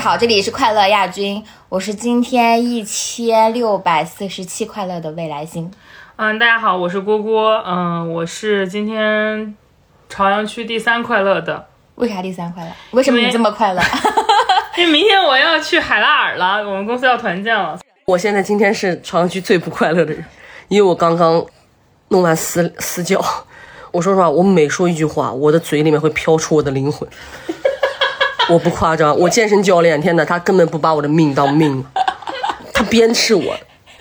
好，这里是快乐亚军，我是今天一千六百四十七快乐的未来星。嗯，大家好，我是郭郭，嗯，我是今天朝阳区第三快乐的。为啥第三快乐？为什么你这么快乐？因为明天我要去海拉尔了，我们公司要团建了。我现在今天是朝阳区最不快乐的人，因为我刚刚弄完私私教。我说实话，我每说一句话，我的嘴里面会飘出我的灵魂。我不夸张，我健身教练，天哪，他根本不把我的命当命，他鞭笞我。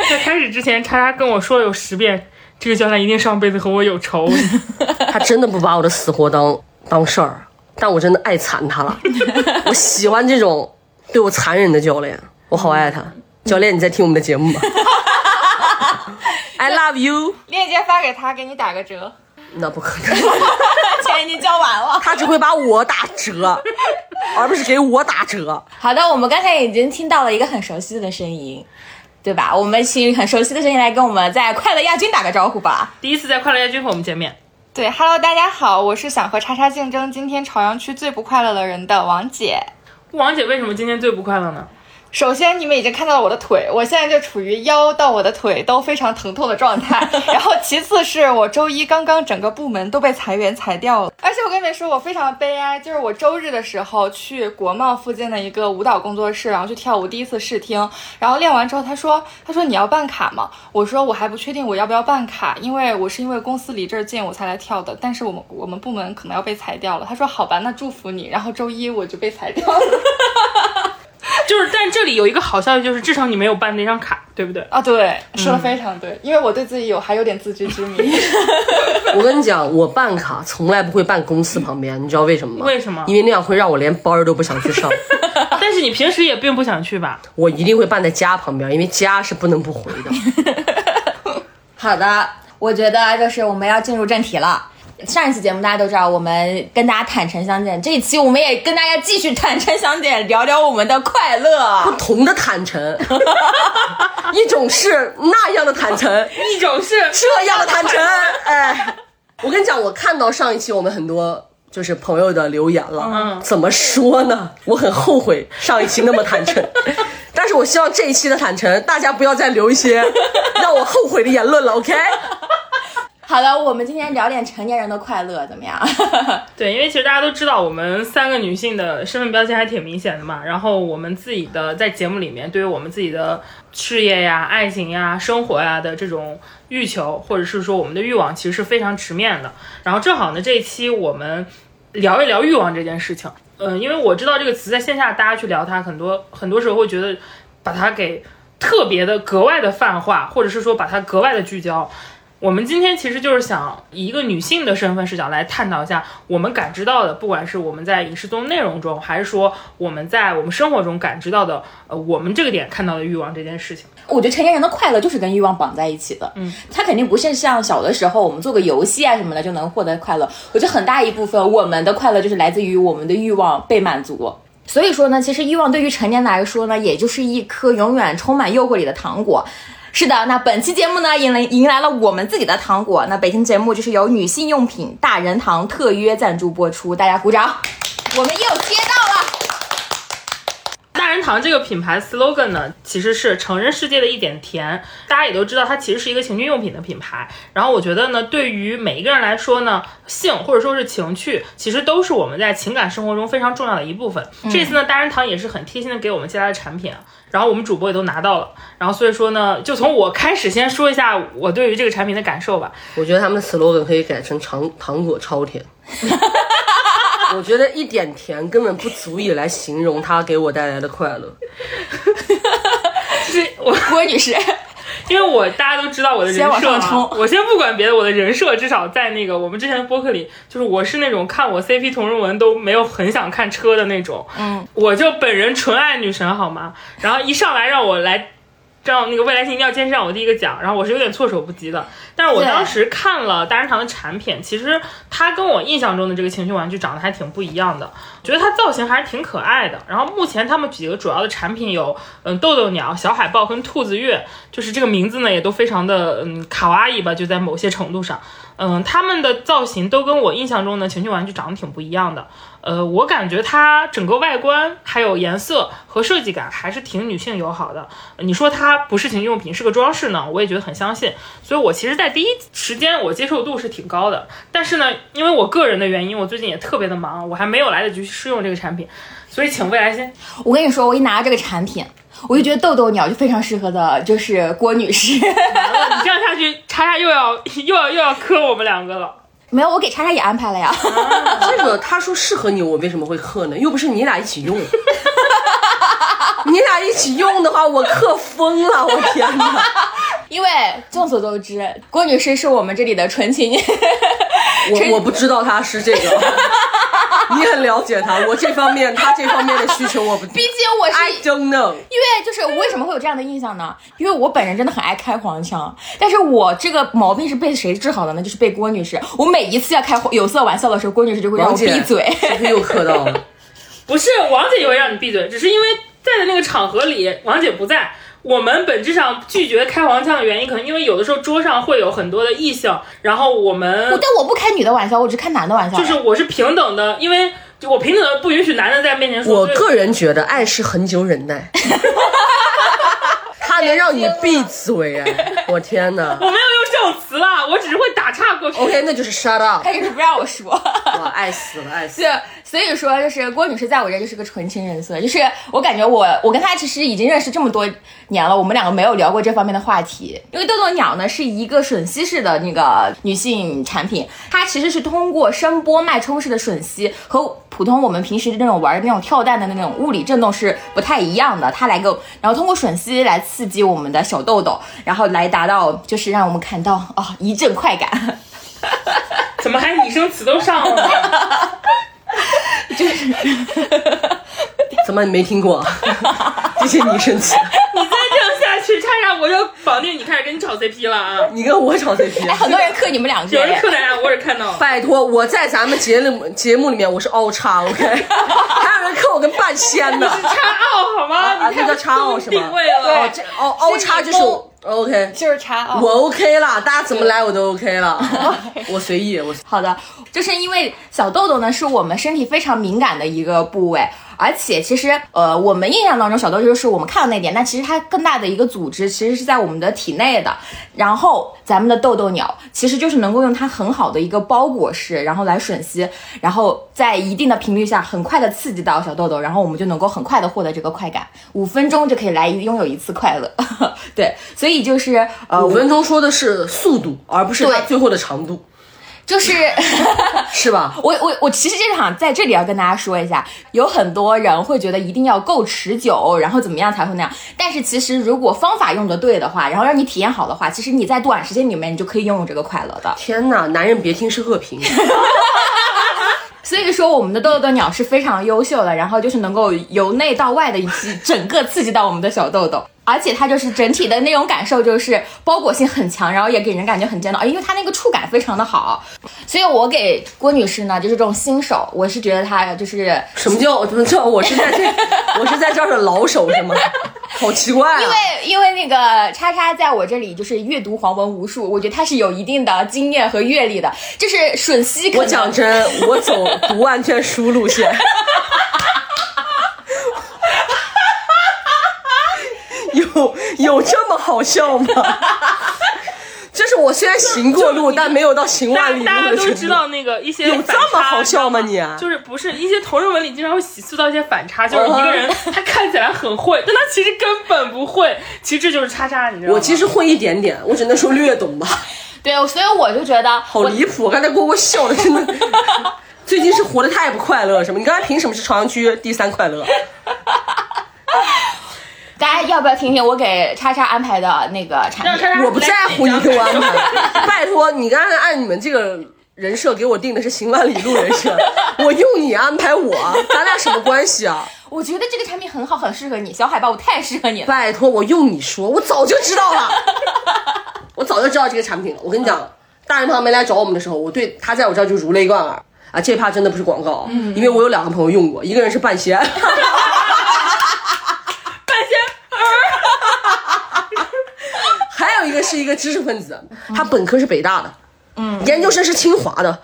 在开始之前，叉叉跟我说了有十遍，这个教练一定上辈子和我有仇。他真的不把我的死活当当事儿，但我真的爱惨他了。我喜欢这种对我残忍的教练，我好爱他。教练，你在听我们的节目吗？I love you。链接发给他，给你打个折。那不可能，钱已经交完了。他只会把我打折，而不是给我打折。好的，我们刚才已经听到了一个很熟悉的声音，对吧？我们请很熟悉的声音来跟我们在快乐亚军打个招呼吧。第一次在快乐亚军和我们见面。对，Hello，大家好，我是想和叉叉竞争今天朝阳区最不快乐的人的王姐。王姐为什么今天最不快乐呢？首先，你们已经看到了我的腿，我现在就处于腰到我的腿都非常疼痛的状态。然后，其次是我周一刚刚整个部门都被裁员裁掉了，而且我跟你们说，我非常悲哀，就是我周日的时候去国贸附近的一个舞蹈工作室，然后去跳舞，第一次试听，然后练完之后，他说，他说你要办卡吗？我说我还不确定我要不要办卡，因为我是因为公司离这儿近我才来跳的，但是我们我们部门可能要被裁掉了。他说好吧，那祝福你。然后周一我就被裁掉了。就是，但这里有一个好消息，就是至少你没有办那张卡，对不对？啊，对，说的非常对，因为我对自己有还有点自知之明。我跟你讲，我办卡从来不会办公司旁边，你知道为什么吗？为什么？因为那样会让我连班都不想去上。但是你平时也并不想去吧？我一定会办在家旁边，因为家是不能不回的。好的，我觉得就是我们要进入正题了。上一期节目大家都知道，我们跟大家坦诚相见。这一期我们也跟大家继续坦诚相见，聊聊我们的快乐。不同的坦诚，一种是那样的坦诚，一种是这样的坦诚。哎，我跟你讲，我看到上一期我们很多就是朋友的留言了。嗯，怎么说呢？我很后悔上一期那么坦诚，但是我希望这一期的坦诚，大家不要再留一些让我后悔的言论了。OK。好的，我们今天聊点成年人的快乐，怎么样？对，因为其实大家都知道，我们三个女性的身份标签还挺明显的嘛。然后我们自己的在节目里面，对于我们自己的事业呀、爱情呀、生活呀的这种欲求，或者是说我们的欲望，其实是非常直面的。然后正好呢，这一期我们聊一聊欲望这件事情。嗯，因为我知道这个词在线下大家去聊它，很多很多时候会觉得把它给特别的格外的泛化，或者是说把它格外的聚焦。我们今天其实就是想以一个女性的身份视角来探讨一下我们感知到的，不管是我们在影视综内容中，还是说我们在我们生活中感知到的，呃，我们这个点看到的欲望这件事情。我觉得成年人的快乐就是跟欲望绑在一起的，嗯，它肯定不是像小的时候我们做个游戏啊什么的就能获得快乐。我觉得很大一部分我们的快乐就是来自于我们的欲望被满足。所以说呢，其实欲望对于成年来说呢，也就是一颗永远充满诱惑力的糖果。是的，那本期节目呢，迎来迎来了我们自己的糖果。那本期节目就是由女性用品大人堂特约赞助播出，大家鼓掌，我们又接。堂这个品牌 slogan 呢，其实是成人世界的一点甜。大家也都知道，它其实是一个情趣用品的品牌。然后我觉得呢，对于每一个人来说呢，性或者说是情趣，其实都是我们在情感生活中非常重要的一部分。这次呢，大人堂也是很贴心的给我们寄来的产品，然后我们主播也都拿到了。然后所以说呢，就从我开始先说一下我对于这个产品的感受吧。我觉得他们的 slogan 可以改成糖糖果超甜。我觉得一点甜根本不足以来形容它给我带来的快乐。是我郭女士，因为我大家都知道我的人设嘛，我先不管别的，我的人设至少在那个我们之前的播客里，就是我是那种看我 CP 同人文都没有很想看车的那种，嗯，我就本人纯爱女神好吗？然后一上来让我来。这样那个未来星一定要坚持让我第一个讲，然后我是有点措手不及的。但是我当时看了大人堂的产品，其实它跟我印象中的这个情趣玩具长得还挺不一样的，觉得它造型还是挺可爱的。然后目前他们几个主要的产品有，嗯，豆豆鸟、小海豹跟兔子月，就是这个名字呢也都非常的嗯卡哇伊吧，就在某些程度上，嗯，他们的造型都跟我印象中的情趣玩具长得挺不一样的。呃，我感觉它整个外观还有颜色和设计感还是挺女性友好的。你说它不是情趣用品，是个装饰呢，我也觉得很相信。所以我其实，在第一时间我接受度是挺高的。但是呢，因为我个人的原因，我最近也特别的忙，我还没有来得及去试用这个产品，所以请未来先。我跟你说，我一拿这个产品，我就觉得豆豆鸟就非常适合的，就是郭女士。完了，你这样下去，查查又要又要又要磕我们两个了。没有，我给叉叉也安排了呀。这个他说适合你，我为什么会克呢？又不是你俩一起用。你俩一起用的话，我克疯了！我天哪！因为众所周知，郭女士是我们这里的纯情。我我不知道她是这个，你很了解她。我这方面，她这方面的需求我不。毕竟我是 I don't know。因为就是我为什么会有这样的印象呢？因为我本人真的很爱开黄腔，但是我这个毛病是被谁治好的呢？就是被郭女士。我每一次要开有色玩笑的时候，郭女士就会让我闭嘴。是不是又磕到了？不是，王姐也会让你闭嘴，只是因为在的那个场合里，王姐不在。我们本质上拒绝开黄腔的原因，可能因为有的时候桌上会有很多的异性，然后我们，但我不开女的玩笑，我只开男的玩笑。就是我是平等的，因为我平等的不允许男的在面前说。我个人觉得爱是很久忍耐。他能让你闭嘴哎！我天哪！我没有用这种词啦，我只是会打岔过去。OK，那就是 shut up。他就是不让我说。我爱死了，爱死。了。所以说，就是郭女士在我这就是个纯情人设，就是我感觉我我跟她其实已经认识这么多年了，我们两个没有聊过这方面的话题。因为豆豆鸟呢是一个吮吸式的那个女性产品，它其实是通过声波脉冲式的吮吸，和普通我们平时那种玩那种跳蛋的那种物理震动是不太一样的。它来个，然后通过吮吸来刺刺激我们的小痘痘，然后来达到就是让我们看到啊一阵快感。怎么还拟声词都上了？就是，怎么你没听过？这些你生气。你再这样下去，差点我就绑定你开始跟你炒 CP 了啊！你跟我炒 CP，很多人克你们两个，有人克咱俩，我也看到了。拜托，我在咱们节目节目里面我是凹叉，OK？还有人克我跟半仙呢。是叉奥好吗？啊，那叫叉奥是吗？定位了。哦，这凹凹叉就是。OK，就是查我 OK 了，大家怎么来我都 OK 了，我随意，我好的，就是因为小痘痘呢是我们身体非常敏感的一个部位。而且其实，呃，我们印象当中小豆就是我们看到那点，但其实它更大的一个组织其实是在我们的体内的。然后咱们的豆豆鸟其实就是能够用它很好的一个包裹式，然后来吮吸，然后在一定的频率下很快的刺激到小豆豆，然后我们就能够很快的获得这个快感，五分钟就可以来拥有一次快乐。对，所以就是呃，五分钟说的是速度，而不是它最后的长度。就是 是吧？我我我其实就是想在这里要跟大家说一下，有很多人会觉得一定要够持久，然后怎么样才会那样。但是其实如果方法用的对的话，然后让你体验好的话，其实你在短时间里面你就可以拥有这个快乐的。天哪，男人别听是恶评。所以说我们的豆豆鸟是非常优秀的，然后就是能够由内到外的一起整个刺激到我们的小豆豆。而且它就是整体的那种感受，就是包裹性很强，然后也给人感觉很真的，因为它那个触感非常的好。所以我给郭女士呢，就是这种新手，我是觉得她就是什么叫怎么叫我是在这，我是在这儿的老手是吗？好奇怪啊！因为因为那个叉叉在我这里就是阅读黄文无数，我觉得他是有一定的经验和阅历的，就是吮吸。我讲真，我走读万卷书路线。有 有这么好笑吗？就是我虽然行过路，但没有到行万里路大家都知道那个一些有这么好笑吗？你就是不是一些同人文里经常会洗塑造一些反差，就是一个人他看起来很会，但他其实根本不会。其实这就是叉叉，你知道吗？我其实会一点点，我只能说略懂吧。对，所以我就觉得好离谱。刚才郭郭笑的真的，最近是活得太不快乐，是吗？你刚才凭什么是朝阳区第三快乐？大家要不要听听我给叉叉安排的那个产品？我不在乎你给我安排，拜托你刚才按你们这个人设给我定的是行万里路人设，我用你安排我，咱俩什么关系啊？我觉得这个产品很好，很适合你，小海豹，我太适合你了。拜托我用你说，我早就知道了，我早就知道这个产品了。我跟你讲，大人堂没来找我们的时候，我对他在我这儿就如雷贯耳啊！这怕真的不是广告，因为我有两个朋友用过，一个人是半仙。还有一个是一个知识分子，他本科是北大的，嗯，研究生是清华的，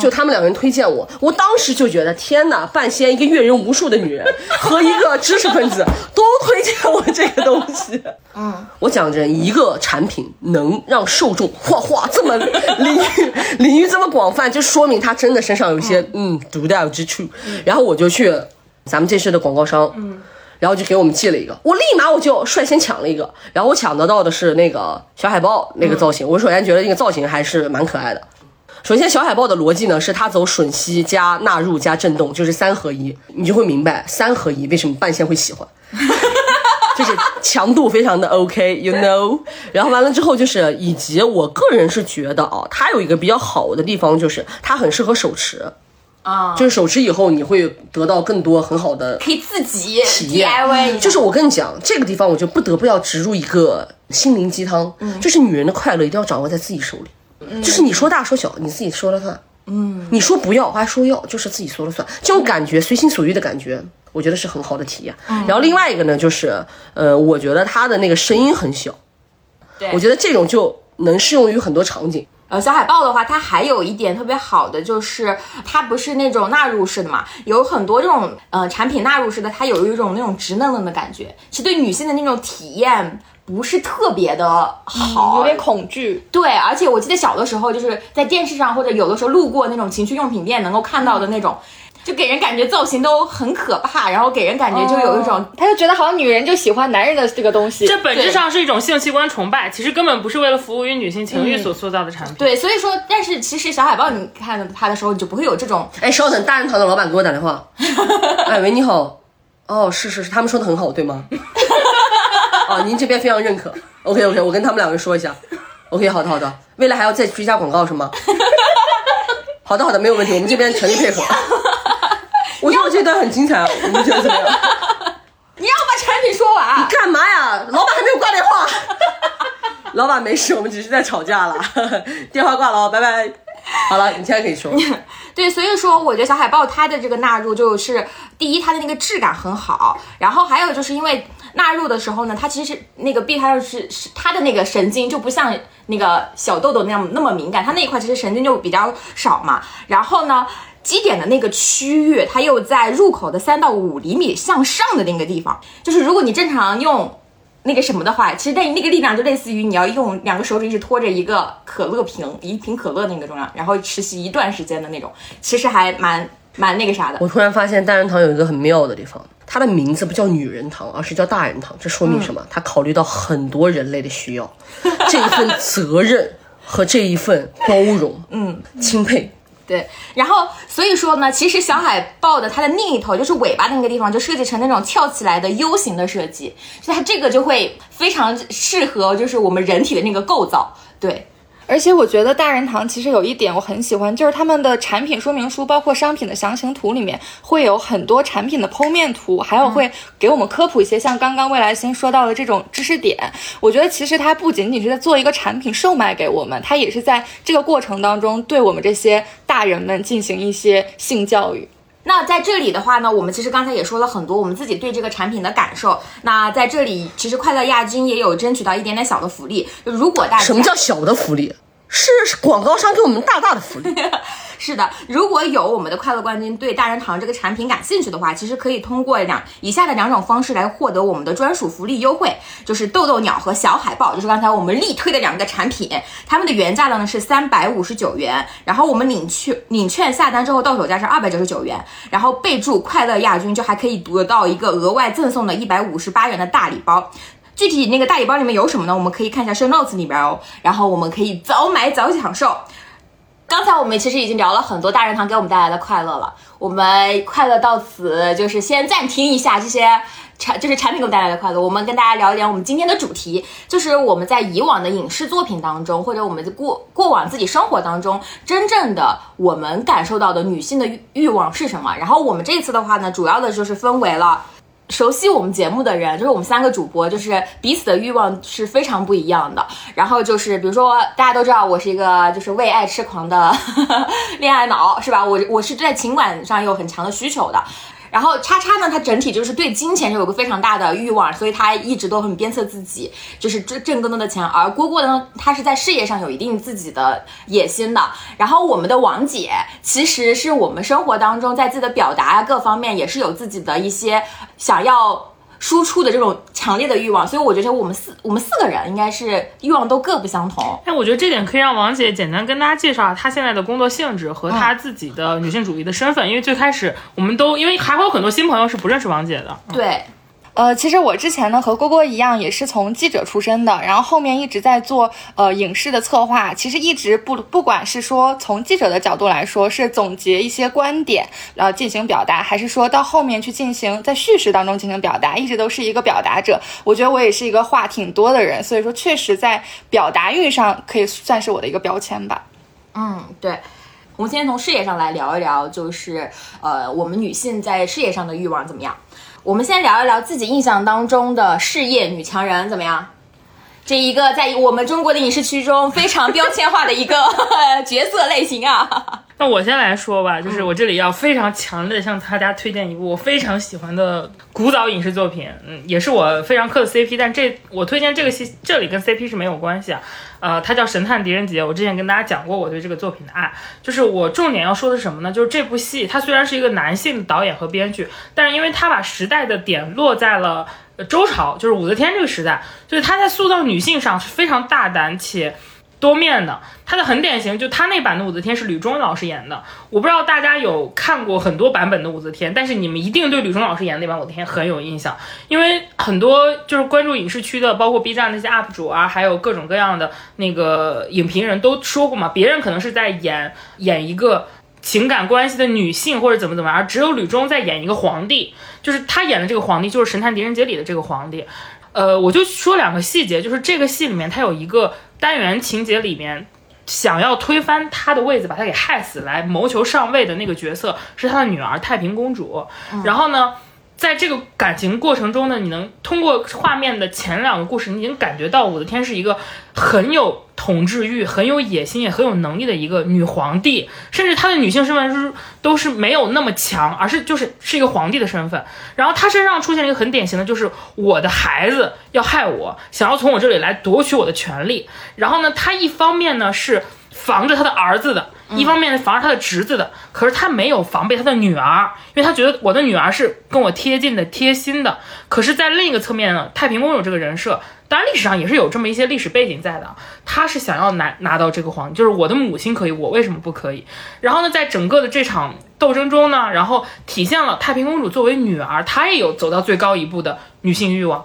就他们两个人推荐我，我当时就觉得天哪，半仙一个阅人无数的女人 和一个知识分子都推荐我这个东西。嗯，我讲真，一个产品能让受众哗哗这么 领域领域这么广泛，就说明他真的身上有一些嗯独到之处。然后我就去咱们这次的广告商，嗯。然后就给我们寄了一个，我立马我就率先抢了一个，然后我抢得到的是那个小海豹那个造型，我首先觉得那个造型还是蛮可爱的。首先，小海豹的逻辑呢，是它走吮吸加纳入加震动，就是三合一，你就会明白三合一为什么半仙会喜欢，就是强度非常的 OK，you know。然后完了之后，就是以及我个人是觉得啊，它有一个比较好的地方，就是它很适合手持啊，就是手持以后你会得到更多很好的可以自己体验就是我跟你讲，这个地方我就不得不要植入一个心灵鸡汤，就是女人的快乐一定要掌握在自己手里。就是你说大说小，你自己说了算。嗯，你说不要还说要，就是自己说了算。这种感觉，随心所欲的感觉，我觉得是很好的体验。然后另外一个呢，就是呃，我觉得它的那个声音很小，对我觉得这种就能适用于很多场景。呃，小海豹的话，它还有一点特别好的就是它不是那种纳入式的嘛，有很多这种呃产品纳入式的，它有一种那种直愣愣的感觉，其实对女性的那种体验不是特别的好，有点恐惧。对，而且我记得小的时候就是在电视上或者有的时候路过那种情趣用品店能够看到的那种，就给人感觉造型都很可怕，然后给人感觉就有一种。他就觉得好像女人就喜欢男人的这个东西，这本质上是一种性器官崇拜，其实根本不是为了服务于女性情欲所塑造的产品。对，所以说，但是其实小海豹你看他的时候，你就不会有这种哎，稍等，大人堂的老板给我打电话。哎喂，你好。哦，是是是，他们说的很好，对吗？哦，您这边非常认可。OK OK，我跟他们两个人说一下。OK，好的好的。未来还要再追加广告是吗？好的好的，没有问题，我们这边全力配合。我觉得我这段很精彩，你们觉得怎么样？你让我把产品说完。你干嘛呀？老板还没有挂电话。老板没事，我们只是在吵架了。电话挂了哦，拜拜。好了，你现在可以说。对，所以说我觉得小海豹它的这个纳入就是第一，它的那个质感很好，然后还有就是因为纳入的时候呢，它其实是那个避胎是是它的那个神经就不像那个小豆豆那样那么敏感，它那一块其实神经就比较少嘛。然后呢，基点的那个区域，它又在入口的三到五厘米向上的那个地方，就是如果你正常用。那个什么的话，其实那那个力量就类似于你要用两个手指一直拖着一个可乐瓶，一瓶可乐那个重量，然后持续一段时间的那种，其实还蛮蛮那个啥的。我突然发现大人堂有一个很妙的地方，它的名字不叫女人堂，而是叫大人堂。这说明什么？它考虑到很多人类的需要，这一份责任和这一份包容，嗯，钦佩。对，然后所以说呢，其实小海豹的它的另一头就是尾巴的那个地方，就设计成那种翘起来的 U 型的设计，所以它这个就会非常适合就是我们人体的那个构造。对，而且我觉得大人堂其实有一点我很喜欢，就是他们的产品说明书，包括商品的详情图里面会有很多产品的剖面图，还有会给我们科普一些像刚刚未来星说到的这种知识点。我觉得其实它不仅仅是在做一个产品售卖给我们，它也是在这个过程当中对我们这些大人们进行一些性教育。那在这里的话呢，我们其实刚才也说了很多我们自己对这个产品的感受。那在这里，其实快乐亚军也有争取到一点点小的福利。就如果大家什么叫小的福利？是广告商给我们大大的福利。是的，如果有我们的快乐冠军对大人堂这个产品感兴趣的话，其实可以通过两以下的两种方式来获得我们的专属福利优惠，就是豆豆鸟和小海豹，就是刚才我们力推的两个产品，它们的原价呢是三百五十九元，然后我们领券领券下单之后到手价是二百九十九元，然后备注快乐亚军就还可以得到一个额外赠送的一百五十八元的大礼包。具体那个大礼包里面有什么呢？我们可以看一下 show notes 里边哦，然后我们可以早买早享受。刚才我们其实已经聊了很多大人堂给我们带来的快乐了，我们快乐到此就是先暂停一下这些产，就是产品给我们带来的快乐。我们跟大家聊一聊我们今天的主题，就是我们在以往的影视作品当中，或者我们过过往自己生活当中，真正的我们感受到的女性的欲欲望是什么。然后我们这次的话呢，主要的就是分为了。熟悉我们节目的人，就是我们三个主播，就是彼此的欲望是非常不一样的。然后就是，比如说大家都知道我是一个就是为爱痴狂的 恋爱脑，是吧？我我是在情感上有很强的需求的。然后叉叉呢，他整体就是对金钱就有个非常大的欲望，所以他一直都很鞭策自己，就是挣挣更多的钱。而蝈蝈呢，他是在事业上有一定自己的野心的。然后我们的王姐，其实是我们生活当中在自己的表达啊各方面也是有自己的一些想要。输出的这种强烈的欲望，所以我觉得我们四我们四个人应该是欲望都各不相同。哎，我觉得这点可以让王姐简单跟大家介绍她现在的工作性质和她自己的女性主义的身份，因为最开始我们都因为还会有很多新朋友是不认识王姐的。对。呃，其实我之前呢和蝈蝈一样，也是从记者出身的，然后后面一直在做呃影视的策划。其实一直不不管是说从记者的角度来说，是总结一些观点，然后进行表达，还是说到后面去进行在叙事当中进行表达，一直都是一个表达者。我觉得我也是一个话挺多的人，所以说确实在表达欲上可以算是我的一个标签吧。嗯，对。我们先从事业上来聊一聊，就是呃我们女性在事业上的欲望怎么样？我们先聊一聊自己印象当中的事业女强人怎么样？这一个在我们中国的影视剧中非常标签化的一个 角色类型啊。那我先来说吧，就是我这里要非常强烈的向大家推荐一部我非常喜欢的古早影视作品，嗯，也是我非常磕的 CP，但这我推荐这个戏这里跟 CP 是没有关系啊。呃，它叫《神探狄仁杰》，我之前跟大家讲过我对这个作品的爱，就是我重点要说的是什么呢？就是这部戏它虽然是一个男性导演和编剧，但是因为他把时代的点落在了周朝，就是武则天这个时代，就是她在塑造女性上是非常大胆且。多面的，她的很典型，就她那版的武则天是吕中老师演的。我不知道大家有看过很多版本的武则天，但是你们一定对吕中老师演的那版武则天很有印象，因为很多就是关注影视区的，包括 B 站那些 UP 主啊，还有各种各样的那个影评人都说过嘛，别人可能是在演演一个情感关系的女性或者怎么怎么，而只有吕中在演一个皇帝，就是他演的这个皇帝就是《神探狄仁杰》里的这个皇帝。呃，我就说两个细节，就是这个戏里面他有一个。单元情节里面，想要推翻他的位子，把他给害死，来谋求上位的那个角色是他的女儿太平公主。然后呢？在这个感情过程中呢，你能通过画面的前两个故事，你已经感觉到武则天是一个很有统治欲、很有野心、也很有能力的一个女皇帝，甚至她的女性身份是都是没有那么强，而是就是是一个皇帝的身份。然后她身上出现了一个很典型的，就是我的孩子要害我，想要从我这里来夺取我的权利。然后呢，她一方面呢是防着他的儿子的。一方面防着他的侄子的，可是他没有防备他的女儿，因为他觉得我的女儿是跟我贴近的、贴心的。可是，在另一个侧面呢，太平公主这个人设，当然历史上也是有这么一些历史背景在的。她是想要拿拿到这个皇，就是我的母亲可以，我为什么不可以？然后呢，在整个的这场斗争中呢，然后体现了太平公主作为女儿，她也有走到最高一步的女性欲望。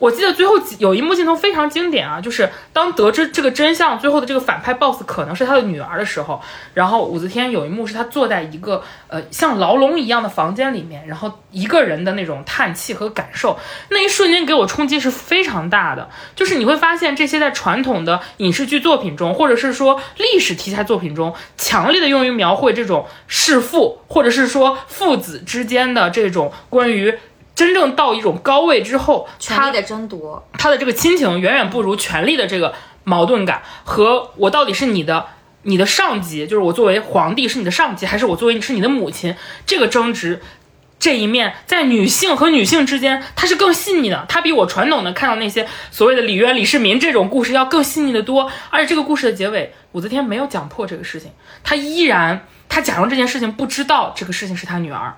我记得最后有一幕镜头非常经典啊，就是当得知这个真相，最后的这个反派 boss 可能是他的女儿的时候，然后武则天有一幕是她坐在一个呃像牢笼一样的房间里面，然后一个人的那种叹气和感受，那一瞬间给我冲击是非常大的。就是你会发现这些在传统的影视剧作品中，或者是说历史题材作品中，强烈的用于描绘这种弑父，或者是说父子之间的这种关于。真正到一种高位之后，权力的争夺，他的这个亲情远远不如权力的这个矛盾感。和我到底是你的你的上级，就是我作为皇帝是你的上级，还是我作为是你的母亲？这个争执这一面，在女性和女性之间，它是更细腻的。它比我传统的看到那些所谓的李渊、李世民这种故事要更细腻的多。而且这个故事的结尾，武则天没有讲破这个事情，她依然她假装这件事情不知道这个事情是她女儿。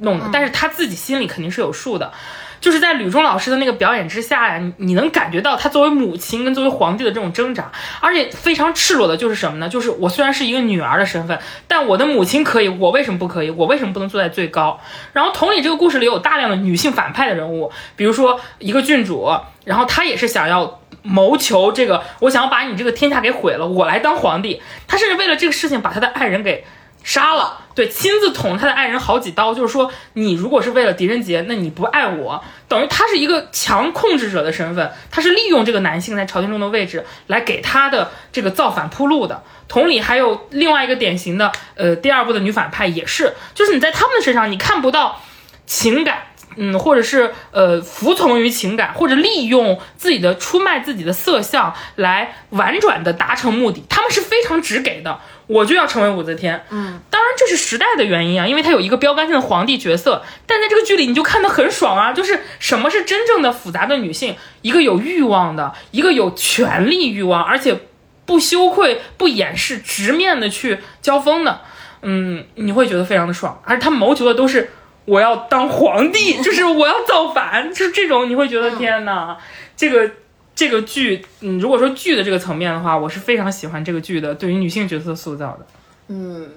弄的，但是他自己心里肯定是有数的，就是在吕中老师的那个表演之下呀，你你能感觉到他作为母亲跟作为皇帝的这种挣扎，而且非常赤裸的，就是什么呢？就是我虽然是一个女儿的身份，但我的母亲可以，我为什么不可以？我为什么不能坐在最高？然后同理，这个故事里有大量的女性反派的人物，比如说一个郡主，然后她也是想要谋求这个，我想要把你这个天下给毁了，我来当皇帝。她甚至为了这个事情把她的爱人给。杀了，对，亲自捅他的爱人好几刀，就是说，你如果是为了狄仁杰，那你不爱我，等于他是一个强控制者的身份，他是利用这个男性在朝廷中的位置来给他的这个造反铺路的。同理，还有另外一个典型的，呃，第二部的女反派也是，就是你在他们身上你看不到情感。嗯，或者是呃服从于情感，或者利用自己的出卖自己的色相来婉转的达成目的，他们是非常直给的。我就要成为武则天，嗯，当然这是时代的原因啊，因为他有一个标杆性的皇帝角色，但在这个剧里你就看得很爽啊，就是什么是真正的复杂的女性，一个有欲望的，一个有权力欲望，而且不羞愧、不掩饰、直面的去交锋的，嗯，你会觉得非常的爽，而他谋求的都是我要当皇帝，就是我要造反，就是这种你会觉得天哪，这个。这个剧，嗯，如果说剧的这个层面的话，我是非常喜欢这个剧的对于女性角色塑造的。嗯，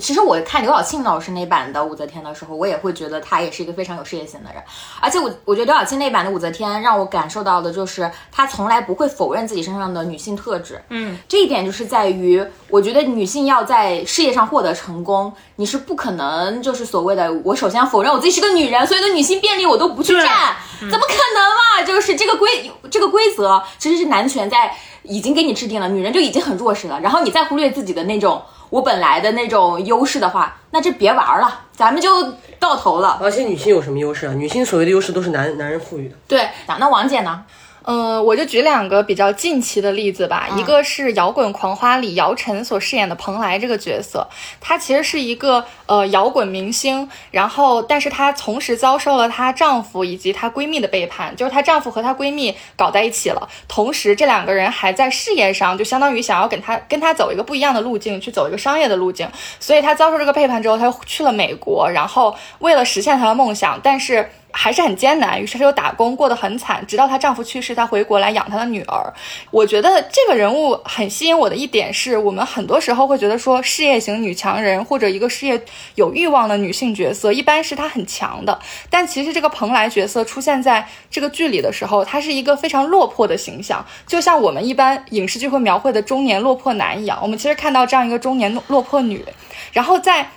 其实我看刘晓庆老师那版的武则天的时候，我也会觉得她也是一个非常有事业心的人。而且我我觉得刘晓庆那版的武则天让我感受到的就是她从来不会否认自己身上的女性特质。嗯，这一点就是在于，我觉得女性要在事业上获得成功，你是不可能就是所谓的我首先要否认我自己是个女人，所有的女性便利我都不去占，怎么可能嘛？就是这个规这个规则其实是男权在已经给你制定了，女人就已经很弱势了，然后你再忽略自己的那种。我本来的那种优势的话，那这别玩了，咱们就到头了。而且女性有什么优势啊？女性所谓的优势都是男男人赋予的。对，那王姐呢？嗯，我就举两个比较近期的例子吧。一个是《摇滚狂花》里姚晨所饰演的蓬莱这个角色，她其实是一个呃摇滚明星，然后但是她同时遭受了她丈夫以及她闺蜜的背叛，就是她丈夫和她闺蜜搞在一起了，同时这两个人还在事业上就相当于想要跟她跟她走一个不一样的路径，去走一个商业的路径，所以她遭受这个背叛之后，她去了美国，然后为了实现她的梦想，但是。还是很艰难，于是她就打工，过得很惨，直到她丈夫去世，她回国来养她的女儿。我觉得这个人物很吸引我的一点是，我们很多时候会觉得说，事业型女强人或者一个事业有欲望的女性角色，一般是她很强的。但其实这个蓬莱角色出现在这个剧里的时候，她是一个非常落魄的形象，就像我们一般影视剧会描绘的中年落魄男一样。我们其实看到这样一个中年落魄女，然后在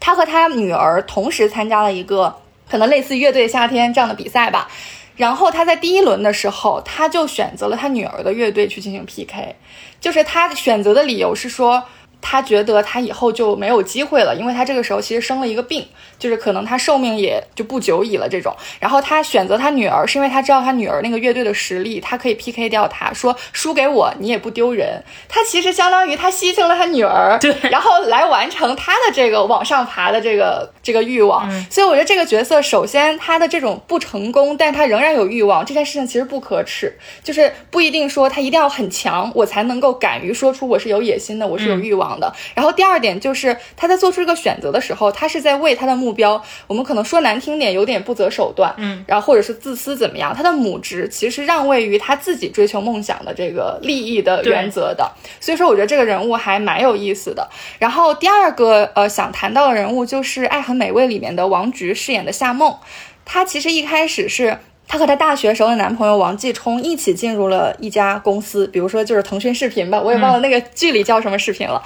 她和她女儿同时参加了一个。可能类似乐队夏天这样的比赛吧，然后他在第一轮的时候，他就选择了他女儿的乐队去进行 PK，就是他选择的理由是说。他觉得他以后就没有机会了，因为他这个时候其实生了一个病，就是可能他寿命也就不久矣了这种。然后他选择他女儿，是因为他知道他女儿那个乐队的实力，他可以 PK 掉他，说输给我你也不丢人。他其实相当于他牺牲了他女儿，对，然后来完成他的这个往上爬的这个这个欲望。所以我觉得这个角色，首先他的这种不成功，但他仍然有欲望，这件事情其实不可耻，就是不一定说他一定要很强，我才能够敢于说出我是有野心的，我是有欲望。的，然后第二点就是他在做出这个选择的时候，他是在为他的目标，我们可能说难听点，有点不择手段，嗯，然后或者是自私怎么样，他的母职其实让位于他自己追求梦想的这个利益的原则的，所以说我觉得这个人物还蛮有意思的。然后第二个呃想谈到的人物就是《爱很美味》里面的王菊饰演的夏梦，她其实一开始是。她和她大学时候的男朋友王继冲一起进入了一家公司，比如说就是腾讯视频吧，我也忘了那个剧里叫什么视频了。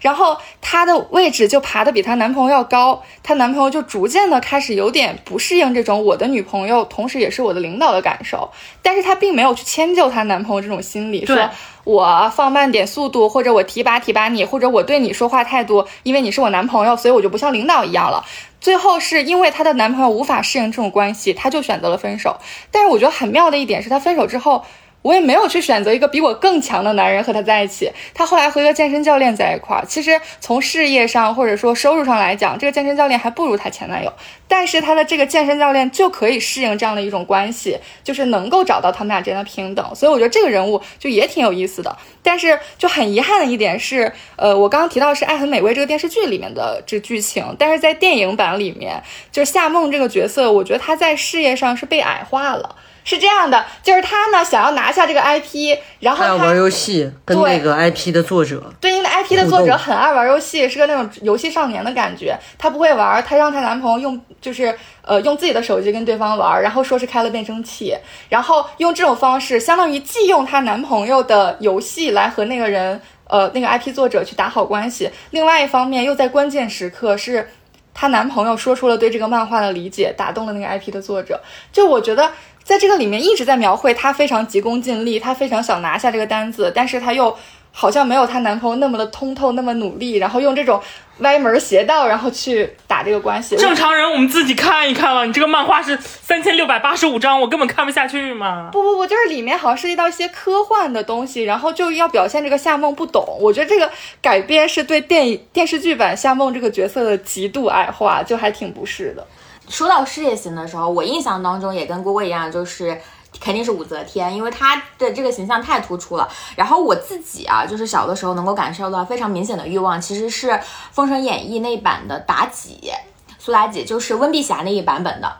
然后她的位置就爬得比她男朋友要高，她男朋友就逐渐的开始有点不适应这种我的女朋友同时也是我的领导的感受，但是她并没有去迁就她男朋友这种心理，说我放慢点速度，或者我提拔提拔你，或者我对你说话态度，因为你是我男朋友，所以我就不像领导一样了。最后是因为她的男朋友无法适应这种关系，她就选择了分手。但是我觉得很妙的一点是，她分手之后。我也没有去选择一个比我更强的男人和他在一起。他后来和一个健身教练在一块儿。其实从事业上或者说收入上来讲，这个健身教练还不如她前男友。但是他的这个健身教练就可以适应这样的一种关系，就是能够找到他们俩之间的平等。所以我觉得这个人物就也挺有意思的。但是就很遗憾的一点是，呃，我刚刚提到是《爱很美味》这个电视剧里面的这剧情，但是在电影版里面，就是夏梦这个角色，我觉得她在事业上是被矮化了。是这样的，就是他呢想要拿下这个 IP，然后他玩游戏，跟那个 IP 的作者，对，因为 IP 的作者很爱玩游戏，是个那种游戏少年的感觉。她不会玩，她让她男朋友用，就是呃用自己的手机跟对方玩，然后说是开了变声器，然后用这种方式，相当于既用她男朋友的游戏来和那个人，呃那个 IP 作者去打好关系，另外一方面又在关键时刻是她男朋友说出了对这个漫画的理解，打动了那个 IP 的作者。就我觉得。在这个里面一直在描绘她非常急功近利，她非常想拿下这个单子，但是她又好像没有她男朋友那么的通透，那么努力，然后用这种歪门邪道，然后去打这个关系。正常人我们自己看一看了，你这个漫画是三千六百八十五章，我根本看不下去嘛。不不不，就是里面好像涉及到一些科幻的东西，然后就要表现这个夏梦不懂。我觉得这个改编是对电影电视剧版夏梦这个角色的极度矮化，就还挺不适的。说到事业型的时候，我印象当中也跟郭郭一样，就是肯定是武则天，因为她的这个形象太突出了。然后我自己啊，就是小的时候能够感受到非常明显的欲望，其实是《封神演义》那版的妲己，苏妲己就是温碧霞那一版本的，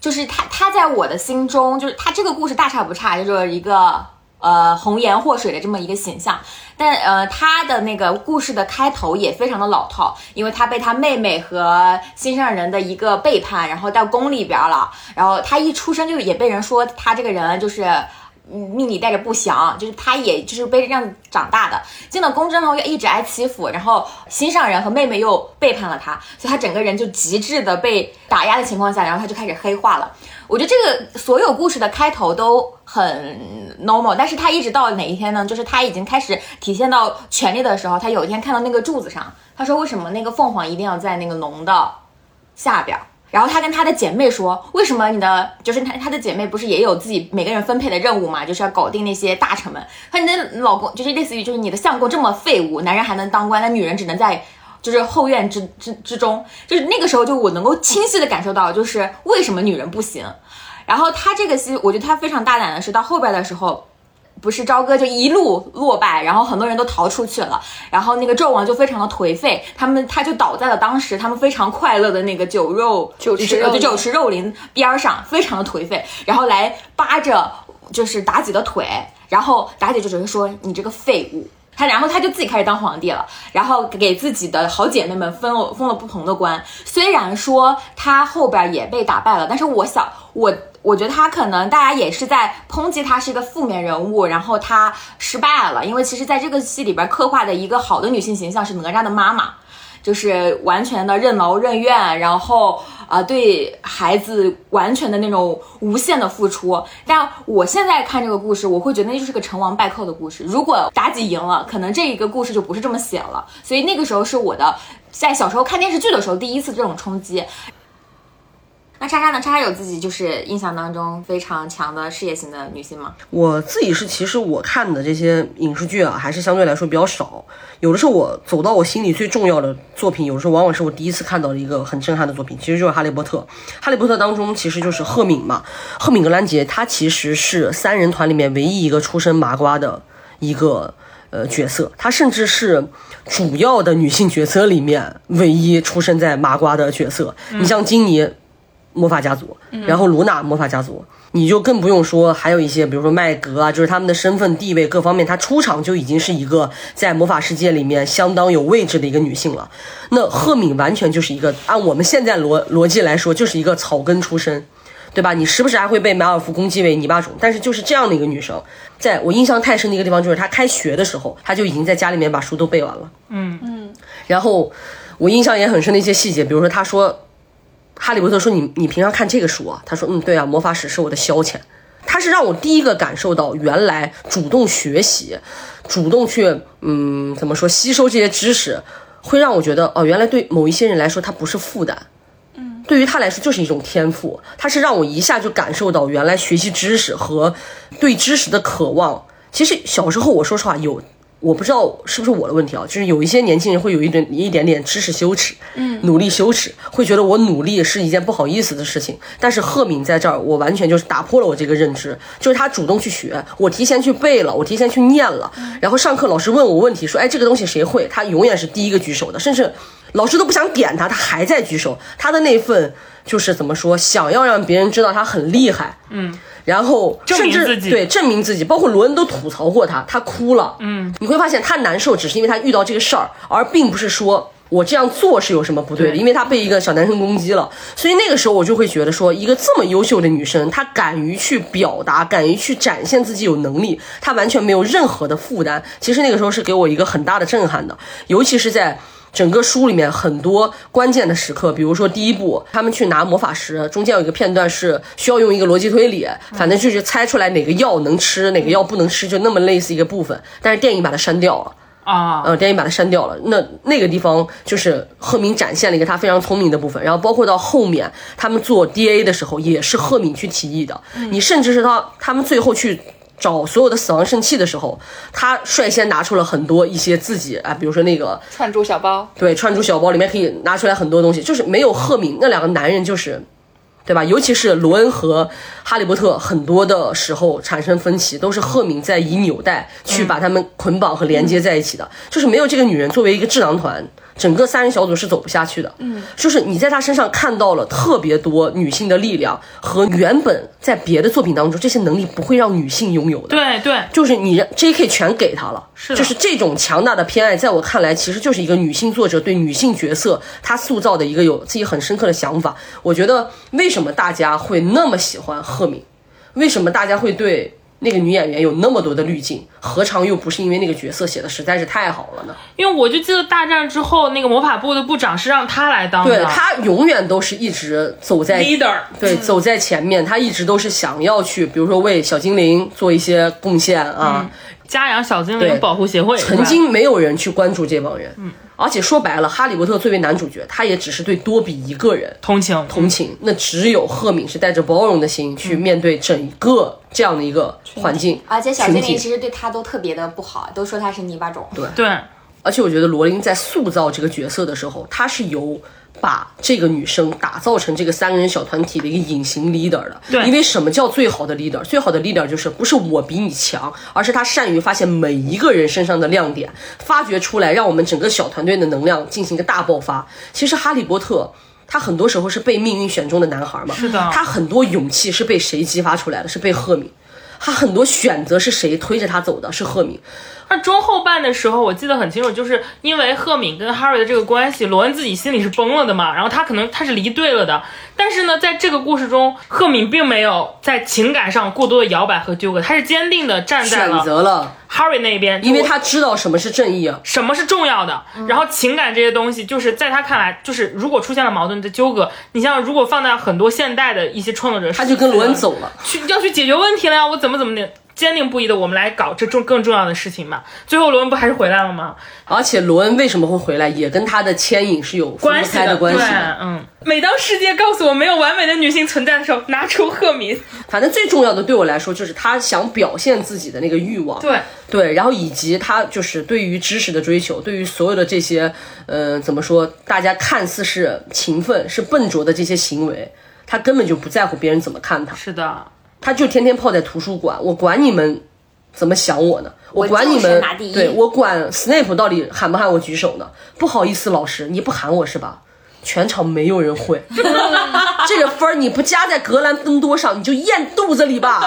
就是她，她在我的心中，就是她这个故事大差不差，就是一个呃红颜祸水的这么一个形象。但呃，他的那个故事的开头也非常的老套，因为他被他妹妹和心上人的一个背叛，然后到宫里边了，然后他一出生就也被人说他这个人就是。命里带着不祥，就是他也就是被这样长大的。进了宫之后又一直挨欺负，然后心上人和妹妹又背叛了他，所以他整个人就极致的被打压的情况下，然后他就开始黑化了。我觉得这个所有故事的开头都很 normal，但是她一直到哪一天呢？就是她已经开始体现到权力的时候，她有一天看到那个柱子上，她说为什么那个凤凰一定要在那个龙的下边？然后她跟她的姐妹说，为什么你的就是她她的姐妹不是也有自己每个人分配的任务嘛，就是要搞定那些大臣们。她你的老公就是类似于就是你的相公这么废物，男人还能当官，那女人只能在就是后院之之之中。就是那个时候就我能够清晰的感受到，就是为什么女人不行。然后他这个戏，我觉得他非常大胆的是到后边的时候。不是朝歌就一路落败，然后很多人都逃出去了，然后那个纣王就非常的颓废，他们他就倒在了当时他们非常快乐的那个酒肉酒池肉酒池肉林边儿上，非常的颓废，然后来扒着就是妲己的腿，然后妲己就只是说你这个废物。他然后他就自己开始当皇帝了，然后给自己的好姐妹们封了封了不同的官。虽然说他后边也被打败了，但是我想我我觉得他可能大家也是在抨击他是一个负面人物，然后他失败了，因为其实在这个戏里边刻画的一个好的女性形象是哪吒的妈妈。就是完全的任劳任怨，然后啊、对孩子完全的那种无限的付出。但我现在看这个故事，我会觉得那就是个成王败寇的故事。如果妲己赢了，可能这一个故事就不是这么写了。所以那个时候是我的在小时候看电视剧的时候第一次这种冲击。那莎莎呢？莎莎有自己就是印象当中非常强的事业型的女性吗？我自己是，其实我看的这些影视剧啊，还是相对来说比较少。有的时候我走到我心里最重要的作品，有的时候往往是我第一次看到的一个很震撼的作品，其实就是《哈利波特》。《哈利波特》当中其实就是赫敏嘛，赫敏格兰杰，她其实是三人团里面唯一一个出身麻瓜的一个呃角色，她甚至是主要的女性角色里面唯一出生在麻瓜的角色。你像金妮。魔法家族，然后卢娜魔法家族，你就更不用说还有一些，比如说麦格啊，就是他们的身份地位各方面，她出场就已经是一个在魔法世界里面相当有位置的一个女性了。那赫敏完全就是一个按我们现在逻逻辑来说，就是一个草根出身，对吧？你时不时还会被马尔福攻击为泥巴种，但是就是这样的一个女生，在我印象太深的一个地方就是她开学的时候，她就已经在家里面把书都背完了。嗯嗯，然后我印象也很深的一些细节，比如说她说。哈利波特说你：“你平常看这个书啊？”他说：“嗯，对啊，魔法史是我的消遣。”他是让我第一个感受到，原来主动学习，主动去嗯怎么说吸收这些知识，会让我觉得哦，原来对某一些人来说，它不是负担。嗯，对于他来说就是一种天赋。他是让我一下就感受到，原来学习知识和对知识的渴望。其实小时候我说实话有。我不知道是不是我的问题啊，就是有一些年轻人会有一点一点点知识羞耻，嗯，努力羞耻，会觉得我努力是一件不好意思的事情。但是赫敏在这儿，我完全就是打破了我这个认知，就是他主动去学，我提前去背了，我提前去念了，然后上课老师问我问题，说，哎，这个东西谁会？他永远是第一个举手的，甚至老师都不想点他，他还在举手。他的那份就是怎么说，想要让别人知道他很厉害，嗯。然后甚至明自己对证明自己，包括罗恩都吐槽过他，他哭了。嗯，你会发现他难受，只是因为他遇到这个事儿，而并不是说我这样做是有什么不对的，对因为他被一个小男生攻击了。所以那个时候我就会觉得说，一个这么优秀的女生，她敢于去表达，敢于去展现自己有能力，她完全没有任何的负担。其实那个时候是给我一个很大的震撼的，尤其是在。整个书里面很多关键的时刻，比如说第一部，他们去拿魔法石，中间有一个片段是需要用一个逻辑推理，反正就是猜出来哪个药能吃，哪个药不能吃，就那么类似一个部分。但是电影把它删掉了，啊，呃，电影把它删掉了。那那个地方就是赫敏展现了一个他非常聪明的部分，然后包括到后面他们做 DA 的时候，也是赫敏去提议的。你甚至是他他们最后去。找所有的死亡圣器的时候，他率先拿出了很多一些自己啊，比如说那个串珠小包，对串珠小包里面可以拿出来很多东西，就是没有赫敏那两个男人就是。对吧？尤其是罗恩和哈利波特，很多的时候产生分歧，都是赫敏在以纽带去把他们捆绑和连接在一起的。就是没有这个女人作为一个智囊团，整个三人小组是走不下去的。嗯，就是你在他身上看到了特别多女性的力量和原本在别的作品当中这些能力不会让女性拥有的。对对，就是你让 J.K. 全给他了，是就是这种强大的偏爱，在我看来，其实就是一个女性作者对女性角色她塑造的一个有自己很深刻的想法。我觉得为什么大家会那么喜欢赫敏，为什么大家会对那个女演员有那么多的滤镜，何尝又不是因为那个角色写的实在是太好了呢？因为我就记得大战之后，那个魔法部的部长是让他来当的，对她永远都是一直走在 leader，对，走在前面，她一直都是想要去，比如说为小精灵做一些贡献啊。家养小精灵保护协会，曾经没有人去关注这帮人，嗯，而且说白了，哈利波特作为男主角，他也只是对多比一个人同情。同情，那只有赫敏是带着包容的心去面对整个这样的一个环境，而且小精群体。灵其实对他都特别的不好，都说他是泥巴种。对，对，而且我觉得罗琳在塑造这个角色的时候，她是由把这个女生打造成这个三个人小团体的一个隐形 leader 的。对因为什么叫最好的 leader？最好的 leader 就是不是我比你强，而是他善于发现每一个人身上的亮点，发掘出来，让我们整个小团队的能量进行一个大爆发。其实哈利波特。他很多时候是被命运选中的男孩嘛，是的他很多勇气是被谁激发出来的？是被赫敏。他很多选择是谁推着他走的？是赫敏。而中后半的时候，我记得很清楚，就是因为赫敏跟 Harry 的这个关系，罗恩自己心里是崩了的嘛，然后他可能他是离队了的。但是呢，在这个故事中，赫敏并没有在情感上过多的摇摆和纠葛，他是坚定的站在选了择了，Harry 那边，因为他知道什么是正义啊。什么是重要的，然后情感这些东西，就是在他看来，就是如果出现了矛盾的纠葛，你像如果放在很多现代的一些创作者，他就跟罗恩走了。去要去解决问题了呀，我怎么怎么的。坚定不移的，我们来搞这重更重要的事情嘛。最后罗恩不还是回来了吗？而且罗恩为什么会回来，也跟他的牵引是有关系的，关系对，嗯。每当世界告诉我没有完美的女性存在的时候，拿出赫敏，反正最重要的对我来说，就是他想表现自己的那个欲望。对对，然后以及他就是对于知识的追求，对于所有的这些，呃，怎么说，大家看似是勤奋、是笨拙的这些行为，他根本就不在乎别人怎么看他，是的，他就天天泡在图书馆，我管你们怎么想我呢？我管你们对我管 Snape 到底喊不喊我举手呢？不好意思，老师，你不喊我是吧？全场没有人会，这个分儿你不加在格兰芬多上，你就咽肚子里吧。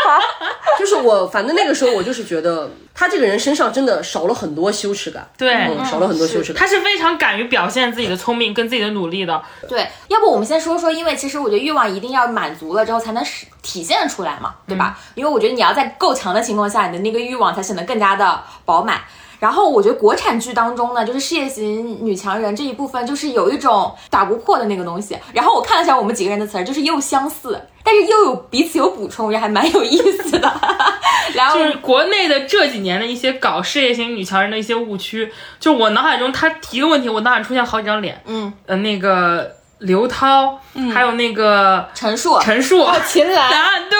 就是我，反正那个时候我就是觉得他这个人身上真的少了很多羞耻感，对，嗯，少了很多羞耻感。他是非常敢于表现自己的聪明跟自己的努力的。对，要不我们先说说，因为其实我觉得欲望一定要满足了之后才能使体现出来嘛，对吧？因为我觉得你要在够强的情况下，你的那个欲望才显得更加的饱满。然后我觉得国产剧当中呢，就是事业型女强人这一部分，就是有一种打不破的那个东西。然后我看了一下我们几个人的词儿，就是又相似，但是又有彼此有补充，我觉得还蛮有意思的。然后就是国内的这几年的一些搞事业型女强人的一些误区，就我脑海中他提个问题，我脑海出现好几张脸，嗯，呃，那个刘涛，还有那个陈数，陈数，哦秦岚。啊，对，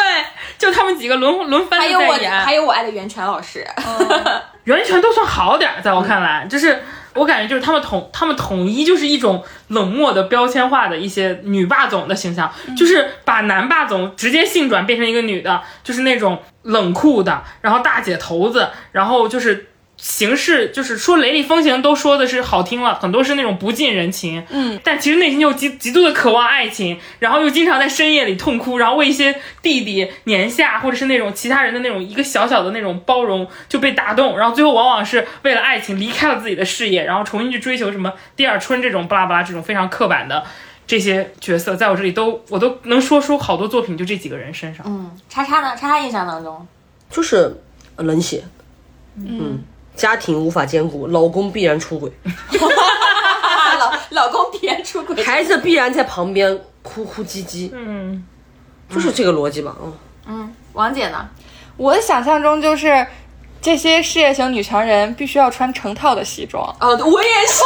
就他们几个轮轮番还有我的在演，还有我爱的袁泉老师，袁泉都算好点儿，在我看来，就是我感觉就是他们统他们统一就是一种冷漠的标签化的一些女霸总的形象，就是把男霸总直接性转变成一个女的，就是那种冷酷的，然后大姐头子，然后就是。形式就是说雷厉风行都说的是好听了，很多是那种不近人情，嗯，但其实内心又极极度的渴望爱情，然后又经常在深夜里痛哭，然后为一些弟弟年下或者是那种其他人的那种一个小小的那种包容就被打动，然后最后往往是为了爱情离开了自己的事业，然后重新去追求什么第二春这种巴拉巴拉这种非常刻板的这些角色，在我这里都我都能说出好多作品就这几个人身上，嗯，叉叉呢？叉叉印象当中，就是呃冷血，嗯，家庭无法兼顾，老公必然出轨，老老公必然出轨，孩子必然在旁边哭哭唧唧，嗯，就是这个逻辑吧，嗯。嗯，王姐呢？我的想象中就是这些事业型女强人必须要穿成套的西装，哦，我也是。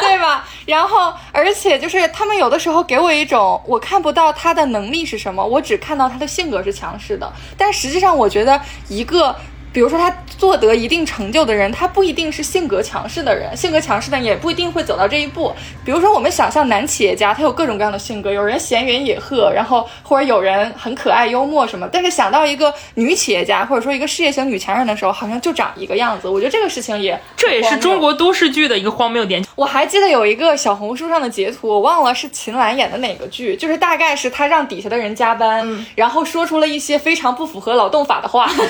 对吧？然后，而且就是他们有的时候给我一种，我看不到她的能力是什么，我只看到她的性格是强势的。但实际上，我觉得一个。比如说，他做得一定成就的人，他不一定是性格强势的人，性格强势的人也不一定会走到这一步。比如说，我们想象男企业家，他有各种各样的性格，有人闲云野鹤，然后或者有人很可爱幽默什么。但是想到一个女企业家，或者说一个事业型女强人的时候，好像就长一个样子。我觉得这个事情也这也是中国都市剧的一个荒谬点。我还记得有一个小红书上的截图，我忘了是秦岚演的哪个剧，就是大概是她让底下的人加班，然后说出了一些非常不符合劳动法的话。就 是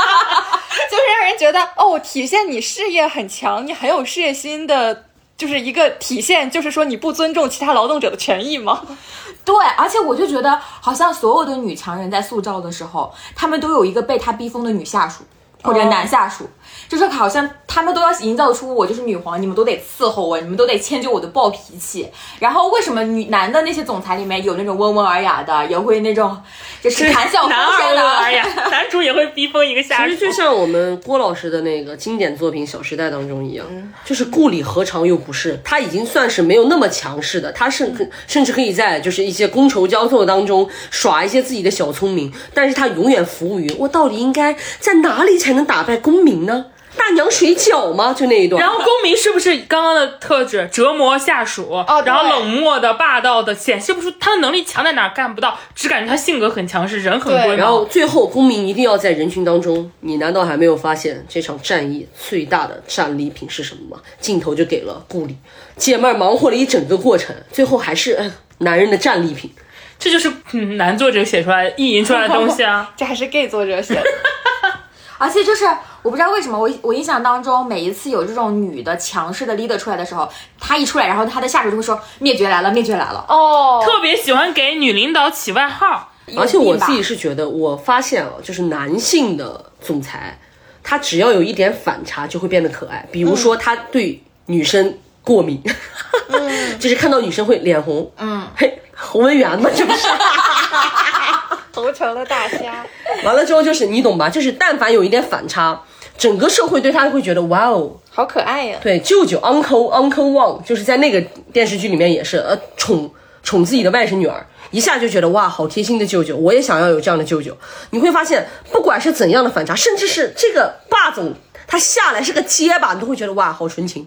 让人觉得哦，体现你事业很强，你很有事业心的，就是一个体现，就是说你不尊重其他劳动者的权益吗？对，而且我就觉得，好像所有的女强人在塑造的时候，她们都有一个被她逼疯的女下属或者男下属。就是好像他们都要营造出我就是女皇，你们都得伺候我，你们都得迁就我的暴脾气。然后为什么女男的那些总裁里面有那种温文尔雅的，也会那种就是谈笑风生的？哎呀，男主也会逼疯一个下属。其实就像我们郭老师的那个经典作品《小时代》当中一样，就是顾里何尝又不是？他已经算是没有那么强势的，他甚甚至可以在就是一些觥筹交错当中耍一些自己的小聪明，但是他永远服务于我到底应该在哪里才能打败公民呢？大娘水饺吗？就那一段。然后公民是不是刚刚的特质？折磨下属，然后冷漠的、霸道的，显示不出他的能力强在哪，干不到，只感觉他性格很强势，人很龟然后最后公民一定要在人群当中，你难道还没有发现这场战役最大的战利品是什么吗？镜头就给了顾里，姐妹忙活了一整个过程，最后还是男人的战利品。这就是男作者写出来、意淫出来的东西啊！这还是 gay 作者写的。而且就是我不知道为什么，我我印象当中，每一次有这种女的强势的 leader 出来的时候，她一出来，然后她的下属就会说灭绝来了，灭绝来了。哦，特别喜欢给女领导起外号。而且我自己是觉得，我发现啊，就是男性的总裁，他只要有一点反差，就会变得可爱。比如说，他对女生过敏，就是看到女生会脸红。嗯，嘿，侯文元嘛，这不是。投成了大虾，完了之后就是你懂吧？就是但凡有一点反差，整个社会对他会觉得哇哦，好可爱呀。对，舅舅 uncle uncle Wang 就是在那个电视剧里面也是呃宠宠自己的外甥女儿，一下就觉得哇好贴心的舅舅，我也想要有这样的舅舅。你会发现，不管是怎样的反差，甚至是这个霸总他下来是个结巴，你都会觉得哇好纯情。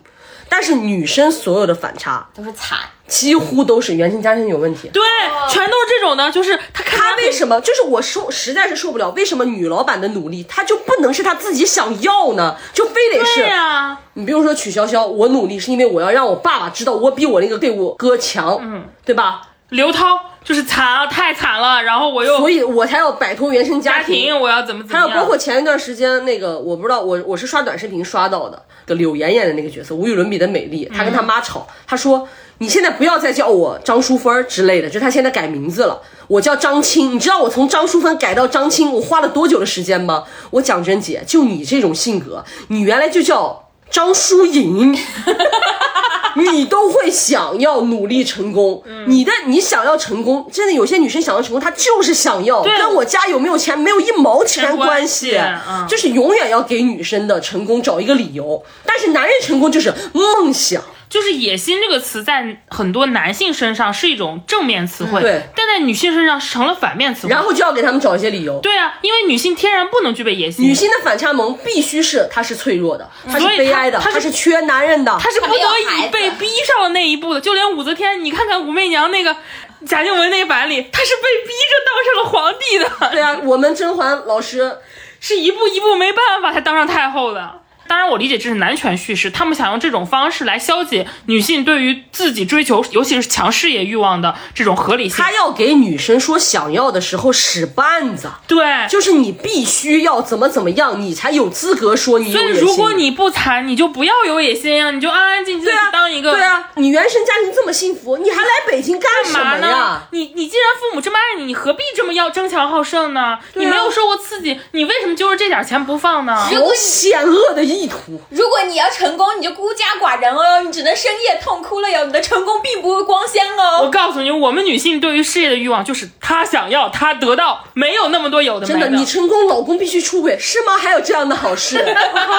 但是女生所有的反差都是惨。几乎都是原生家庭有问题，对，全都是这种的。就是他，他为什么？就是我受实在是受不了，为什么女老板的努力，她就不能是她自己想要呢？就非得是呀？你比如说曲筱绡，我努力是因为我要让我爸爸知道我比我那个队伍哥强，嗯，对吧？刘涛就是惨啊，太惨了，然后我又，所以我才要摆脱原生家庭，我要怎么怎么样？还有包括前一段时间那个，我不知道，我我是刷短视频刷到的，的柳岩演的那个角色，无与伦比的美丽，她跟她妈吵，她说。你现在不要再叫我张淑芬之类的，就她现在改名字了，我叫张青。你知道我从张淑芬改到张青，我花了多久的时间吗？我讲真姐，就你这种性格，你原来就叫张淑颖，你都会想要努力成功。你的你想要成功，真的有些女生想要成功，她就是想要，跟我家有没有钱没有一毛钱关系，就是永远要给女生的成功找一个理由。但是男人成功就是梦想。就是野心这个词，在很多男性身上是一种正面词汇，对，但在女性身上成了反面词汇。然后就要给他们找一些理由。对啊，因为女性天然不能具备野心。女性的反差萌必须是她是脆弱的，她是悲哀的，她是缺男人的，她是不得已被逼上了那一步的。就连武则天，你看看武媚娘那个贾静雯那个版里，她是被逼着当上了皇帝的。对啊，我们甄嬛老师是一步一步没办法才当上太后的。当然，我理解这是男权叙事，他们想用这种方式来消解女性对于自己追求，尤其是强事业欲望的这种合理性。他要给女生说想要的时候使绊子，对，就是你必须要怎么怎么样，你才有资格说你有野心。所以，如果你不惨，你就不要有野心呀，你就安安静静当一个。对啊，你原生家庭这么幸福，你还来北京干什么呀？你你既然父母这么爱你，你何必这么要争强好胜呢？你没有受过刺激，你为什么揪着这点钱不放呢？好险恶的意。图。如果你要成功，你就孤家寡人哦，你只能深夜痛哭了哟。你的成功并不会光鲜哦我哦。告诉你，我们女性对于事业的欲望就是她想要，她得到，没有那么多有的没真的，你成功，老公必须出轨，是吗？还有这样的好事？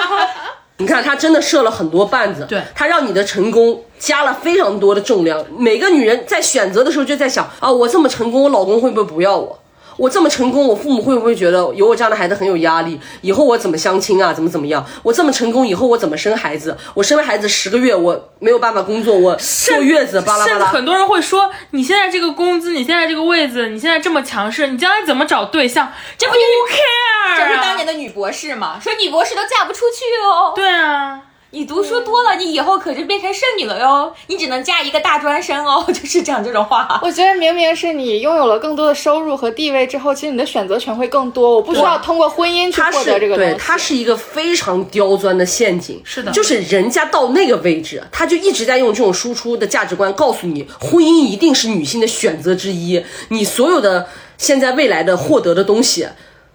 你看，他真的设了很多绊子，对他让你的成功加了非常多的重量。每个女人在选择的时候就在想啊，我这么成功，我老公会不会不要我？我这么成功，我父母会不会觉得有我这样的孩子很有压力？以后我怎么相亲啊？怎么怎么样？我这么成功，以后我怎么生孩子？我生了孩子十个月，我没有办法工作，我 坐月子，巴拉巴拉。甚至很多人会说，你现在这个工资，你现在这个位子，你现在这么强势，你将来怎么找对象？这不 care 这不是啊当年的女博士吗？说女博士都嫁不出去哦。对啊，你读书多了，你以后可就变成剩女了哟。你只能嫁一个大专生哦，就是讲这种话。我觉得明明是你拥有了更多的收入和地位之后，其实你的选择权会更多。我不需要通过婚姻去获得这个东西。对，它是一个非常刁钻的陷阱。是的就是人家到那个位置，他就一直在用这种输出的价值观告诉你，婚姻一定是女性的选择之一。你所有的现在未来的获得的东西。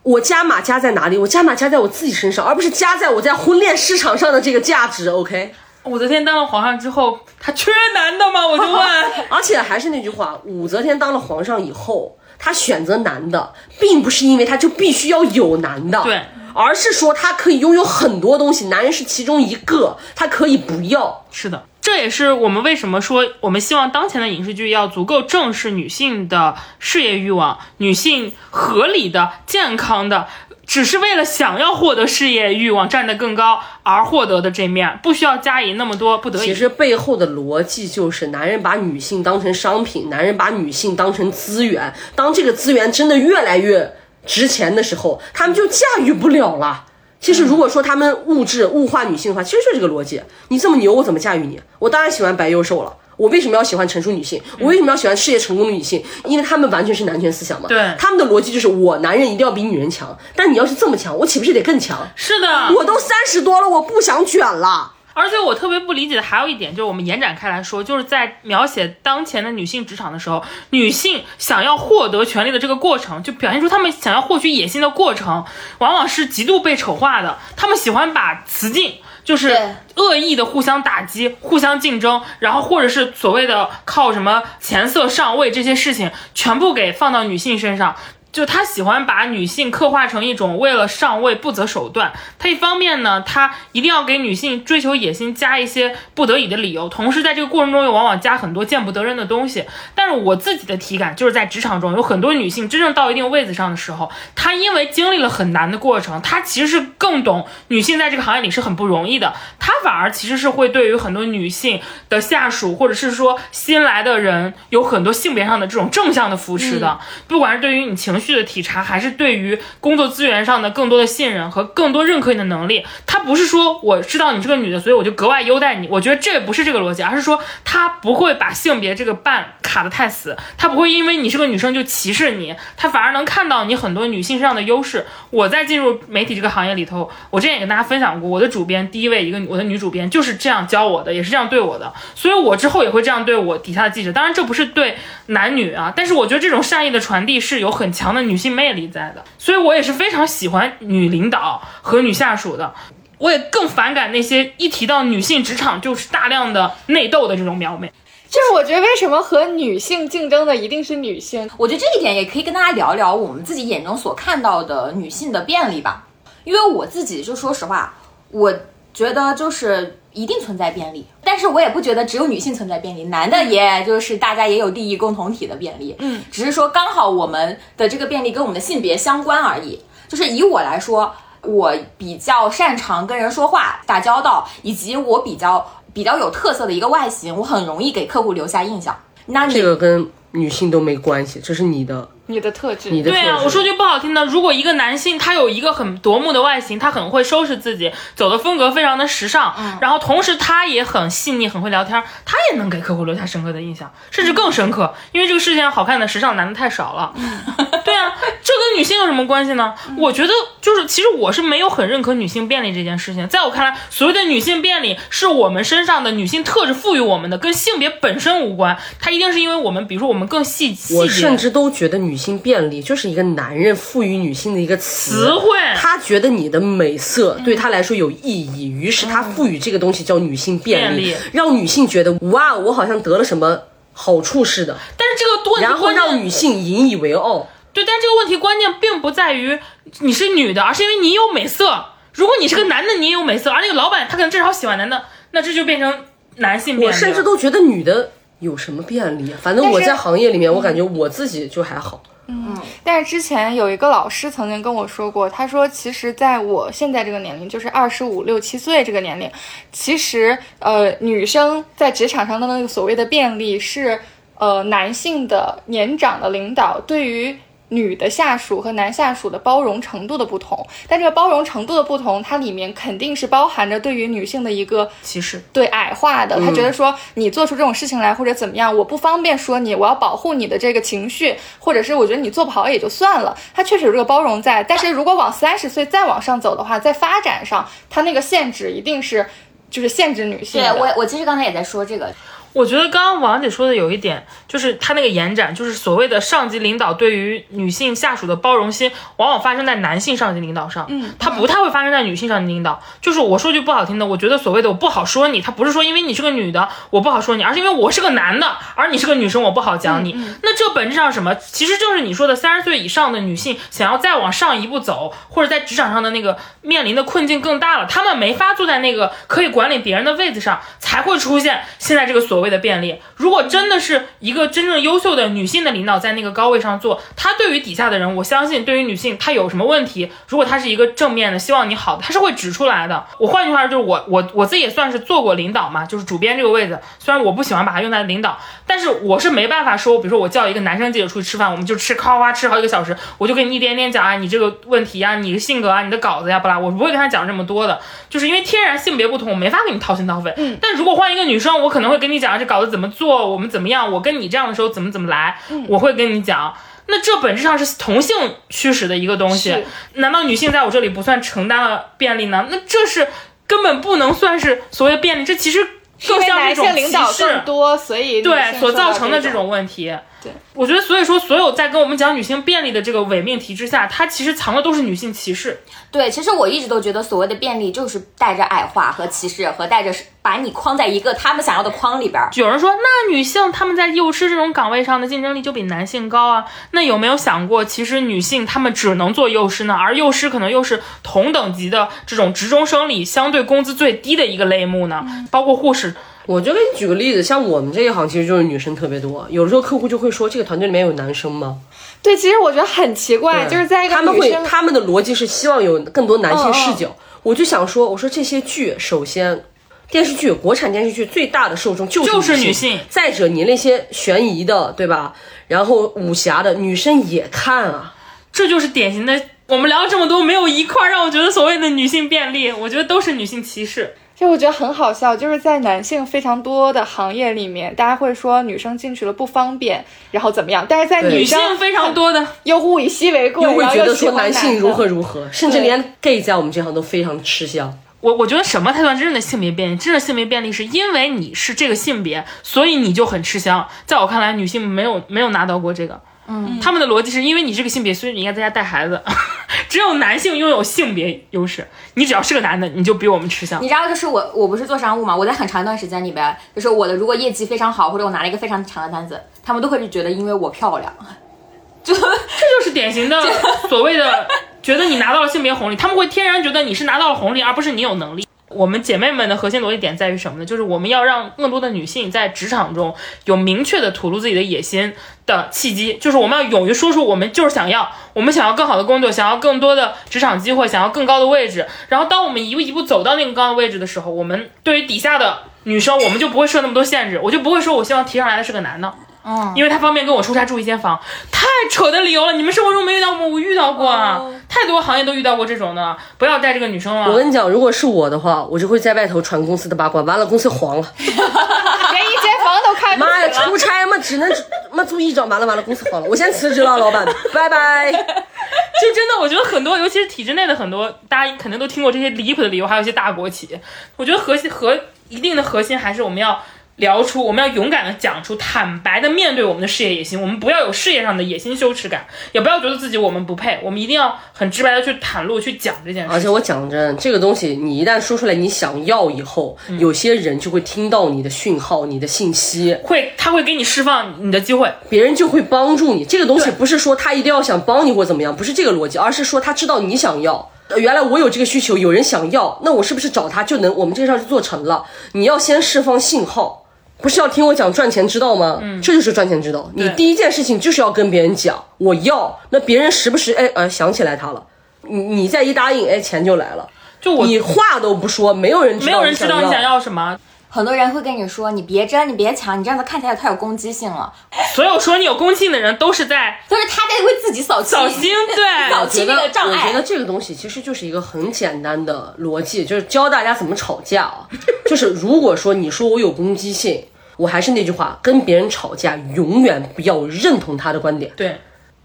我加码加在哪里？我加码加在我自己身上，而不是加在我在婚恋市场上的这个价值。OK，武则天当了皇上之后，她缺男的吗？我就问。而且还是那句话，武则天当了皇上以后，她选择男的，并不是因为她就必须要有男的，对，而是说她可以拥有很多东西，男人是其中一个，她可以不要。是的，这也是我们为什么说我们希望当前的影视剧要足够正视女性的事业欲望，女性合理的、健康的。只是为了想要获得事业欲望站得更高而获得的这面，不需要加以那么多不得已。其实背后的逻辑就是，男人把女性当成商品，男人把女性当成资源。当这个资源真的越来越值钱的时候，他们就驾驭不了了。其实，如果说他们物质物化女性的话，其实就是这个逻辑。你这么牛，我怎么驾驭你？我当然喜欢白幼瘦了。我为什么要喜欢成熟女性？我为什么要喜欢事业成功的女性？因为她们完全是男权思想嘛。对他们的逻辑就是我男人一定要比女人强，但你要是这么强，我岂不是得更强？是的，我都三十多了，我不想卷了。而且我特别不理解的还有一点，就是我们延展开来说，就是在描写当前的女性职场的时候，女性想要获得权利的这个过程，就表现出她们想要获取野心的过程，往往是极度被丑化的。她们喜欢把雌竞。就是恶意的互相打击、互相竞争，然后或者是所谓的靠什么钱色上位这些事情，全部给放到女性身上。就他喜欢把女性刻画成一种为了上位不择手段。他一方面呢，他一定要给女性追求野心加一些不得已的理由，同时在这个过程中又往往加很多见不得人的东西。但是我自己的体感就是在职场中，有很多女性真正到一定位子上的时候，她因为经历了很难的过程，她其实是更懂女性在这个行业里是很不容易的。她反而其实是会对于很多女性的下属，或者是说新来的人，有很多性别上的这种正向的扶持的，不管是对于你情绪的体察，还是对于工作资源上的更多的信任和更多认可你的能力。他不是说我知道你是个女的，所以我就格外优待你。我觉得这也不是这个逻辑，而是说他不会把性别这个绊卡得太死，他不会因为你是个女生就歧视你，他反而能看到你很多女性身上的优势。我在进入媒体这个行业里头，我之前也跟大家分享过，我的主编第一位一个我的女主编就是这样教我的，也是这样对我的，所以我之后也会这样对我底下的记者。当然这不是对男女啊，但是我觉得这种善意的传递是有很强的女性魅力在的，所以我也是非常喜欢女领导和女下属的。我也更反感那些一提到女性职场就是大量的内斗的这种描眉。就是我觉得为什么和女性竞争的一定是女性？我觉得这一点也可以跟大家聊聊我们自己眼中所看到的女性的便利吧。因为我自己就说实话，我觉得就是一定存在便利，但是我也不觉得只有女性存在便利，男的也就是大家也有利益共同体的便利。嗯，只是说刚好我们的这个便利跟我们的性别相关而已。就是以我来说，我比较擅长跟人说话、打交道，以及我比较比较有特色的一个外形，我很容易给客户留下印象。那你这个跟女性都没关系，这是你的你的特质，你的特质。对啊，我说句不好听的，如果一个男性他有一个很夺目的外形，他很会收拾自己，走的风格非常的时尚，然后同时他也很细腻，很会聊天，他也能给客户留下深刻的印象，甚至更深刻，因为这个世界上好看的时尚男的太少了。对啊，这跟女性有什么关系呢？我觉得就是，其实我是没有很认可女性便利这件事情。在我看来，所谓的女性便利是我们身上的女性特质赋予我们的，跟性别本身无关。它一定是因为我们，比如说我们更细细我节甚至都觉得女性便利就是一个男人赋予女性的一个词词汇他觉得你的美色对他来说有意义，于是他赋予这个东西叫女性便利，让女性觉得哇，我好像得了什么好处似的，但是这个问题然后让女性引以为傲。对，但这个问题关键并不在于你是女的，而是因为你有美色。如果你是个男的，你也有美色，而那个老板他可能正好喜欢男的，那这就变成男性便我利我。甚至都觉得女的有什么便利啊？反正我在行业里面，我感觉我自己就还好。嗯但是之前有一个老师曾经跟我说过，他说，其实在我现在这个年龄，就是二十五六七岁这个年龄，其实呃，女生在职场上的那个所谓的便利是，呃，男性的年长的领导对于。女的下属和男下属的包容程度的不同，但这个包容程度的不同，它里面肯定是包含着对于女性的一个歧视。对矮化的，他觉得说你做出这种事情来或者怎么样，我不方便说你，我要保护你的这个情绪，或者是我觉得你做不好也就算了。他确实有这个包容在，但是如果往三十岁再往上走的话，在发展上，他那个限制一定是就是限制女性。对我，我其实刚才也在说这个，我觉得刚刚王姐说的有一点，就是她那个延展，就是所谓的上级领导对于女性下属的包容心，往往发生在男性上级领导上，嗯，它不太会发生在女性上级领导。就是我说句不好听的，我觉得所谓的我不好说你，他不是说因为你是个女的我不好说你，而是因为我是个男的，而你是个女生我不好讲你。那这本质上什么？其实正是你说的三十岁以上的女性想要再往上一步走，或者在职场上的那个面临的困境更大了，她们没法坐在那个可以管理别人的位子上，才会出现现在这个所谓的便利。如果真的是一个真正优秀的女性的领导在那个高位上做，她对于底下的人，我相信对于女性她有什么问题，如果她是一个正面的，希望你好的，她是会指出来的。我换句话说，就是我我我自己也算是做过领导嘛，就是主编这个位置，虽然我不喜欢把它用在领导，但是我是没办法说，比如说我叫一个男生记者出去吃饭，我们就吃咔咔吃好几个小时，我就给你一点点讲啊，你这个问题啊，你的性格啊，你的稿子呀，不啦，我不会跟他讲这么多的，就是因为天然性别不同，我没法给你掏心掏肺。嗯，但如果换一个女生，我可能会跟你讲 这稿子怎么做，我们怎么样，我跟你这样的时候怎么怎么来，我会跟你讲。那这本质上是同性驱使的一个东西，难道女性在我这里不算承担了便利呢？那这是根本不能算是所谓便利，这其实更像是一种性领导歧视。更多，所以对所造成的这这种问题。对，我觉得所以说，所有在跟我们讲女性便利的这个伪命题之下，它其实藏的都是女性歧视。对，其实我一直都觉得所谓的便利就是带着矮化和歧视，和带着把你框在一个他们想要的框里边儿。有人说，那女性她们在幼师这种岗位上的竞争力就比男性高啊？那有没有想过，其实女性她们只能做幼师呢？而幼师可能又是同等级的这种职中生里相对工资最低的一个类目呢？包括护士，我就给你举个例子，像我们这一行其实就是女生特别多，有的时候客户就会说，这个团队里面有男生吗？对，其实我觉得很奇怪，就是在一个他们会他们的逻辑是希望有更多男性视角。我就想说，我说这些剧，首先。电视剧，国产电视剧最大的受众就是就是女女性再者，你那些悬疑的，对吧？然后武侠的，女生也看啊。这就是典型的。我们聊了这么多，没有一块让我觉得所谓的女性便利，我觉得都是女性歧视。就我觉得很好笑，就是在男性非常多的行业里面，大家会说女生进去了不方便，然后怎么样？但是在对女女性非常多的，又物以稀为贵，又会觉得说男性如何如何，甚至连 gay 在我们这行都非常吃香。我我觉得什么才算真正的性别便利？真正的性别便利是因为你是这个性别，所以你就很吃香。在我看来，女性没有没有拿到过这个。嗯，他们的逻辑是因为你是个性别，所以你应该在家带孩子。只有男性拥有性别优势，你只要是个男的，你就比我们吃香你。知道，就是我，我不是做商务嘛，我在很长一段时间里边，就是我的如果业绩非常好，或者我拿了一个非常长的单子，他们都会觉得因为我漂亮，就这就是典型的 所谓的觉得你拿到了性别红利，他们会天然觉得你是拿到了红利，而不是你有能力。我们姐妹们的核心逻辑点在于什么呢？就是我们要让更多的女性在职场中有明确的吐露自己的野心的契机，就是我们要勇于说出我们就是想要，我们想要更好的工作，想要更多的职场机会，想要更高的位置。然后当我们一步一步走到那个高的位置的时候，我们对于底下的女生，我们就不会设那么多限制，我就不会说我希望提上来的是个男的。嗯，因为他方便跟我出差住一间房，太扯的理由了。你们生活中没遇到过，我遇到过啊，太多行业都遇到过这种的。不要带这个女生了。我跟你讲，如果是我的话，我就会在外头传公司的八卦，完了公司黄了。连一间房都开不妈呀，出差嘛，只能妈住一张，完了完了，公司黄了，我先辞职了，老板，拜拜。就真的，我觉得很多，尤其是体制内的很多，大家肯定都听过这些离谱的理由，还有一些大国企。我觉得核心核一定的核心还是我们要。聊出，我们要勇敢的讲出，坦白的面对我们的事业野心。我们不要有事业上的野心羞耻感，也不要觉得自己我们不配。我们一定要很直白的去袒露，去讲这件事。而且我讲真，这个东西你一旦说出来，你想要以后，有些人就会听到你的讯号、你的信息，会他会给你释放你的机会，别人就会帮助你。这个东西不是说他一定要想帮你或怎么样，不是这个逻辑，而是说他知道你想要。原来我有这个需求，有人想要，那我是不是找他就能？我们这个事儿就做成了。你要先释放信号。不是要听我讲赚钱之道吗？嗯，这就是赚钱之道。你第一件事情就是要跟别人讲我要，那别人时不时哎呃想起来他了，你你再一答应，哎钱就来了。就我你话都不说，没有人没有人知道你想要什么。很多人会跟你说你别争，你别抢，你这样子看起来太有攻击性了。所有说你有攻击性的人都是在都是他在为自己扫扫心，对 扫清那个障碍。我觉得这个东西其实就是一个很简单的逻辑，就是教大家怎么吵架啊。就是如果说你说我有攻击性。我还是那句话，跟别人吵架，永远不要认同他的观点。对，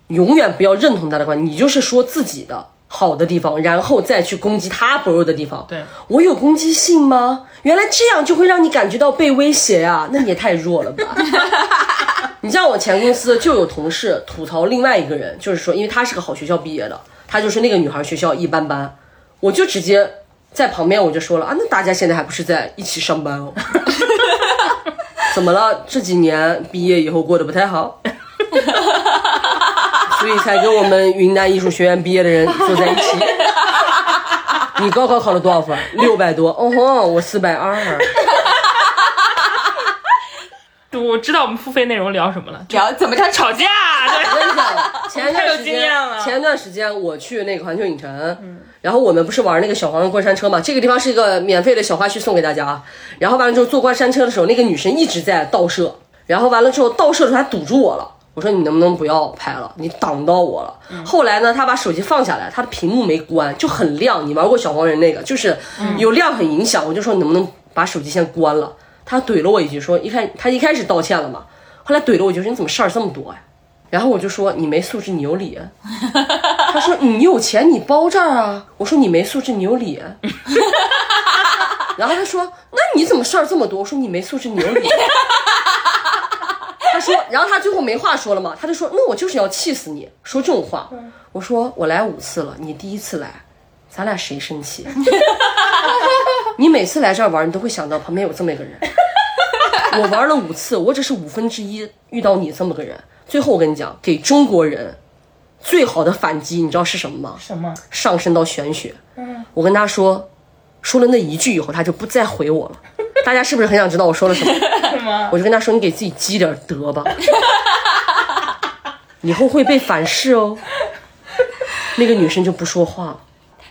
永远不要认同他的观点。你就是说自己的好的地方，然后再去攻击他薄弱的地方。对我有攻击性吗？原来这样就会让你感觉到被威胁啊？那 你也太弱了吧！你像我前公司就有同事吐槽另外一个人，就是说，因为他是个好学校毕业的，他就说那个女孩学校一般般，我就直接在旁边我就说了啊，那大家现在还不是在一起上班哦？怎么了？这几年毕业以后过得不太好，所以才跟我们云南艺术学院毕业的人坐在一起。你高考考了多少分？六百多。哦吼，我四百二。我知道我们付费内容聊什么了，聊怎么叫吵架。我跟你讲，前段时间，前段时间我去那个环球影城，然后我们不是玩那个小黄人过山车嘛？这个地方是一个免费的小花絮，送给大家啊。然后完了之后坐过山车的时候，那个女生一直在倒射，然后完了之后倒射的时候还堵住我了。我说你能不能不要拍了？你挡到我了。后来呢，他把手机放下来，他的屏幕没关，就很亮。你玩过小黄人那个，就是有亮很影响。我就说能不能把手机先关了？他怼了我一句，说一开他一开始道歉了嘛，后来怼了我一句说，你怎么事儿这么多呀？然后我就说你没素质，你有理。他说你有钱你包这儿啊。我说你没素质，你有理。然后他说那你怎么事儿这么多？我说你没素质，你有理。他说，然后他最后没话说了嘛，他就说那我就是要气死你，说这种话。我说我来五次了，你第一次来，咱俩谁生气？你每次来这儿玩，你都会想到旁边有这么一个人。我玩了五次，我只是五分之一遇到你这么个人。最后我跟你讲，给中国人最好的反击，你知道是什么吗？什么？上升到玄学。嗯。我跟他说，说了那一句以后，他就不再回我了。大家是不是很想知道我说了什么？什么？我就跟他说，你给自己积点德吧，以后会被反噬哦。那个女生就不说话。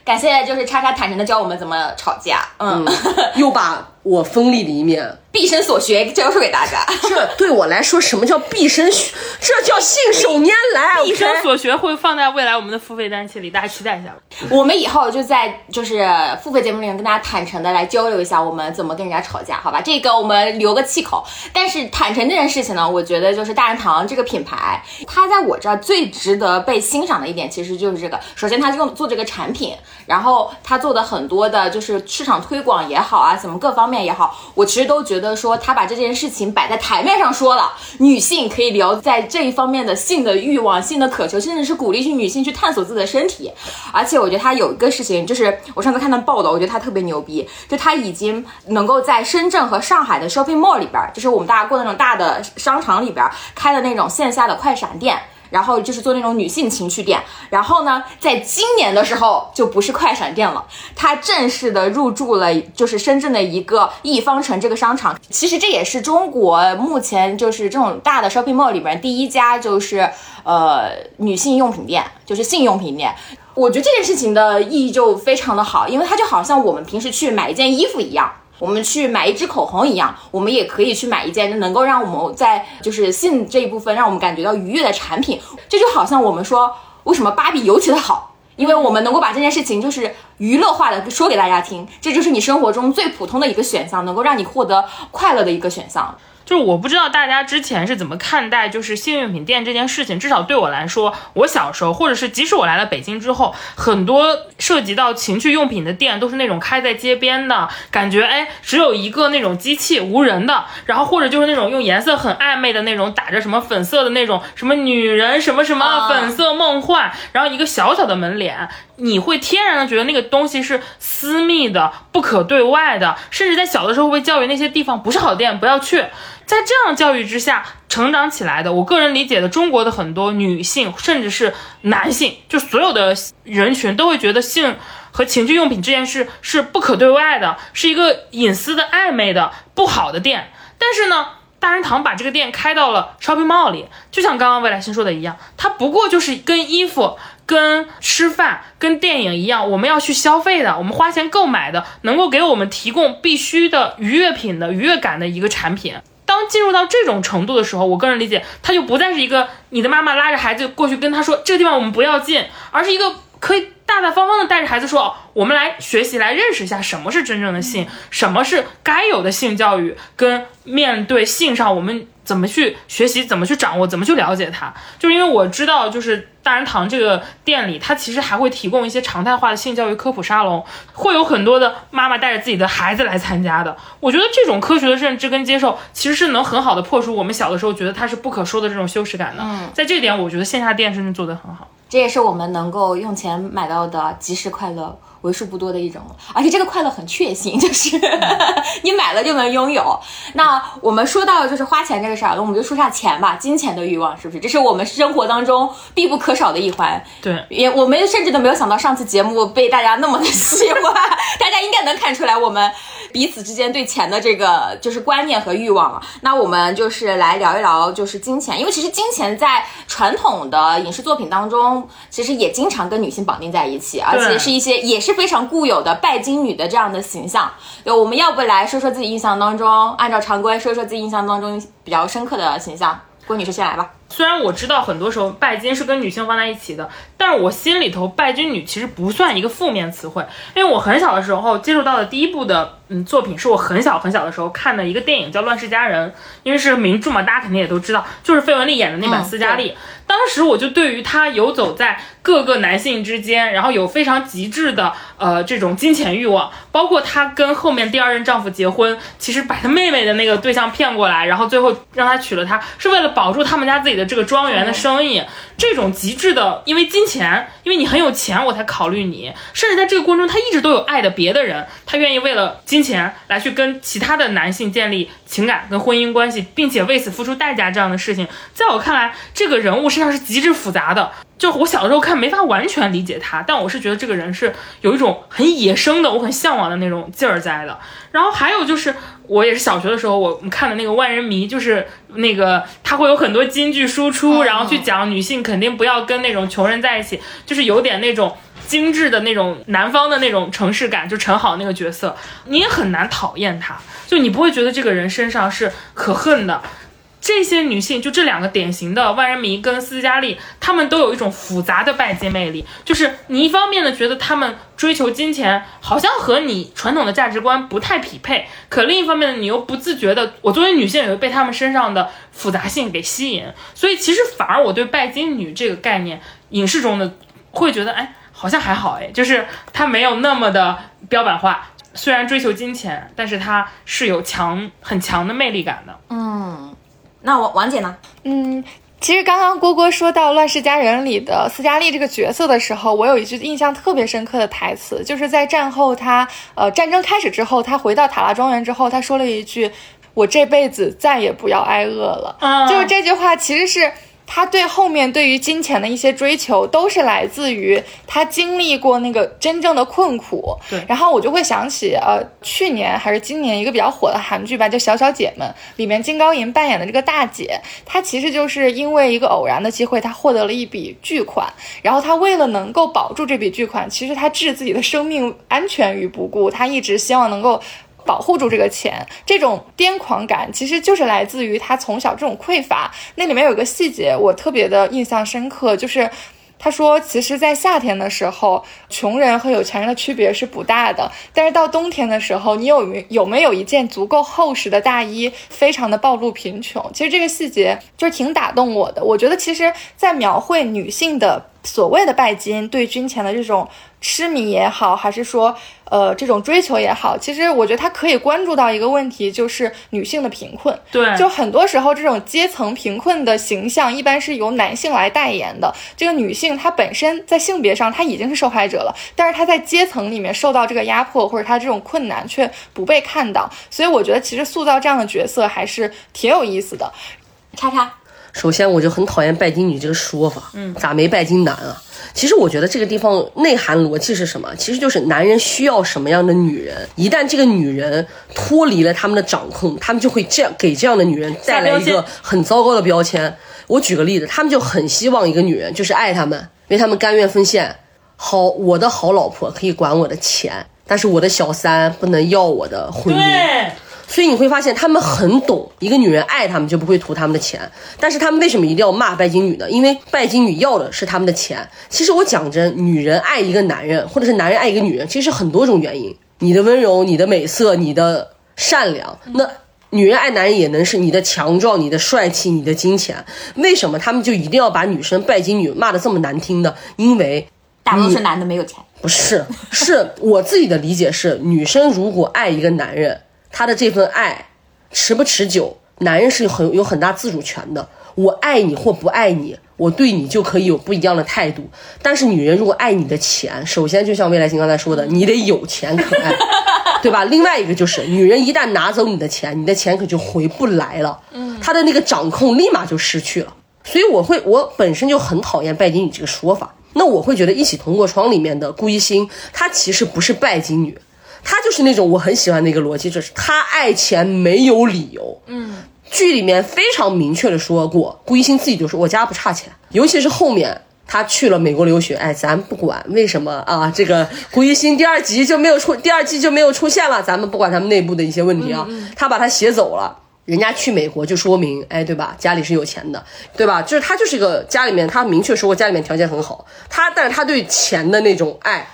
感谢，就是叉叉坦诚的教我们怎么吵架。嗯。又把我锋利的一面。毕生所学教授给大家，这对我来说，什么叫毕生学？这叫信手拈来。毕生所学会放在未来我们的付费单期里，大家期待一下吧。我们以后就在就是付费节目里面跟大家坦诚的来交流一下，我们怎么跟人家吵架，好吧？这个我们留个气口。但是坦诚这件事情呢，我觉得就是大人堂这个品牌，它在我这儿最值得被欣赏的一点，其实就是这个。首先，它用做这个产品，然后它做的很多的就是市场推广也好啊，什么各方面也好，我其实都觉得。得说他把这件事情摆在台面上说了，女性可以聊在这一方面的性的欲望、性的渴求，甚至是鼓励去女性去探索自己的身体。而且我觉得他有一个事情，就是我上次看到报道，我觉得他特别牛逼，就他已经能够在深圳和上海的 shopping mall 里边，就是我们大家过那种大的商场里边开的那种线下的快闪店。然后就是做那种女性情趣店，然后呢，在今年的时候就不是快闪店了，它正式的入驻了，就是深圳的一个亿方城这个商场。其实这也是中国目前就是这种大的 shopping mall 里边第一家就是呃女性用品店，就是性用品店。我觉得这件事情的意义就非常的好，因为它就好像我们平时去买一件衣服一样。我们去买一支口红一样，我们也可以去买一件能够让我们在就是性这一部分让我们感觉到愉悦的产品。这就好像我们说，为什么芭比尤其的好，因为我们能够把这件事情就是娱乐化的说给大家听，这就是你生活中最普通的一个选项，能够让你获得快乐的一个选项。就是我不知道大家之前是怎么看待就是性用品店这件事情。至少对我来说，我小时候，或者是即使我来了北京之后，很多涉及到情趣用品的店都是那种开在街边的，感觉哎只有一个那种机器无人的，然后或者就是那种用颜色很暧昧的那种打着什么粉色的那种什么女人什么什么粉色梦幻，然后一个小小的门脸，你会天然的觉得那个东西是私密的、不可对外的，甚至在小的时候会教育那些地方不是好店，不要去。在这样教育之下成长起来的，我个人理解的中国的很多女性，甚至是男性，就所有的人群都会觉得性和情趣用品这件事是不可对外的，是一个隐私的、暧昧的、不好的店。但是呢，大人堂把这个店开到了 shopping mall 里，就像刚刚未来星说的一样，它不过就是跟衣服、跟吃饭、跟电影一样，我们要去消费的，我们花钱购买的，能够给我们提供必须的愉悦品的愉悦感的一个产品。当进入到这种程度的时候，我个人理解，他就不再是一个你的妈妈拉着孩子过去跟他说这个地方我们不要进，而是一个可以大大方方的带着孩子说，我们来学习，来认识一下什么是真正的性，什么是该有的性教育，跟面对性上我们怎么去学习，怎么去掌握，怎么去了解它。就是因为我知道，就是大人堂这个店里，它其实还会提供一些常态化的性教育科普沙龙，会有很多的妈妈带着自己的孩子来参加的。我觉得这种科学的认知跟接受，其实是能很好的破除我们小的时候觉得它是不可说的这种羞耻感的。嗯，在这点，我觉得线下店真的做得很好。这也是我们能够用钱买到的即时快乐为数不多的一种，而且这个快乐很确信，就是你买了就能拥有。那我们说到就是花钱这个事儿，那我们就说下钱吧，金钱的欲望是不是？这是我们生活当中必不可少的一环。对，也我们甚至都没有想到上次节目被大家那么的喜欢，大家应该能看出来我们彼此之间对钱的这个就是观念和欲望了。那我们就是来聊一聊就是金钱，因为其实金钱在传统的影视作品当中，其实也经常跟女性绑定在一起，而且是一些也是非常固有的拜金女的这样的形象。对，我们要不来说说自己印象当中，按照常规说说自己印象当中比较深刻的形象。郭女士先来吧。虽然我知道很多时候拜金是跟女性放在一起的，但是我心里头拜金女其实不算一个负面词汇，因为我很小的时候接触到的第一部的嗯作品是我很小很小的时候看的一个电影叫《乱世佳人》，因为是名著嘛，大家肯定也都知道，就是费雯丽演的那版斯嘉丽。当时我就对于她游走在各个男性之间，然后有非常极致的呃这种金钱欲望，包括她跟后面第二任丈夫结婚，其实把她妹妹的那个对象骗过来，然后最后让她娶了她，是为了保住他们家自己的这个庄园的生意。这种极致的，因为金钱，因为你很有钱，我才考虑你。甚至在这个过程中，他一直都有爱的别的人，他愿意为了金钱来去跟其他的男性建立情感跟婚姻关系，并且为此付出代价这样的事情，在我看来，这个人物身上是极致复杂的。就我小的时候看没法完全理解他，但我是觉得这个人是有一种很野生的，我很向往的那种劲儿在的。然后还有就是，我也是小学的时候我们看的那个《万人迷》，就是那个他会有很多金句输出，然后去讲女性肯定不要跟那种穷人在一起，就是有点那种精致的那种南方的那种城市感，就陈好那个角色，你也很难讨厌他，就你不会觉得这个人身上是可恨的。这些女性，就这两个典型的万人迷跟斯嘉丽，她们都有一种复杂的拜金魅力。就是你一方面呢觉得她们追求金钱，好像和你传统的价值观不太匹配，可另一方面呢，你又不自觉的，我作为女性也会被她们身上的复杂性给吸引。所以其实反而我对拜金女这个概念，影视中的会觉得，哎，好像还好，哎，就是她没有那么的标 bản 化。虽然追求金钱，但是她是有强很强的魅力感的。嗯，那王王姐呢？嗯，其实刚刚郭郭说到《乱世佳人》里的斯嘉丽这个角色的时候，我有一句印象特别深刻的台词，就是在战后他呃战争开始之后，他回到塔拉庄园之后，他说了一句：“我这辈子再也不要挨饿了。嗯就是这句话其实是。他对后面对于金钱的一些追求，都是来自于他经历过那个真正的困苦。对然后我就会想起，呃，去年还是今年一个比较火的韩剧吧，叫《小小姐们》，里面金高银扮演的这个大姐，她其实就是因为一个偶然的机会，她获得了一笔巨款，然后她为了能够保住这笔巨款，其实她置自己的生命安全于不顾，她一直希望能够。保护住这个钱，这种癫狂感其实就是来自于他从小这种匮乏。那里面有个细节我特别的印象深刻，就是他说，其实，在夏天的时候，穷人和有钱人的区别是不大的，但是到冬天的时候，你有没有没有一件足够厚实的大衣，非常的暴露贫穷。其实这个细节就是挺打动我的。我觉得，其实，在描绘女性的。所谓的拜金对金钱的这种痴迷也好，还是说呃这种追求也好，其实我觉得他可以关注到一个问题，就是女性的贫困。对，就很多时候这种阶层贫困的形象，一般是由男性来代言的。这个女性她本身在性别上她已经是受害者了，但是她在阶层里面受到这个压迫或者她这种困难却不被看到，所以我觉得其实塑造这样的角色还是挺有意思的。叉叉。首先，我就很讨厌拜金女这个说法。嗯，咋没拜金男啊？其实我觉得这个地方内涵逻辑是什么？其实就是男人需要什么样的女人，一旦这个女人脱离了他们的掌控，他们就会这样给这样的女人带来一个很糟糕的标签。我举个例子，他们就很希望一个女人就是爱他们，为他们甘愿奉献。好，我的好老婆可以管我的钱，但是我的小三不能要我的婚姻。所以你会发现，他们很懂，一个女人爱他们就不会图他们的钱。但是他们为什么一定要骂拜金女呢？因为拜金女要的是他们的钱。其实我讲真，女人爱一个男人，或者是男人爱一个女人，其实很多种原因。你的温柔，你的美色，你的善良。那女人爱男人也能是你的强壮、你的帅气、你的金钱。为什么他们就一定要把女生拜金女骂的这么难听呢？因为大多数男的没有钱。不是，是我自己的理解是，女生如果爱一个男人。他的这份爱持不持久，男人是很有很大自主权的。我爱你或不爱你，我对你就可以有不一样的态度。但是女人如果爱你的钱，首先就像未来星刚才说的，你得有钱可爱，对吧？另外一个就是，女人一旦拿走你的钱，你的钱可就回不来了。嗯，她的那个掌控立马就失去了。所以我会，我本身就很讨厌拜金女这个说法。那我会觉得《一起同过窗》里面的顾一星，她其实不是拜金女。他就是那种我很喜欢的一个逻辑，就是他爱钱没有理由。嗯，剧里面非常明确的说过，顾一心自己就说我家不差钱，尤其是后面他去了美国留学，哎，咱不管为什么啊，这个顾一心第二集就没有出，第二季就没有出现了，咱们不管他们内部的一些问题啊，他把他写走了，人家去美国就说明，哎，对吧？家里是有钱的，对吧？就是他就是一个家里面，他明确说过家里面条件很好，他但是他对钱的那种爱。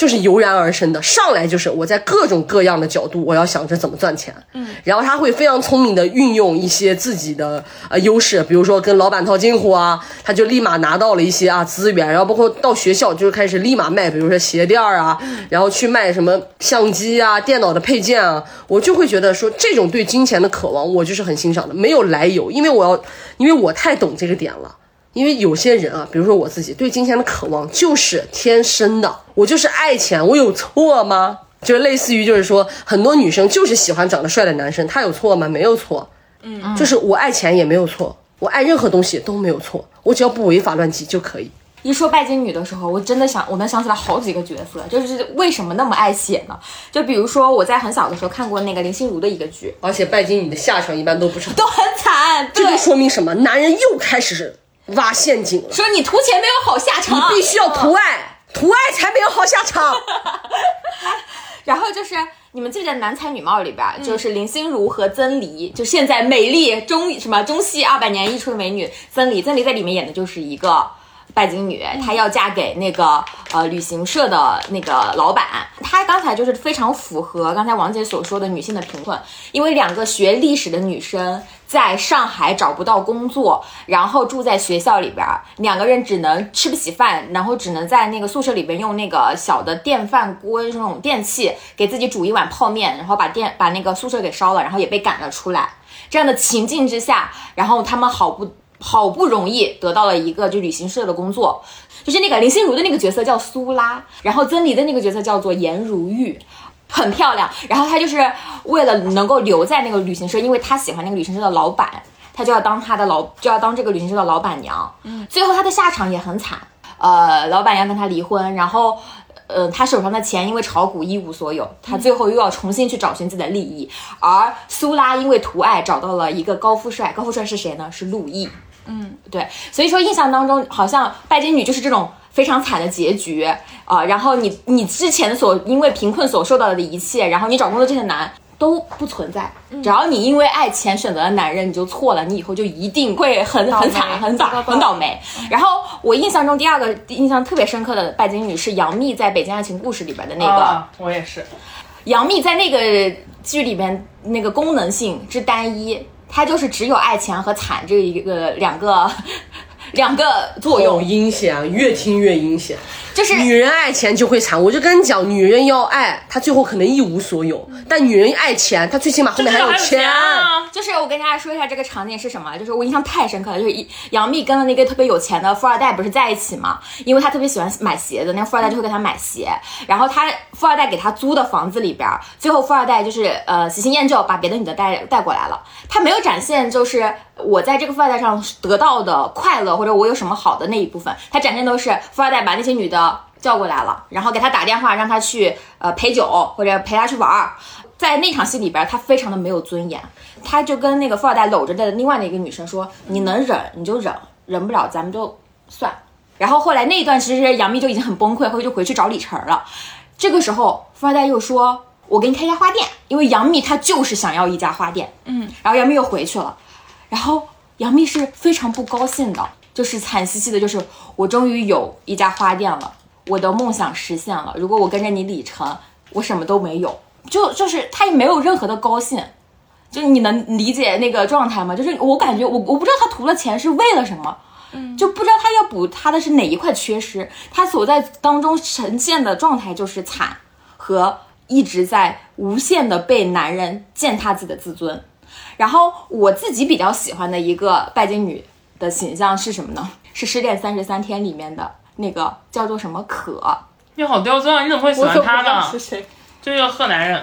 就是油然而生的，上来就是我在各种各样的角度，我要想着怎么赚钱。嗯，然后他会非常聪明的运用一些自己的呃优势，比如说跟老板套近乎啊，他就立马拿到了一些啊资源，然后包括到学校就是开始立马卖，比如说鞋垫啊，然后去卖什么相机啊、电脑的配件啊，我就会觉得说这种对金钱的渴望，我就是很欣赏的，没有来由，因为我要，因为我太懂这个点了。因为有些人啊，比如说我自己对金钱的渴望就是天生的，我就是爱钱，我有错吗？就类似于就是说，很多女生就是喜欢长得帅的男生，他有错吗？没有错，嗯，就是我爱钱也没有错，我爱任何东西都没有错，我只要不违法乱纪就可以。一说拜金女的时候，我真的想，我能想起来好几个角色，就是为什么那么爱写呢？就比如说我在很小的时候看过那个林心如的一个剧，而且拜金女的下场一般都不是都很惨，这就说明什么？男人又开始。挖陷阱了，说你图钱没有好下场，你必须要图爱，图爱才没有好下场。然后就是你们记得《男才女貌》里边，就是林心如和曾黎，就现在美丽中什么中戏二百年一出的美女曾黎，曾黎在里面演的就是一个。拜金女，她要嫁给那个呃旅行社的那个老板。她刚才就是非常符合刚才王姐所说的女性的贫困，因为两个学历史的女生在上海找不到工作，然后住在学校里边，两个人只能吃不起饭，然后只能在那个宿舍里边用那个小的电饭锅这种电器给自己煮一碗泡面，然后把电把那个宿舍给烧了，然后也被赶了出来。这样的情境之下，然后他们好不。好不容易得到了一个就旅行社的工作，就是那个林心如的那个角色叫苏拉，然后曾黎的那个角色叫做颜如玉，很漂亮。然后她就是为了能够留在那个旅行社，因为她喜欢那个旅行社的老板，她就要当他的老就要当这个旅行社的老板娘。嗯，最后她的下场也很惨，呃，老板要跟她离婚，然后。呃，他手上的钱因为炒股一无所有，他最后又要重新去找寻自己的利益。而苏拉因为图爱找到了一个高富帅，高富帅是谁呢？是陆毅。嗯，对，所以说印象当中好像拜金女就是这种非常惨的结局啊。然后你你之前所因为贫困所受到的一切，然后你找工作这些难。都不存在。只要你因为爱钱选择了男人，你就错了，你以后就一定会很很惨、很糟糕倒很倒霉。然后我印象中第二个印象特别深刻的拜金女是杨幂在《北京爱情故事》里边的那个。啊我也是。杨幂在那个剧里边那个功能性之单一，她就是只有爱钱和惨这一个两个两个作用，阴险啊，越听越阴险。就是女人爱钱就会惨，我就跟你讲，女人要爱，她最后可能一无所有；但女人爱钱，她最起码后面还有钱。啊！就是我跟大家说一下这个场景是什么，就是我印象太深刻了，就是一杨幂跟了那个特别有钱的富二代不是在一起嘛，因为她特别喜欢买鞋子，那个富二代就会给她买鞋，然后她富二代给她租的房子里边，最后富二代就是呃喜新厌旧，把别的女的带带过来了，他没有展现就是我在这个富二代上得到的快乐或者我有什么好的那一部分，他展现都是富二代把那些女的叫过来了，然后给他打电话让他去呃陪酒或者陪他去玩儿。在那场戏里边，他非常的没有尊严，他就跟那个富二代搂着的另外的一个女生说：“你能忍你就忍，忍不了咱们就算。”然后后来那一段其实杨幂就已经很崩溃，后来就回去找李晨了。这个时候，富二代又说：“我给你开一家花店。”因为杨幂她就是想要一家花店，嗯，然后杨幂又回去了，然后杨幂是非常不高兴的，就是惨兮兮的，就是我终于有一家花店了，我的梦想实现了。如果我跟着你李程，我什么都没有，就就是他也没有任何的高兴。就你能理解那个状态吗？就是我感觉我我不知道他图了钱是为了什么，嗯，就不知道他要补他的是哪一块缺失。他所在当中呈现的状态就是惨和一直在无限的被男人践踏自己的自尊。然后我自己比较喜欢的一个拜金女的形象是什么呢？是《失恋三十三天》里面的那个叫做什么可，你好刁钻啊！你怎么会喜欢他呢？谁？就是个贺男人。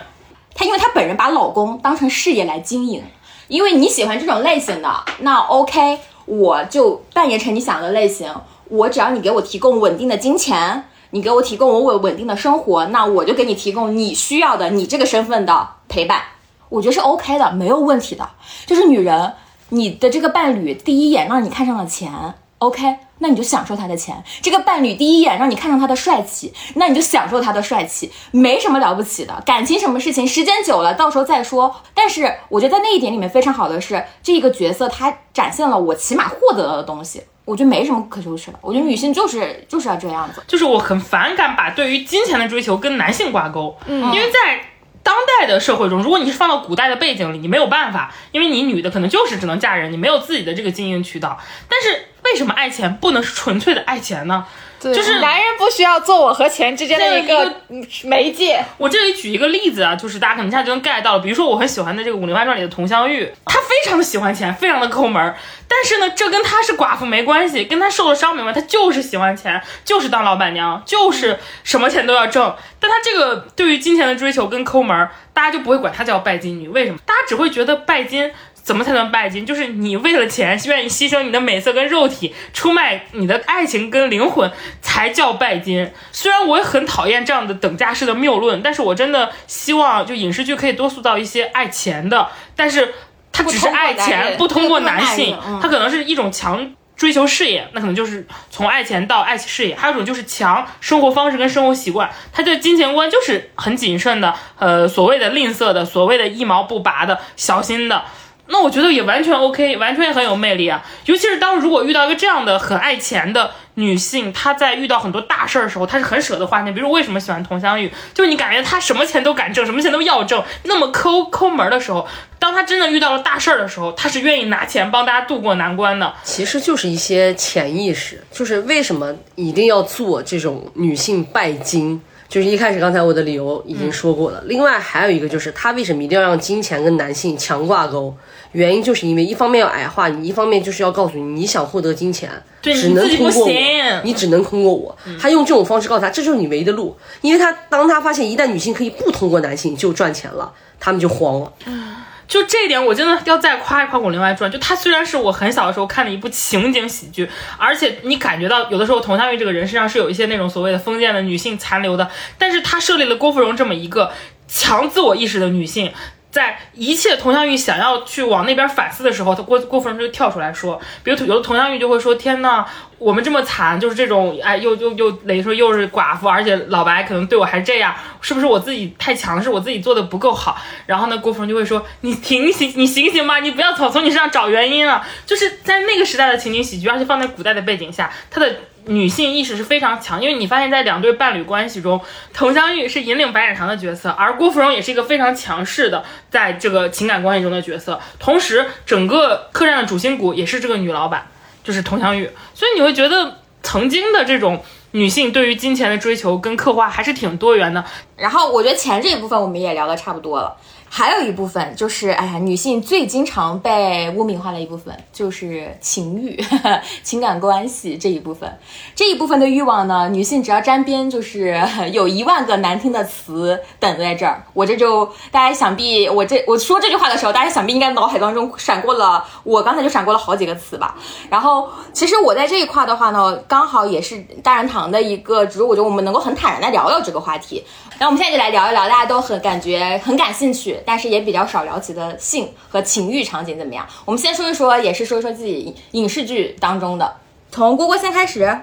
他因为他本人把老公当成事业来经营，因为你喜欢这种类型的，那 OK，我就扮演成你想要的类型，我只要你给我提供稳定的金钱，你给我提供我稳稳定的生活，那我就给你提供你需要的你这个身份的陪伴，我觉得是 OK 的，没有问题的。就是女人，你的这个伴侣第一眼让你看上了钱，OK，那你就享受他的钱。这个伴侣第一眼让你看上他的帅气，那你就享受他的帅气，没什么了不起的。感情什么事情，时间久了到时候再说。但是我觉得在那一点里面非常好的是，这个角色他展现了我起码获得了的东西，我觉得没什么可羞耻的。我觉得女性就是就是要这样子。就是我很反感把对于金钱的追求跟男性挂钩，嗯，因为在当代的社会中，如果你是放到古代的背景里，你没有办法，因为你女的可能就是只能嫁人，你没有自己的这个经营渠道。但是为什么爱钱不能是纯粹的爱钱呢？就是男人不需要做我和钱之间的一个嗯媒介。我这里举一个例子啊，就是大家可能一下就能 get 到了。比如说我很喜欢的这个《武林外传》里的佟湘玉，她非常的喜欢钱，非常的抠门儿。但是呢，这跟她是寡妇没关系，跟她受了伤没关系，她就是喜欢钱，就是当老板娘，就是什么钱都要挣。但她这个对于金钱的追求跟抠门儿，大家就不会管她叫拜金女，为什么？大家只会觉得拜金。怎么才能拜金？就是你为了钱，愿意牺牲你的美色跟肉体，出卖你的爱情跟灵魂，才叫拜金。虽然我也很讨厌这样的等价式的谬论，但是我真的希望就影视剧可以多塑造一些爱钱的，但是他只是爱钱，不通过男性他可能是一种强。追求事业，那可能就是从爱钱到爱事业；还有一种就是强生活方式跟生活习惯，他对金钱观就是很谨慎的，呃，所谓的吝啬的，所谓的一毛不拔的，小心的。那我觉得也完全 OK，完全也很有魅力啊。尤其是当如果遇到一个这样的很爱钱的女性，她在遇到很多大事儿的时候，她是很舍得花钱。比如说为什么喜欢佟湘玉，就是你感觉她什么钱都敢挣，什么钱都要挣，那么抠抠门儿的时候，当她真的遇到了大事儿的时候，她是愿意拿钱帮大家渡过难关的。其实就是一些潜意识，就是为什么一定要做这种女性拜金。就是一开始刚才我的理由已经说过了，另外还有一个就是她为什么一定要让金钱跟男性强挂钩？原因就是因为一方面要矮化你，一方面就是要告诉你，你想获得金钱，对只能通过我行，你只能通过我。他用这种方式告诉他，这就是你唯一的路，因为他当他发现一旦女性可以不通过男性就赚钱了，他们就慌了。就这一点，我真的要再夸一夸《武林外传》。就它虽然是我很小的时候看的一部情景喜剧，而且你感觉到有的时候佟湘玉这个人身上是有一些那种所谓的封建的女性残留的，但是她设立了郭芙蓉这么一个强自我意识的女性。在一切佟湘玉想要去往那边反思的时候，他郭郭芙蓉就跳出来说，比如有的佟湘玉就会说：“天呐，我们这么惨，就是这种哎，又又又等于说又是寡妇，而且老白可能对我还这样，是不是我自己太强势，我自己做的不够好？”然后呢，郭芙蓉就会说：“你醒醒，你醒醒吧，你不要总从你身上找原因了。”就是在那个时代的情景喜剧，而且放在古代的背景下，它的。女性意识是非常强，因为你发现，在两对伴侣关系中，佟湘玉是引领白展堂的角色，而郭芙蓉也是一个非常强势的，在这个情感关系中的角色。同时，整个客栈的主心骨也是这个女老板，就是佟湘玉。所以你会觉得，曾经的这种女性对于金钱的追求跟刻画还是挺多元的。然后，我觉得钱这一部分我们也聊得差不多了。还有一部分就是，哎呀，女性最经常被污名化的一部分就是情欲、情感关系这一部分。这一部分的欲望呢，女性只要沾边，就是有一万个难听的词等在这儿。我这就大家想必我这我说这句话的时候，大家想必应该脑海当中闪过了，我刚才就闪过了好几个词吧。然后，其实我在这一块的话呢，刚好也是大人堂的一个，只是我觉得我们能够很坦然的聊聊这个话题。然后我们现在就来聊一聊，大家都很感觉很感兴趣，但是也比较少聊起的性和情欲场景怎么样？我们先说一说，也是说一说自己影视剧当中的，从郭郭先开始。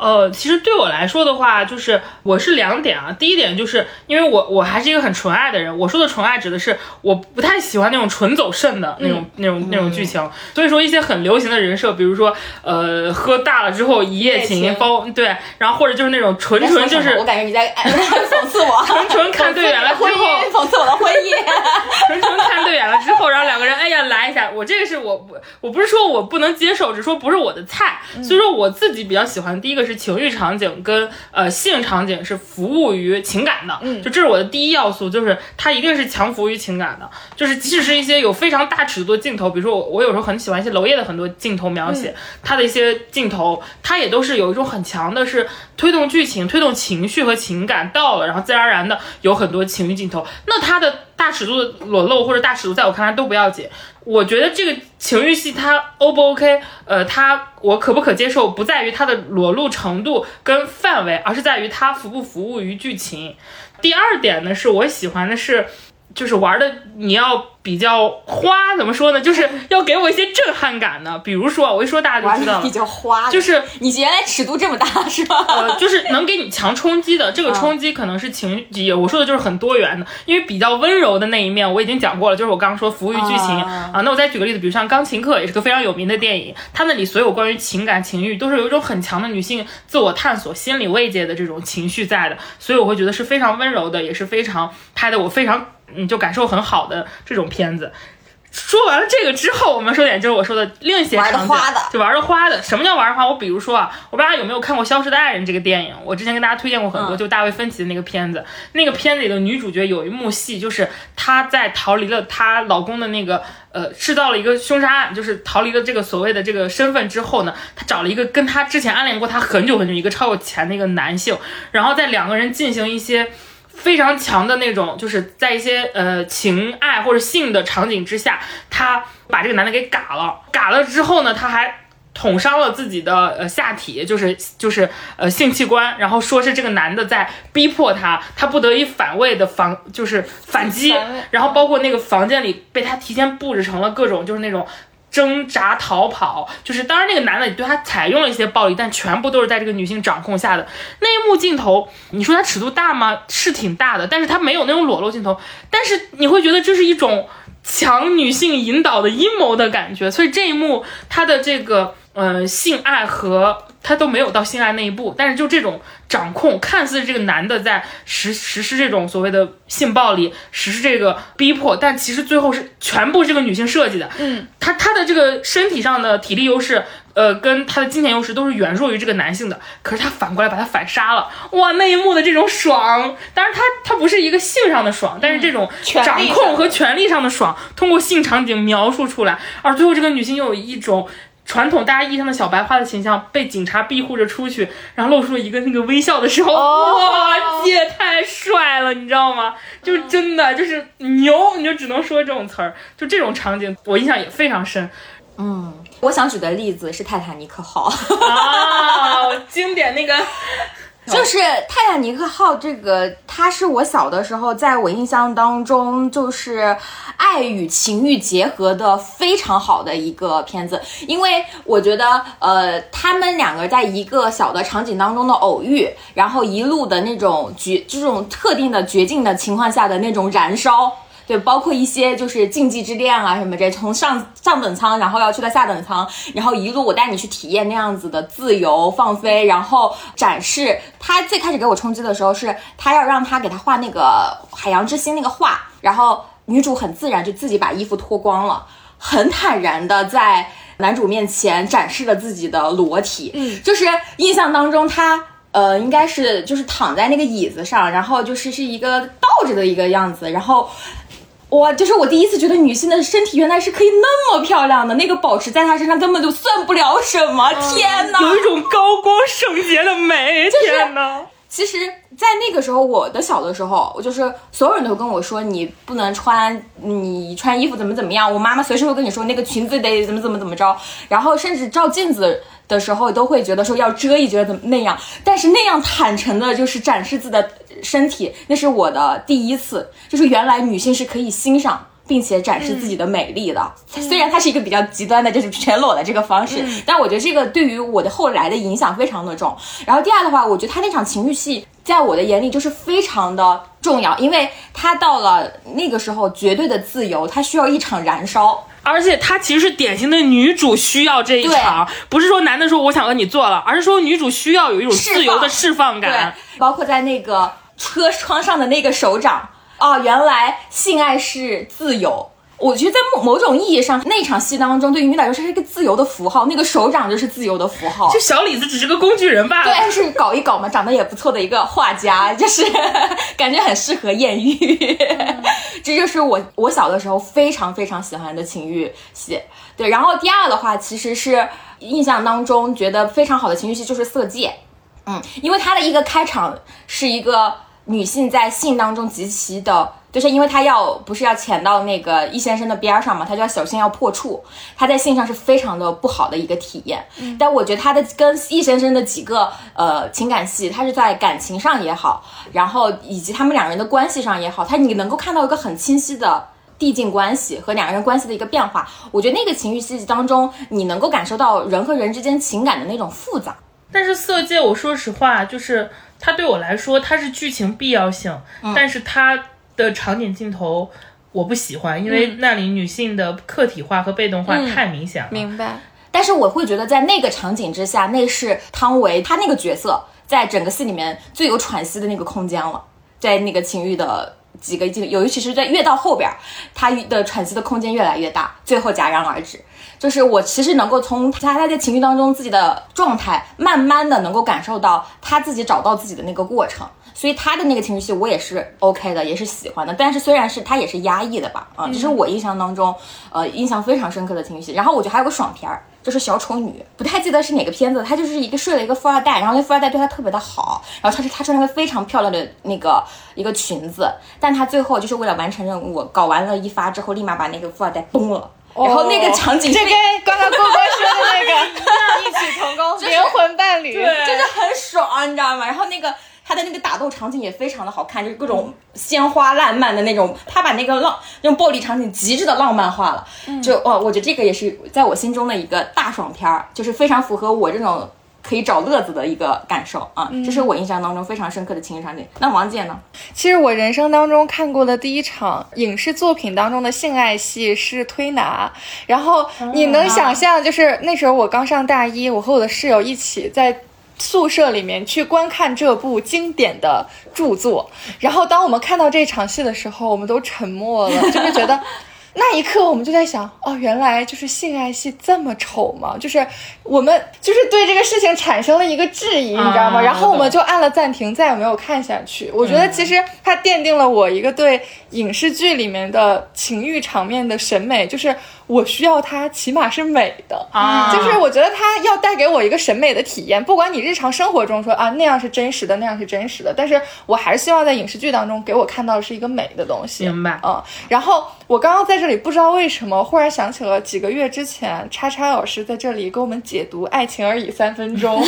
呃，其实对我来说的话，就是我是两点啊。第一点就是因为我我还是一个很纯爱的人。我说的纯爱指的是我不太喜欢那种纯走肾的那种那种那种剧情。所以说一些很流行的人设，比如说呃喝大了之后一夜情，包对，然后或者就是那种纯纯就是我感觉你在 讽刺我，纯纯看对眼了之后讽刺我的婚姻，纯纯看对眼了之后，然后两个人哎呀来一下，我这个是我不我不是说我不能接受，只是说不是我的菜。所以说我自己比较喜欢第一个是。是情欲场景跟呃性场景是服务于情感的，嗯，就这是我的第一要素，就是它一定是强服务于情感的，就是即使是一些有非常大尺度的镜头，比如说我我有时候很喜欢一些娄烨的很多镜头描写，他的一些镜头，他也都是有一种很强的是推动剧情、推动情绪和情感到了，然后自然而然的有很多情欲镜头，那他的大尺度的裸露或者大尺度，在我看来都不要紧。我觉得这个情欲戏它 O 不 OK？呃，它我可不可接受，不在于它的裸露程度跟范围，而是在于它服不服务于剧情。第二点呢，是我喜欢的是，就是玩的你要。比较花怎么说呢？就是要给我一些震撼感的。比如说，我一说大家就知道，比较花，就是你原来尺度这么大是吧？呃，就是能给你强冲击的。这个冲击可能是情，也我说的就是很多元的。因为比较温柔的那一面我已经讲过了，就是我刚刚说服务于剧情啊。那我再举个例子，比如像《钢琴课》也是个非常有名的电影，它那里所有关于情感情欲都是有一种很强的女性自我探索、心理慰藉的这种情绪在的，所以我会觉得是非常温柔的，也是非常拍的我非常。嗯，就感受很好的这种片子。说完了这个之后，我们说点就是我说的另一些场景，就玩的花的。什么叫玩的花？我比如说啊，我不知道大家有没有看过《消失的爱人》这个电影？我之前跟大家推荐过很多，就大卫芬奇的那个片子。那个片子里的女主角有一幕戏，就是她在逃离了她老公的那个呃，制造了一个凶杀案，就是逃离了这个所谓的这个身份之后呢，她找了一个跟她之前暗恋过她很久很久一个超有钱的一个男性，然后在两个人进行一些。非常强的那种，就是在一些呃情爱或者性的场景之下，他把这个男的给嘎了，嘎了之后呢，他还捅伤了自己的呃下体，就是就是呃性器官，然后说是这个男的在逼迫他，他不得已反胃的防就是反击，然后包括那个房间里被他提前布置成了各种就是那种。挣扎逃跑，就是当然那个男的也对他采用了一些暴力，但全部都是在这个女性掌控下的那一幕镜头。你说它尺度大吗？是挺大的，但是它没有那种裸露镜头。但是你会觉得这是一种强女性引导的阴谋的感觉。所以这一幕他的这个呃性爱和。他都没有到性爱那一步，但是就这种掌控，看似这个男的在实实施这种所谓的性暴力，实施这个逼迫，但其实最后是全部这个女性设计的。嗯，他他的这个身体上的体力优势，呃，跟他的金钱优势都是远弱于这个男性的。可是他反过来把他反杀了，哇，那一幕的这种爽，当然他他不是一个性上的爽，但是这种掌控和权力上的爽，通过性场景描述出来，而最后这个女性又有一种。传统大家意义上的小白花的形象被警察庇护着出去，然后露出了一个那个微笑的时候，哇，姐太帅了，你知道吗？就真的就是牛，你就只能说这种词儿。就这种场景，我印象也非常深。嗯，我想举的例子是《泰坦尼克号》啊，经典那个。就是《泰坦尼克号》这个，它是我小的时候，在我印象当中，就是爱与情欲结合的非常好的一个片子。因为我觉得，呃，他们两个在一个小的场景当中的偶遇，然后一路的那种绝，这种特定的绝境的情况下的那种燃烧。对，包括一些就是禁忌之恋啊什么这，从上上等舱，然后要去到下等舱，然后一路我带你去体验那样子的自由放飞，然后展示。他最开始给我冲击的时候，是他要让他给他画那个海洋之心那个画，然后女主很自然就自己把衣服脱光了，很坦然的在男主面前展示了自己的裸体。嗯，就是印象当中他。呃，应该是就是躺在那个椅子上，然后就是是一个倒着的一个样子，然后。哇，就是我第一次觉得女性的身体原来是可以那么漂亮的，那个保持在她身上根本就算不了什么。天哪，有一种高光圣洁的美。天哪！其实，在那个时候，我的小的时候，我就是所有人都跟我说，你不能穿，你穿衣服怎么怎么样。我妈妈随时会跟你说，那个裙子得怎么怎么怎么着。然后，甚至照镜子的时候，都会觉得说要遮一遮，怎么那样。但是那样坦诚的，就是展示自己的身体，那是我的第一次，就是原来女性是可以欣赏。并且展示自己的美丽的，虽然它是一个比较极端的，就是全裸的这个方式，但我觉得这个对于我的后来的影响非常的重。然后第二的话，我觉得他那场情欲戏在我的眼里就是非常的重要，因为他到了那个时候绝对的自由，他需要一场燃烧，而且她其实是典型的女主需要这一场，不是说男的说我想和你做了，而是说女主需要有一种自由的释放。感，包括在那个车窗上的那个手掌。哦，原来性爱是自由。我觉得在某某种意义上，那场戏当中，对于你来说是一个自由的符号。那个手掌就是自由的符号。就小李子只是个工具人罢了。对，但是搞一搞嘛，长得也不错的一个画家，就是 感觉很适合艳遇。这就是我我小的时候非常非常喜欢的情欲戏。对，然后第二的话，其实是印象当中觉得非常好的情欲戏就是《色戒》。嗯，因为它的一个开场是一个。女性在性当中极其的，就是因为她要不是要潜到那个易先生的边上嘛，她就要小心要破处。她在性上是非常的不好的一个体验。但我觉得她的跟易先生的几个呃情感戏，她是在感情上也好，然后以及他们两人的关系上也好，她你能够看到一个很清晰的递进关系和两个人关系的一个变化。我觉得那个情欲戏当中，你能够感受到人和人之间情感的那种复杂。但是色戒，我说实话就是。它对我来说，它是剧情必要性，但是它的场景镜头我不喜欢，因为那里女性的客体化和被动化太明显了。明白。但是我会觉得，在那个场景之下，那是汤唯她那个角色在整个戏里面最有喘息的那个空间了，在那个情欲的几个镜，尤其是在越到后边，他的喘息的空间越来越大，最后戛然而止。就是我其实能够从他他在情绪当中自己的状态，慢慢的能够感受到他自己找到自己的那个过程，所以他的那个情绪戏我也是 OK 的，也是喜欢的。但是虽然是他也是压抑的吧，啊，这是我印象当中，呃，印象非常深刻的情绪戏。然后我觉得还有个爽片儿，就是小丑女，不太记得是哪个片子，她就是一个睡了一个富二代，然后那富二代对她特别的好，然后她是她穿了个非常漂亮的那个一个裙子，但她最后就是为了完成任务，搞完了一发之后，立马把那个富二代崩了。然后那个场景，就跟刚刚郭哥说的那个 异曲同工，灵魂伴侣，对，就是很爽，你知道吗？然后那个他的那个打斗场景也非常的好看，就是各种鲜花烂漫的那种，他把那个浪那种暴力场景极致的浪漫化了，就哦，我觉得这个也是在我心中的一个大爽片儿，就是非常符合我这种。可以找乐子的一个感受啊，这是我印象当中非常深刻的情绪场景。那王姐呢？其实我人生当中看过的第一场影视作品当中的性爱戏是推拿，然后你能想象，就是那时候我刚上大一，我和我的室友一起在宿舍里面去观看这部经典的著作，然后当我们看到这场戏的时候，我们都沉默了，就是觉得。那一刻，我们就在想，哦，原来就是性爱戏这么丑吗？就是我们就是对这个事情产生了一个质疑，你知道吗？然后我们就按了暂停，再也没有看下去。我觉得其实它奠定了我一个对影视剧里面的情欲场面的审美，就是我需要它起码是美的啊，就是我觉得它要带给我一个审美的体验。不管你日常生活中说啊那样是真实的，那样是真实的，但是我还是希望在影视剧当中给我看到的是一个美的东西。明白？嗯，然后我刚刚在。这里不知道为什么忽然想起了几个月之前，叉叉老师在这里给我们解读《爱情而已》三分钟，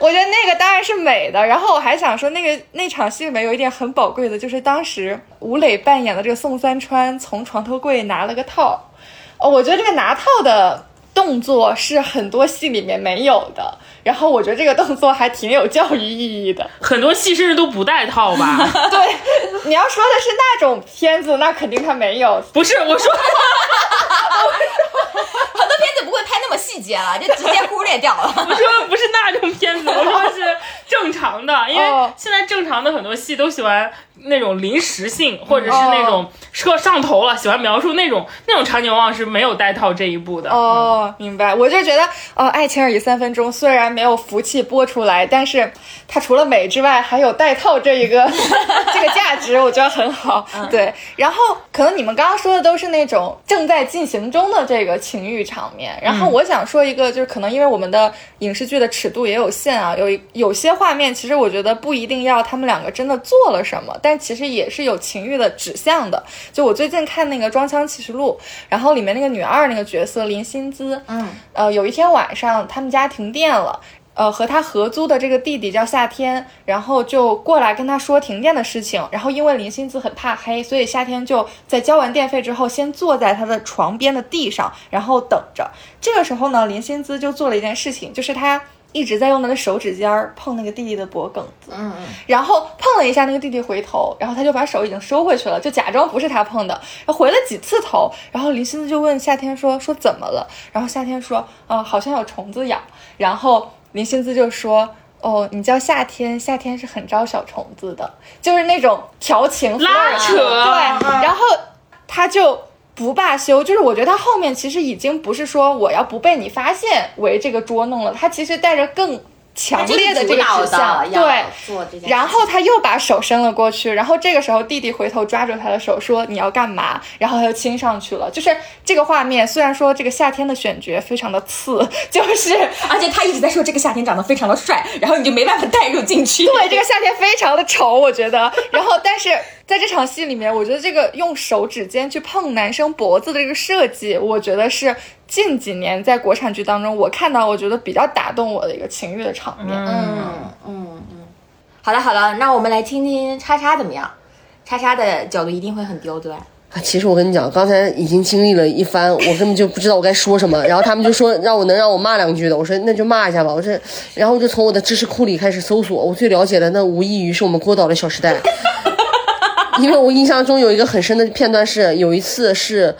我觉得那个当然是美的。然后我还想说，那个那场戏里面有一点很宝贵的，就是当时吴磊扮演的这个宋三川从床头柜拿了个套。哦，我觉得这个拿套的动作是很多戏里面没有的。然后我觉得这个动作还挺有教育意义的。很多戏甚至都不带套吧？对，你要说的是那种片子，那肯定他没有。不是，我说 很多片子不会拍那么细节了，就直接忽略掉了。我说不是那种片子，我说是正常的，因为哦现在正常的很多戏都喜欢那种临时性，或者是那种车上头了，喜欢描述那种那种场景，往往是没有带套这一步的。哦，明白。我就觉得，呃，《爱情而已三分钟》虽然没有福气播出来，但是它除了美之外，还有带套这一个 这个价值，我觉得很好。对，然后可能你们刚刚说的都是那种正在进行中的这个情欲场面，然后我想说一个，就是可能因为我们的影视剧的尺度也有限啊，有一有些画面，其实我觉得不一定要他们两个真的做了什么，但其实也是有情欲的指向的。就我最近看那个《装腔启示录》，然后里面那个女二那个角色林心姿，嗯，呃，有一天晚上他们家停电了。呃，和他合租的这个弟弟叫夏天，然后就过来跟他说停电的事情。然后因为林心姿很怕黑，所以夏天就在交完电费之后，先坐在他的床边的地上，然后等着。这个时候呢，林心姿就做了一件事情，就是他一直在用他的手指尖儿碰那个弟弟的脖梗子，嗯嗯，然后碰了一下那个弟弟回头，然后他就把手已经收回去了，就假装不是他碰的。然后回了几次头，然后林心思就问夏天说说怎么了？然后夏天说，呃，好像有虫子咬。然后林心思就说。哦，你叫夏天，夏天是很招小虫子的，就是那种调情拉扯对，然后他就不罢休，就是我觉得他后面其实已经不是说我要不被你发现为这个捉弄了，他其实带着更强烈的这个指向，对，然后他又把手伸了过去，然后这个时候弟弟回头抓住他的手说你要干嘛？然后他就亲上去了。就是这个画面，虽然说这个夏天的选角非常的次，就是 而且他一直在说这个夏天长得非常的帅，然后你就没办法带入进去。对这个夏天非常的丑，我觉得。然后但是在这场戏里面，我觉得这个用手指尖去碰男生脖子的这个设计，我觉得是近几年在国产剧当中我看到我觉得比较打动我的一个情欲的场面。嗯嗯嗯，好了好了，那我们来听听叉叉怎么样？叉叉的角度一定会很刁钻。啊，其实我跟你讲，刚才已经经历了一番，我根本就不知道我该说什么。然后他们就说让我能让我骂两句的，我说那就骂一下吧。我这，然后就从我的知识库里开始搜索，我最了解的那无异于是我们郭导的《小时代》，因为我印象中有一个很深的片段是，有一次是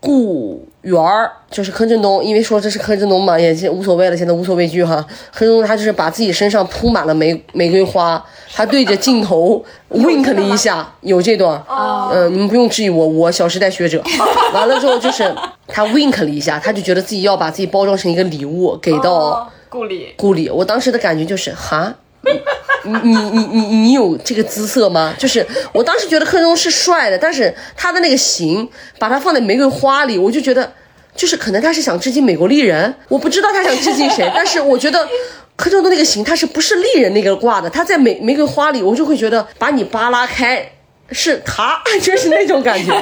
顾源儿，就是柯震东，因为说这是柯震东嘛，也无所谓了，现在无所畏惧哈。柯震东他就是把自己身上铺满了玫玫瑰花，他对着镜头 wink 了一下，有这段。嗯，你们不用质疑我，我《小时代》学者。完了之后就是他 wink 了一下，他就觉得自己要把自己包装成一个礼物给到顾里，顾里。我当时的感觉就是哈。你你你你你有这个姿色吗？就是我当时觉得柯震东是帅的，但是他的那个型，把它放在玫瑰花里，我就觉得，就是可能他是想致敬美国丽人，我不知道他想致敬谁，但是我觉得柯震东那个型，他是不是丽人那个挂的？他在玫玫瑰花里，我就会觉得把你扒拉开。是他，就是那种感觉，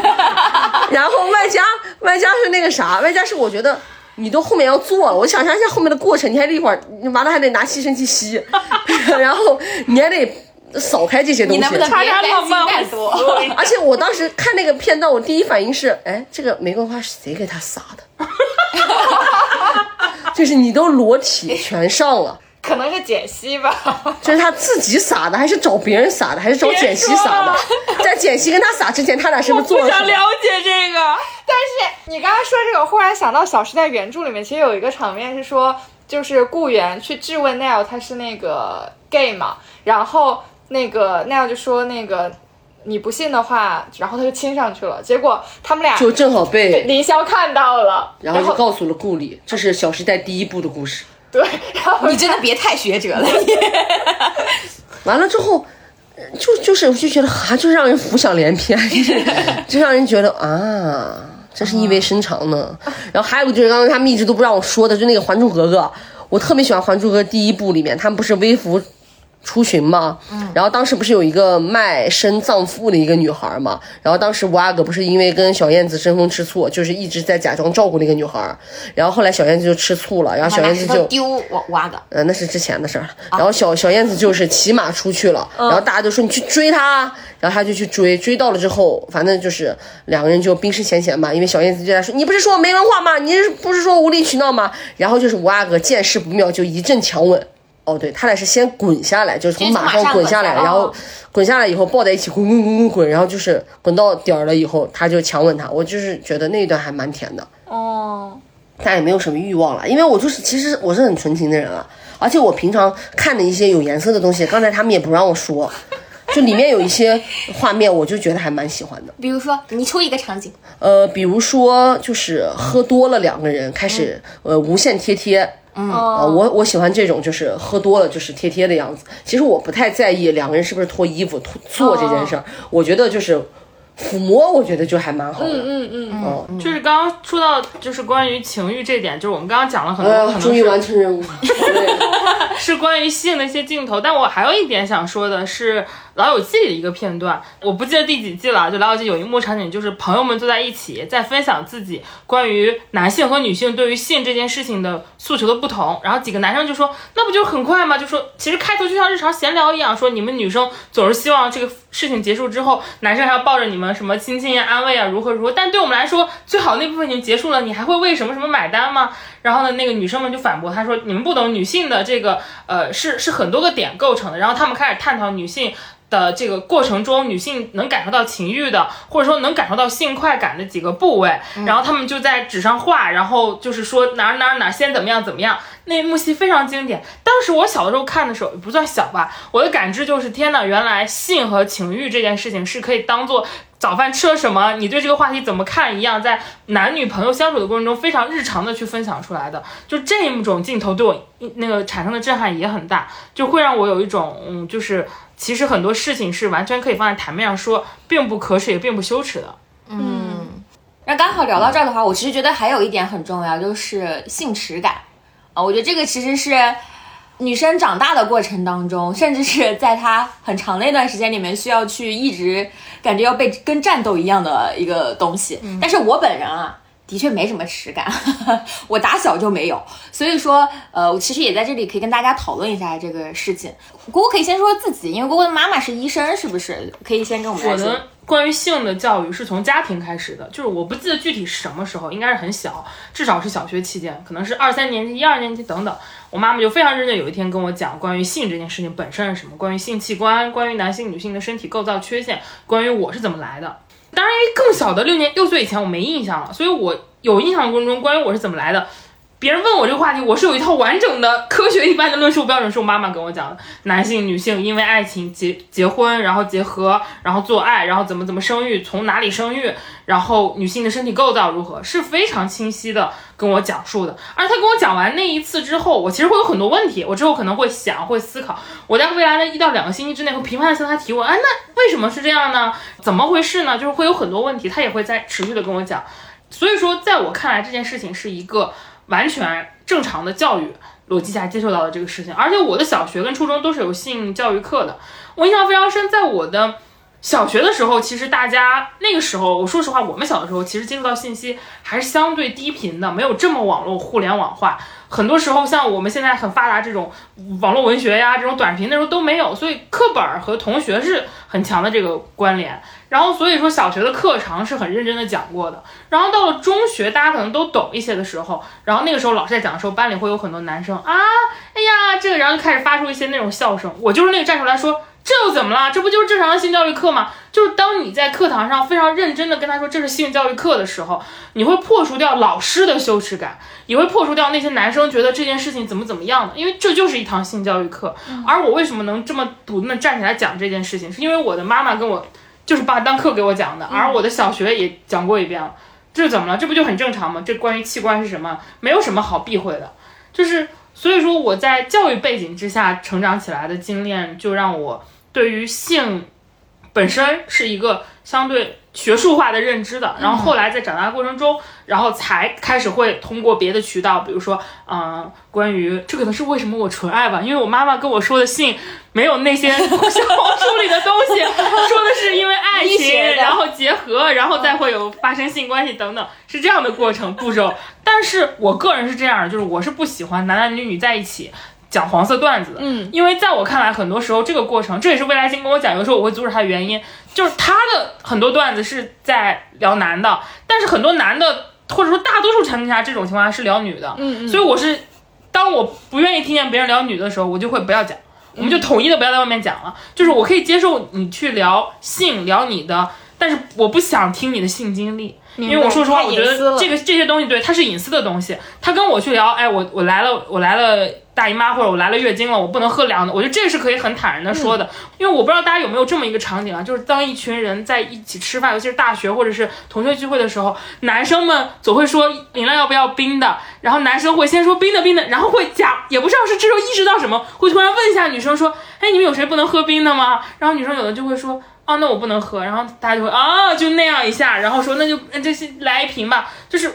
然后外加外加是那个啥，外加是我觉得你都后面要做了，我想象一下后面的过程，你还得一会儿，你完了还得拿吸尘器吸，然后你还得扫开这些东西。你能不能叉叉别浪漫太多？而且我当时看那个片段，我第一反应是，哎，这个玫瑰花是谁给他撒的？就是你都裸体全上了，可能是简溪吧。这是他自己撒的，还是找别人撒的，还是找简溪撒的？在简溪跟他撒之前，他俩是不是做了什么？想了解这个。但是你刚刚说这个，我忽然想到《小时代》原著里面其实有一个场面是说，就是顾源去质问 Neil 他是那个 gay 嘛，然后那个 Neil 就说那个你不信的话，然后他就亲上去了，结果他们俩就正好被被，林霄看到了，然后就告诉了顾里，这是《小时代》第一部的故事。对，然后你真的别太学者了，完了之后，呃就就是我就觉得啊，就让人浮想联翩，就是就让人觉得啊，真是意味深长呢。然后还有就是刚刚他们一直都不让我说的，就那个《还珠格格》，我特别喜欢《还珠格格》第一部里面，他们不是微服出巡嘛，然后当时不是有一个卖身葬父的一个女孩嘛，然后当时五阿哥不是因为跟小燕子争风吃醋，就是一直在假装照顾那个女孩，然后后来小燕子就吃醋了，然后小燕子就丢五阿哥，呃，那是之前的事儿。然后小小燕子就是骑马出去了，然后大家都说你去追她，然后她就去追，追到了之后，反正就是两个人就冰释前嫌嘛。因为小燕子就在说你不是说我没文化吗？你不是说无理取闹吗？然后就是五阿哥见势不妙，就一阵强吻。哦，对他俩是先滚下来，就是从马上滚下来，然后滚下来以后抱在一起滚滚滚滚滚，然后就是滚到点儿了以后，他就强吻她。我就是觉得那一段还蛮甜的。哦，但也没有什么欲望了，因为我就是其实我是很纯情的人了，而且我平常看的一些有颜色的东西，刚才他们也不让我说，就里面有一些画面，我就觉得还蛮喜欢的。比如说你出一个场景，呃，比如说就是喝多了，两个人开始呃无限贴贴。嗯。啊，我我喜欢这种，就是喝多了就是贴贴的样子。其实我不太在意两个人是不是脱衣服脱做这件事儿，我觉得就是抚摸，我觉得就还蛮好的。嗯嗯嗯，就是刚刚说到就是关于情欲这点，就是我们刚刚讲了很多，终于完成任务，是关于性的一些镜头，但我还有一点想说的是《老友记》的一个片段，我不记得第几季了。就《老友记》有一幕场景，就是朋友们坐在一起，在分享自己关于男性和女性对于性这件事情的诉求的不同。然后几个男生就说：“那不就很快吗？”就说其实开头就像日常闲聊一样，说你们女生总是希望这个事情结束之后，男生还要抱着你们什么亲亲呀、安慰啊，如何如何。但对我们来说，最好那部分已经结束了，你还会为什么什么买单吗？然后呢，那个女生们就反驳他说：“你们不懂女性的这个呃是是很多个点构成的。”然后他们开始探讨女性。的这个过程中，女性能感受到情欲的，或者说能感受到性快感的几个部位，然后他们就在纸上画，然后就是说哪儿哪儿哪儿先怎么样怎么样。那幕戏非常经典。当时我小的时候看的时候，也不算小吧，我的感知就是天呐，原来性和情欲这件事情是可以当做早饭吃了什么，你对这个话题怎么看一样，在男女朋友相处的过程中非常日常的去分享出来的。就这一种镜头对我那个产生的震撼也很大，就会让我有一种嗯，就是其实很多事情是完全可以放在台面上说，并不可耻也并不羞耻的。嗯那刚好聊到这儿的话，我其实觉得还有一点很重要，就是性耻感啊。我觉得这个其实是女生长大的过程当中，甚至是在她很长的一段时间里面，需要去一直感觉要被跟战斗一样的一个东西。但是我本人啊。的确没什么耻感，我打小就没有，所以说，呃，我其实也在这里可以跟大家讨论一下这个事情。姑姑可以先说自己，因为姑姑的妈妈是医生，是不是？可以先跟我们说。我的关于性的教育是从家庭开始的，就是我不记得具体是什么时候，应该是很小，至少是小学期间，可能是二三年级、一二年级等等。我妈妈就非常认真，有一天跟我讲关于性这件事情本身是什么，关于性器官，关于男性、女性的身体构造缺陷，关于我是怎么来的。当然，因为更小的六年六岁以前我没印象了，所以我有印象过程中关于我是怎么来的。别人问我这个话题，我是有一套完整的科学一般的论述标准，是我妈妈跟我讲的。男性、女性因为爱情结结婚，然后结合，然后做爱，然后怎么怎么生育，从哪里生育，然后女性的身体构造如何，是非常清晰的跟我讲述的。而他跟我讲完那一次之后，我其实会有很多问题，我之后可能会想，会思考，我在未来的一到两个星期之内会频繁的向他提问。哎，那为什么是这样呢？怎么回事呢？就是会有很多问题，他也会在持续的跟我讲。所以说，在我看来，这件事情是一个完全正常的教育逻辑下接受到的这个事情。而且我的小学跟初中都是有性教育课的，我印象非常深。在我的小学的时候，其实大家那个时候，我说实话，我们小的时候其实接触到信息还是相对低频的，没有这么网络互联网化。很多时候，像我们现在很发达这种网络文学呀，这种短评那时候都没有，所以课本和同学是很强的这个关联。然后所以说小学的课程是很认真的讲过的。然后到了中学，大家可能都懂一些的时候，然后那个时候老师在讲的时候，班里会有很多男生啊，哎呀，这个，然后就开始发出一些那种笑声。我就是那个站出来说。这又怎么了？这不就是正常的性教育课吗？就是当你在课堂上非常认真的跟他说这是性教育课的时候，你会破除掉老师的羞耻感，也会破除掉那些男生觉得这件事情怎么怎么样的，因为这就是一堂性教育课。而我为什么能这么笃定的站起来讲这件事情，是因为我的妈妈跟我就是把当课给我讲的，而我的小学也讲过一遍了。这怎么了？这不就很正常吗？这关于器官是什么，没有什么好避讳的。就是所以说我在教育背景之下成长起来的经验，就让我。对于性本身是一个相对学术化的认知的，然后后来在长大过程中，然后才开始会通过别的渠道，比如说，嗯、关于这可能是为什么我纯爱吧，因为我妈妈跟我说的性没有那些小红书里的东西，说的是因为爱情，然后结合，然后再会有发生性关系等等，是这样的过程步骤。但是我个人是这样的，就是我是不喜欢男男女女在一起。讲黄色段子的，嗯，因为在我看来，很多时候这个过程，这也是未来星跟我讲，有时候我会阻止他的原因，就是他的很多段子是在聊男的，但是很多男的或者说大多数情况下，这种情况下是聊女的，嗯嗯。所以我是当我不愿意听见别人聊女的时候，我就会不要讲，我们就统一的不要在外面讲了，就是我可以接受你去聊性，聊你的，但是我不想听你的性经历。因为我说实话，我觉得这个这些东西对它是隐私的东西。他跟我去聊，哎，我我来了，我来了大姨妈或者我来了月经了，我不能喝凉的。我觉得这是可以很坦然的说的，因为我不知道大家有没有这么一个场景啊，就是当一群人在一起吃饭，尤其是大学或者是同学聚会的时候，男生们总会说饮料要不要冰的，然后男生会先说冰的冰的，然后会假也不知道是这时候意识到什么，会突然问一下女生说，哎，你们有谁不能喝冰的吗？然后女生有的就会说。哦，那我不能喝，然后大家就会啊，就那样一下，然后说那就那这些来一瓶吧，就是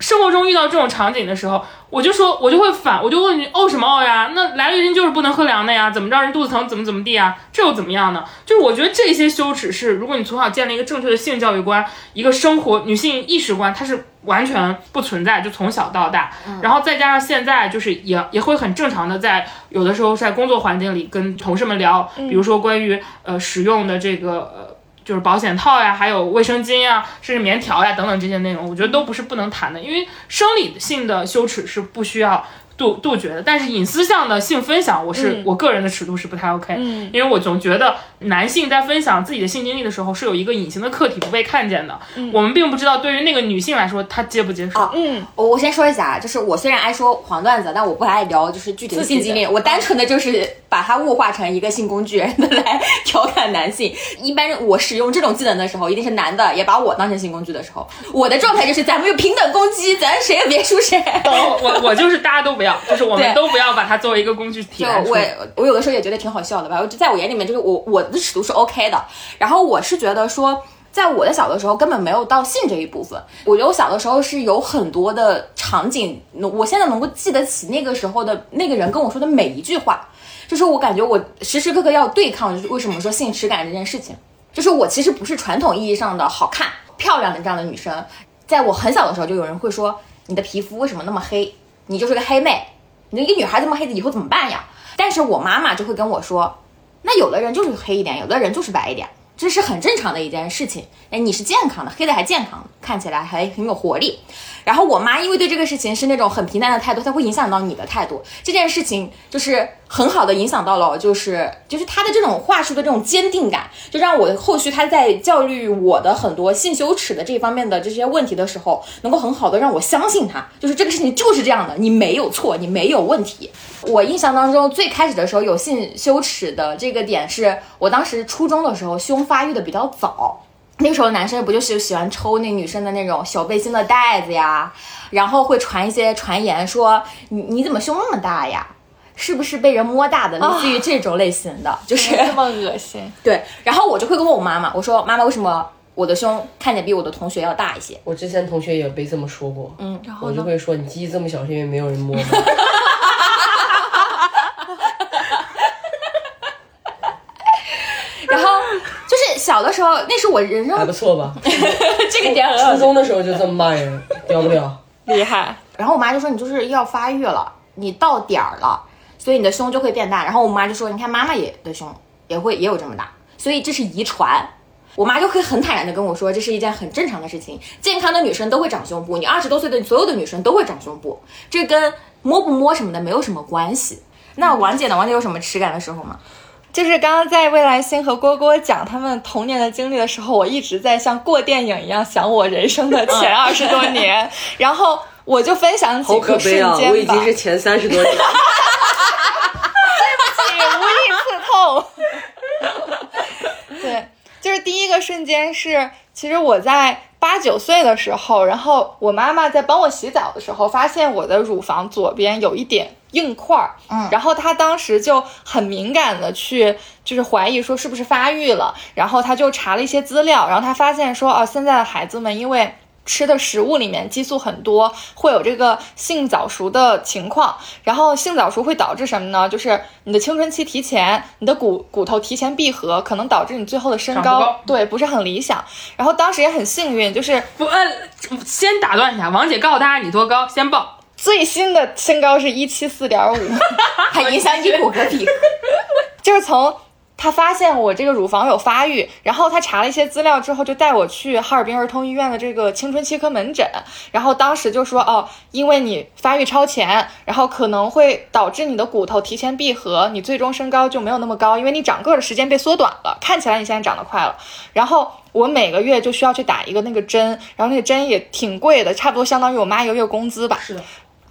生活中遇到这种场景的时候，我就说，我就会反，我就问你哦什么哦呀？那来了月经就是不能喝凉的呀？怎么着人肚子疼怎么怎么地啊？这又怎么样呢？就是我觉得这些羞耻是，如果你从小建立一个正确的性教育观，一个生活女性意识观，它是完全不存在，就从小到大，然后再加上现在就是也也会很正常的在有的时候在工作环境里跟同事们聊，比如说关于呃使用的这个呃。就是保险套呀，还有卫生巾呀，甚至棉条呀等等这些内容，我觉得都不是不能谈的，因为生理性的羞耻是不需要杜杜绝的，但是隐私项的性分享，我是、我个人的尺度是不太 OK，嗯。因为我总觉得男性在分享自己的性经历的时候，是有一个隐形的客体不被看见的，我们并不知道对于那个女性来说，她接不接受。啊嗯，我我先说一下，就是我虽然爱说黄段子，但我不爱聊就是具体的性经历，我单纯的就是把它物化成一个性工具人的来 调侃男性。一般我使用这种技能的时候，一定是男的也把我当成性工具的时候，我的状态就是咱们有平等攻击，咱谁也别输谁。我我就是大家都不要，就是我们都不要把它作为一个工具体就我。我有的时候也觉得挺好笑的吧，就在我眼里面，就是我我的尺度是 OK 的。然后我是觉得说，在我的小的时候根本没有到性这一部分。我觉得我小的时候是有很多的场景，我现在能够记得起那个时候的那个人跟我说的每一句话，就是我感觉我时时刻刻要对抗，就是为什么说性耻感这件事情。就是我其实不是传统意义上的好看、漂亮的这样的女生，在我很小的时候就有人会说你的皮肤为什么那么黑？你就是个黑妹，你一个女孩这么黑的以后怎么办呀？但是我妈妈就会跟我说，那有的人就是黑一点，有的人就是白一点，这是很正常的一件事情。哎，你是健康的，黑的还健康，看起来还很有活力。然后我妈因为对这个事情是那种很平淡的态度，她会影响到你的态度。这件事情就是很好的影响到了，就是就是她的这种话术的这种坚定感，就让我后续她在教育我的很多性羞耻的这方面的这些问题的时候，能够很好的让我相信她，就是这个事情就是这样的，你没有错，你没有问题。我印象当中最开始的时候有性羞耻的这个点是我当时初中的时候胸发育的比较早。那个时候男生不就是喜欢抽那女生的那种小背心的带子呀，然后会传一些传言说你你怎么胸那么大呀？是不是被人摸大的？类似于这种类型的，就是这么恶心。对。然后我就会问我妈妈，我说妈妈为什么我的胸看起来比我的同学要大一些？我之前同学也被这么说过，嗯，然后？我就会说你鸡这么小是因为没有人摸吗？然后就是小的时候，那是我人生还不错吧？这个点很好初中的时候就这么骂人，屌不屌？厉害，然后我妈就说你就是要发育了，你到点儿了，所以你的胸就会变大。然后我妈就说，你看妈妈也的胸也会也有这么大，所以这是遗传。我妈就会很坦然的跟我说，这是一件很正常的事情，健康的女生都会长胸部，你二十多岁的所有的女生都会长胸部，这跟摸不摸什么的没有什么关系。那王姐呢？王姐有什么耻感的时候吗？就是刚刚在未来星和蝈蝈讲他们童年的经历的时候，我一直在像过电影一样想我人生的前二十多年，然后我就分享几好可个瞬悲啊！间吧。我已经是前三十多年。无意刺痛。对，就是第一个瞬间是，其实我在八九岁的时候，然后我妈妈在帮我洗澡的时候，发现我的乳房左边有一点硬块儿，嗯，然后她当时就很敏感的去，就是怀疑说是不是发育了，然后她就查了一些资料，然后她发现说，哦，现在的孩子们因为。吃的食物里面激素很多，会有这个性早熟的情况。然后性早熟会导致什么呢？就是你的青春期提前，你的骨骨头提前闭合，可能导致你最后的身高高对不是很理想。然后当时也很幸运，就是不，呃，先打断一下，王姐告诉大家你多高，先报。最新的身高是一七四点五，还影响你骨骼比。就是从他发现我这个乳房有发育，然后他查了一些资料之后，就带我去哈尔滨儿童医院的这个青春期科门诊，然后当时就说哦，因为你发育超前，然后可能会导致你的骨头提前闭合，你最终身高就没有那么高，因为你长个的时间被缩短了，看起来你现在长得快了，然后。我每个月就需要去打一个那个针，然后那个针也挺贵的，差不多相当于我妈一个月工资吧。是的，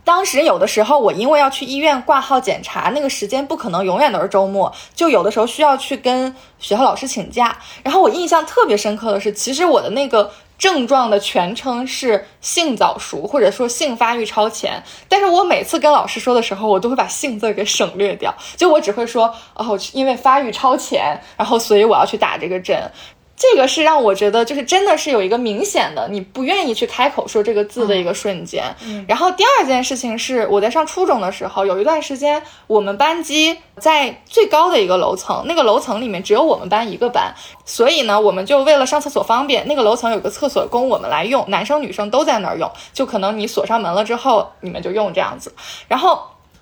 当时有的时候我因为要去医院挂号检查，那个时间不可能永远都是周末，就有的时候需要去跟学校老师请假。然后我印象特别深刻的是，其实我的那个症状的全称是性早熟，或者说性发育超前。但是我每次跟老师说的时候，我都会把性字给省略掉，就我只会说哦，因为发育超前，然后所以我要去打这个针。这个是让我觉得，就是真的是有一个明显的你不愿意去开口说这个字的一个瞬间。然后第二件事情是，我在上初中的时候，有一段时间我们班级在最高的一个楼层，那个楼层里面只有我们班一个班，所以呢，我们就为了上厕所方便，那个楼层有个厕所供我们来用，男生女生都在那儿用，就可能你锁上门了之后，你们就用这样子。然后。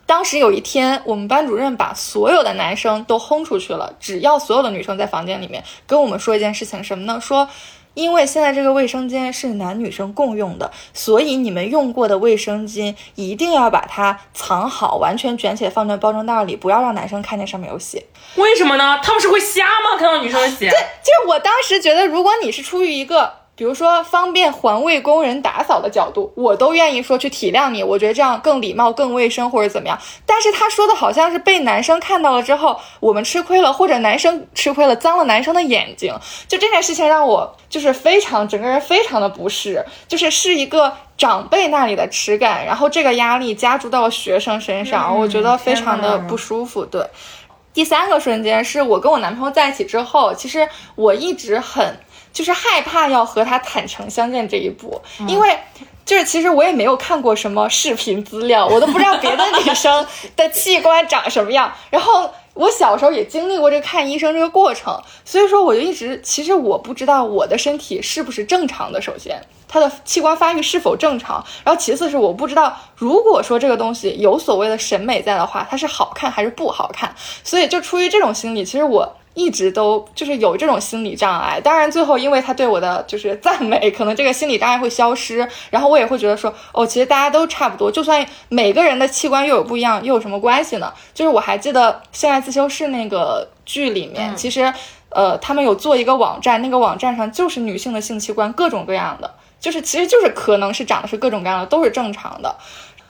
当时有一天，我们班主任把所有的男生都轰出去了，只要所有的女生在房间里面跟我们说一件事情，什么呢？说，因为现在这个卫生间是男女生共用的，所以你们用过的卫生巾一定要把它藏好，完全卷起来放在包装袋里，不要让男生看见上面有血。为什么呢？他们是会瞎吗？看到女生的血？对就是我当时觉得，如果你是出于一个，比如说方便环卫工人打扫的角度，我都愿意说去体谅你，我觉得这样更礼貌、更卫生或者怎么样。但是他说的好像是被男生看到了之后，我们吃亏了，或者男生吃亏了，脏了男生的眼睛。就这件事情让我就是非常整个人非常的不适，就是是一个长辈那里的耻感，然后这个压力加注到了学生身上，我觉得非常的不舒服。对。第三个瞬间是我跟我男朋友在一起之后，其实我一直很就是害怕要和他坦诚相见这一步，因为就是其实我也没有看过什么视频资料，我都不知道别的女生的器官长什么样。然后我小时候也经历过这个看医生这个过程，所以说我就一直其实我不知道我的身体是不是正常的。首先，它的器官发育是否正常，然后其次是我不知道，如果说这个东西有所谓的审美在的话，它是好看还是不好看。所以就出于这种心理，其实我一直都就是有这种心理障碍。当然最后因为他对我的就是赞美，可能这个心理障碍会消失，然后我也会觉得说，哦，其实大家都差不多，就算每个人的器官又有不一样，又有什么关系呢？就是我还记得《性爱自修室》那个剧里面，其实呃他们有做一个网站，那个网站上就是女性的性器官各种各样的。就是其实就是可能是长得是各种各样的，都是正常的。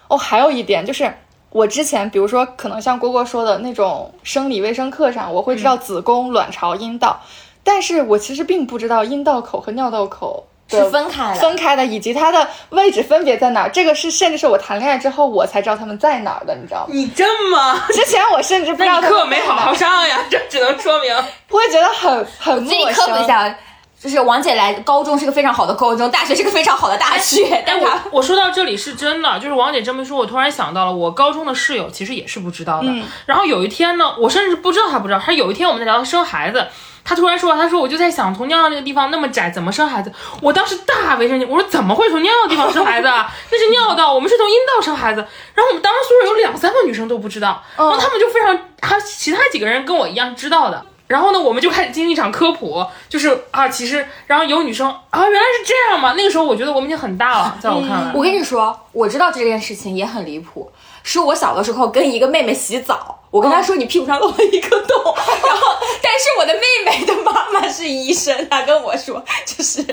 哦，还有一点就是，我之前比如说可能像蝈蝈说的那种生理卫生课上，我会知道子宫、卵巢、阴道，但是我其实并不知道阴道口和尿道口是分开的分开的，以及它的位置分别在哪儿。这个是甚至是我谈恋爱之后我才知道他们在哪儿的，你知道吗？你这么，之前我甚至不知道课没好好上呀？这只能说明我会觉得很很自己陌生。科普一下，就是王姐来高中是个非常好的高中，大学是个非常好的大学，但我她我说到这里是真的，就是王姐这么一说，我突然想到了，我高中的室友其实也是不知道的。然后有一天呢，我甚至不知道她不知道，她有一天我们在聊生孩子。她突然说：“她说我就在想，从尿尿那个地方那么窄，怎么生孩子？”我当时大为震惊，我说：“怎么会从尿尿地方生孩子啊？那是尿道，我们是从阴道生孩子。”然后我们当时宿舍有两三个女生都不知道，然后她们就非常，还其他几个人跟我一样知道的。然后呢，我们就开始进行一场科普，就是啊，其实，然后有女生啊，原来是这样嘛。那个时候我觉得我们已经很大了，在我看来，我跟你说，我知道这件事情也很离谱，是我小的时候跟一个妹妹洗澡，我跟他说你屁股上漏了一个洞，然后但是我的妹妹的妈妈是医生，她跟我说就是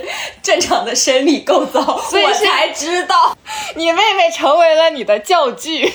正常的生理构造，我以是才知道。你妹妹成为了你的教具。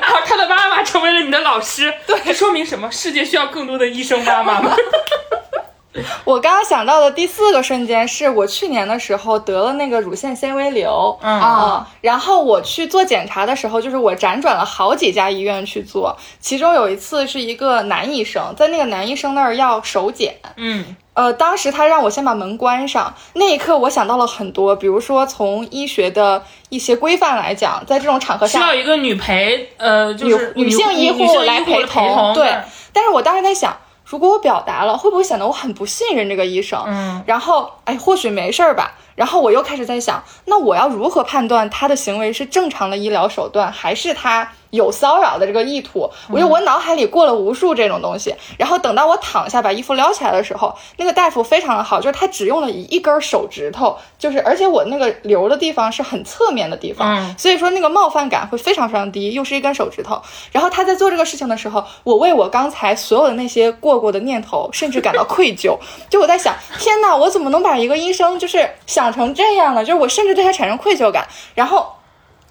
然后他的妈妈成为了你的老师，对，这说明什么？世界需要更多的医生妈妈吗？我刚刚想到的第四个瞬间是我去年的时候得了那个乳腺纤维瘤，嗯啊，然后我去做检查的时候，就是我辗转了好几家医院去做，其中有一次是一个男医生，在那个男医生那儿要手检，嗯，呃，当时他让我先把门关上，那一刻我想到了很多，比如说从医学的一些规范来讲，在这种场合下需要，一个女陪，呃，就是女性医护来陪同，对对。但是我当时在想，如果我表达了，会不会显得我很不信任这个医生？嗯，然后，哎，或许没事儿吧。然后我又开始在想，那我要如何判断他的行为是正常的医疗手段，还是他有骚扰的这个意图？我就我脑海里过了无数这种东西。然后等到我躺下把衣服撩起来的时候，那个大夫非常的好，就是他只用了一一根手指头，就是而且我那个留的地方是很侧面的地方，嗯所以说那个冒犯感会非常非常低，又是一根手指头。然后他在做这个事情的时候，我为我刚才所有的那些过过的念头，甚至感到愧疚。就我在想，天哪，我怎么能把一个医生就是想成这样呢？就是我甚至对他产生愧疚感。然后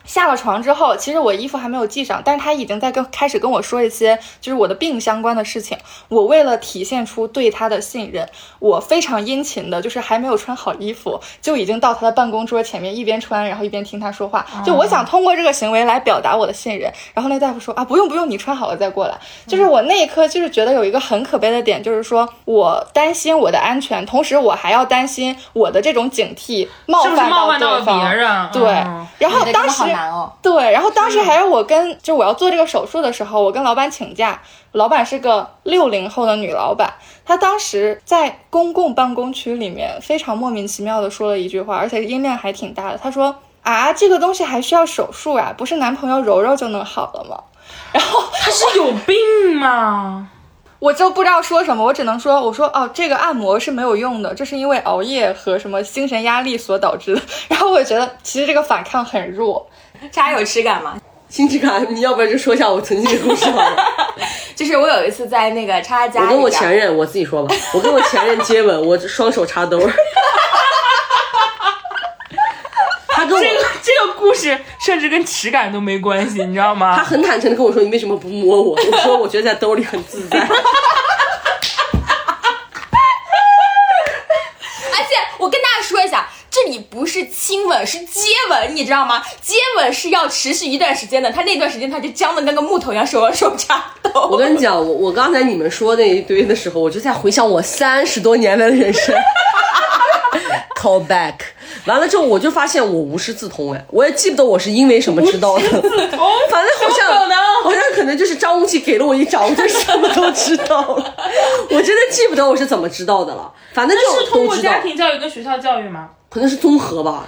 下了床之后，其实我衣服还没有系上，但是他已经在跟开始跟我说一些就是我的病相关的事情。我为了体现出对他的信任，我非常殷勤的，就是还没有穿好衣服，就已经到他的办公桌前面，一边穿，然后一边听他说话。就我想通过这个行为来表达我的信任。然后那大夫说啊，不用不用，你穿好了再过来。就是我那一刻就是觉得有一个很可悲的点，就是说我担心我的安全，同时我还要担心我的这种警惕冒犯冒犯到了。别人？对嗯，然后当时好难哦。对，然后当时还有我跟，就我要做这个手术的时候，我跟老板请假，老板是个六零后的女老板，她当时在公共办公区里面非常莫名其妙的说了一句话，而且音量还挺大的，她说啊，这个东西还需要手术啊，不是男朋友揉揉就能好了吗？然后 她是有病吗？我就不知道说什么，我只能说，我说哦，这个按摩是没有用的，这是因为熬夜和什么精神压力所导致的。然后我觉得其实这个反抗很弱，这还有耻感吗？新质感，你要不然就说一下我曾经的故事好了。就是我有一次在那个叉家，我跟我前任，我自己说吧，我跟我前任接吻，我双手插兜儿。他跟我，这个这个故事甚至跟耻感都没关系，你知道吗他？很坦诚的跟我说：“你为什么不摸我？”我说：“我觉得在兜里很自在。而且我跟大家说一下，这里不是亲吻，是接吻，你知道吗？接吻是要持续一段时间的，他那段时间他就僵的跟个木头一样，手手插”兜。我跟你讲，我我刚才你们说那一堆的时候，我就在回想我三十多年来的人生。Call back，完了之后我就发现我无师自通哎，我也记不得我是因为什么知道的，反正好像好像可能就是张无忌给了我一掌，我就什么都知道了。我真的记不得我是怎么知道的了，反正就是通就都知道过家，庭教育跟学校教育吗？可能是综合吧，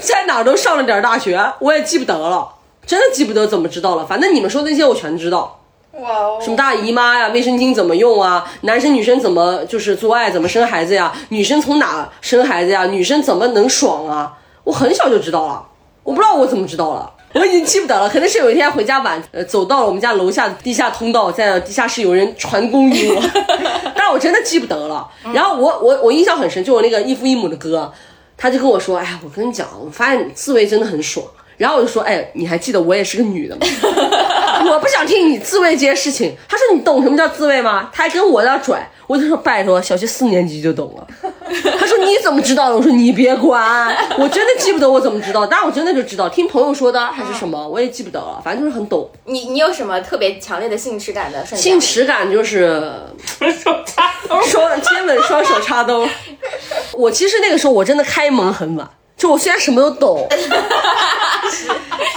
在哪儿都上了点大学，我也记不得了，真的记不得怎么知道了。反正你们说那些我全知道。哇哦什么大姨妈呀，卫生巾怎么用啊？男生女生怎么就是做爱，怎么生孩子呀？女生从哪生孩子呀？女生怎么能爽啊？我很小就知道了，我不知道我怎么知道了。我已经记不得了，可能是有一天回家晚，呃，走到了我们家楼下的地下通道，在地下室有人传功于我，但我真的记不得了。然后我我我印象很深，就我那个异父异母的哥，他就跟我说，哎呀，我跟你讲，我发现自慰真的很爽。然后我就说，哎，你还记得我也是个女的吗？我不想听你自慰这些事情。他说你懂什么叫自慰吗？他还跟我那拽，我就说拜托，小学四年级就懂了。他说你怎么知道的？我说你别管，我真的记不得我怎么知道，但我真的就知道，听朋友说的还是什么，我也记不得了，反正就是很懂。你你有什么特别强烈的性耻感的瞬间？性耻感就是手插兜。双接吻双手插兜。我其实那个时候我真的开蒙很晚，就我虽然什么都懂，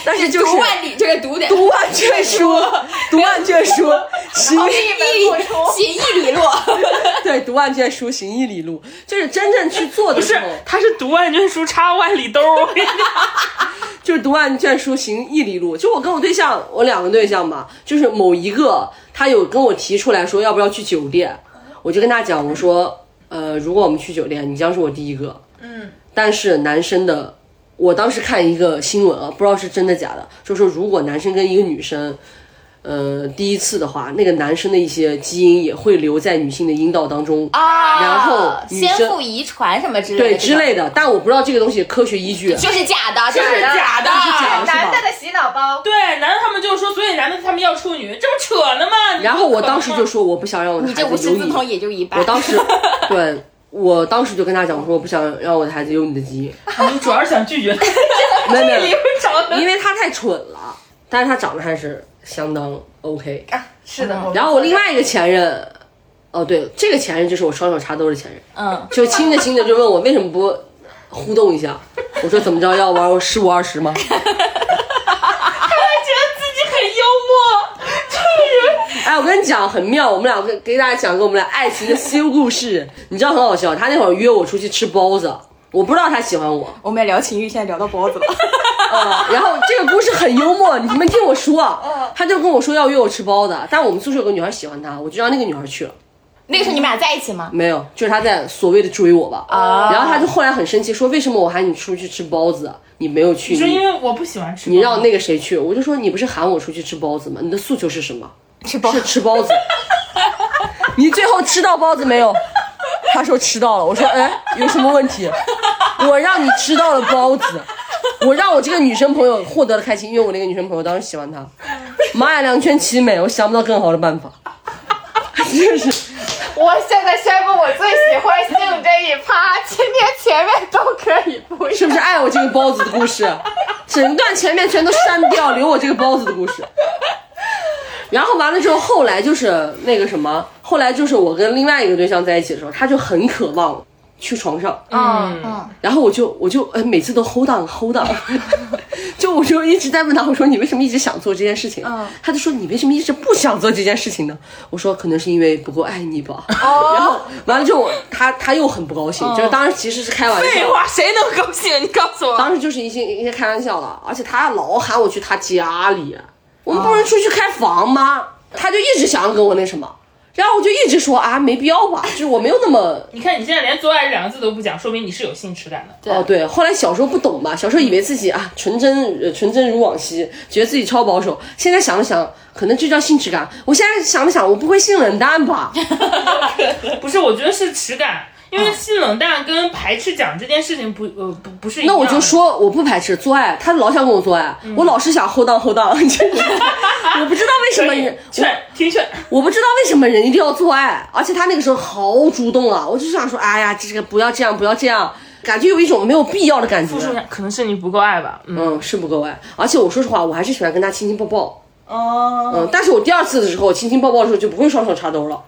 但是就是读万里，这个读点读万卷书，读万卷书，行一行一里路。对，读万卷书，行一里路，就是真正去做的不是时候，，他是读万卷书插万里兜。就是读万卷书，行一里路。就我跟我对象，我两个对象嘛，就是某一个他有跟我提出来说要不要去酒店，我就跟他讲，我说，呃，如果我们去酒店，你将是我第一个，嗯，但是男生的，我当时看一个新闻啊，不知道是真的假的，就说如果男生跟一个女生。呃，第一次的话，那个男生的一些基因也会留在女性的阴道当中啊，然后先生父遗传什么之类的，对之类的，但我不知道这个东西科学依据。就是假的，就就是假的是假的是吧男的的洗脑包。对，男的他们就说，所以男的他们要处女，这不扯呢吗？然后我当时就说我不想让我的你这孩子有你无师自通，也就一般。我当时 对我当时就跟他讲，我说我不想让我的孩子有你的基因，你主要是想拒绝他，没 有没。有理由找的。因为他太蠢了，但是他长得还是相当 OK。是的，然后我另外一个前任，哦对，这个前任就是我双手插兜的前任，嗯，就亲着亲着就问我为什么不互动一下，我说怎么着要玩我十五二十吗？觉得自己很幽默，这个人哎，我跟你讲很妙，我们俩给给大家讲个我们俩爱情的新故事，你知道很好笑，他那会儿约我出去吃包子，我不知道他喜欢我，我们俩聊情欲，现在聊到包子了。呃，然后这个故事很幽默，你们听我说，他就跟我说要约我吃包子，但我们宿舍有个女孩喜欢他，我就让那个女孩去了。那个时候你们俩在一起吗？没有，就是他在所谓的追我吧。啊然后他就后来很生气，说为什么我喊你出去吃包子，你没有去？你说因为我不喜欢吃包子，你让那个谁去？我就说你不是喊我出去吃包子吗？你的诉求是什么？吃包是吃包子。你最后吃到包子没有？他说吃到了。我说哎，有什么问题？我让你吃到了包子，我让我这个女生朋友获得了开心，因为我那个女生朋友当时喜欢他。妈呀，两全其美，我想不到更好的办法。真是。我现在宣布，我最喜欢性这一趴，今天前面都可以不是不是爱我这个包子的故事？整段前面全都删掉，留我这个包子的故事。然后完了之后，后来就是那个什么，后来就是我跟另外一个对象在一起的时候，他就很渴望去床上，嗯嗯，然后我就我就呃每次都 hold on hold on，就我就一直在问他，我说你为什么一直想做这件事情？嗯他就说你为什么一直不想做这件事情呢？我说可能是因为不够爱你吧。哦然后完了之后，他他又很不高兴，就是当时其实是开玩笑。废话，谁能高兴？你告诉我。当时就是一些一些开玩笑的，而且他老喊我去他家里，我们不能出去开房吗？他就一直想要跟我那什么，然后我就一直说啊，没必要吧，就是我没有那么。你看你现在连做爱这两个字都不讲，说明你是有性耻感的。哦，对，后来小时候不懂嘛，小时候以为自己啊纯真呃纯真如往昔，觉得自己超保守。现在想了想，可能就叫性耻感。我现在想了想，我不会性冷淡吧？不是，我觉得是耻感，因为性冷淡跟排斥讲这件事情不呃不不是一样的。那我就说我不排斥做爱，他老想跟我做爱，我老是想 hold on hold on，就是 我不知道为什么人劝听劝，我不知道为什么人一定要做爱，而且他那个时候好主动啊，我就想说，哎呀，这个不要这样，不要这样，感觉有一种没有必要的感觉可能是你不够爱吧。嗯，嗯，是不够爱，而且我说实话，我还是喜欢跟他亲亲抱抱。哦，嗯，但是我第二次的时候亲亲抱抱的时候就不会双手插兜了，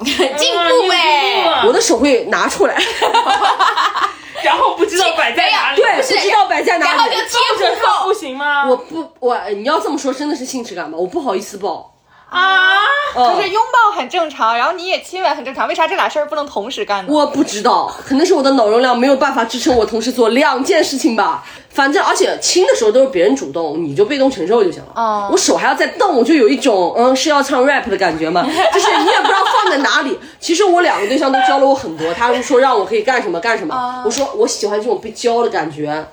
进步呗。了我的手会拿出来，然后不知道摆在哪里，对，不知道摆在哪里然后就。贴这不他不。行吗？我不，我你要这么说真的是性质感吧？我不好意思抱。啊，嗯可是拥抱很正常，然后你也亲吻很正常，为啥这俩事儿不能同时干呢？我不知道，可能是我的脑容量没有办法支撑我同时做两件事情吧。反正而且亲的时候都是别人主动，你就被动承受就行了。哦我手还要再动，我就有一种嗯是要唱 rap 的感觉嘛，就是你也不知道放在哪里。其实我两个对象都教了我很多，他们说让我可以干什么干什么，我说我喜欢这种被教的感觉，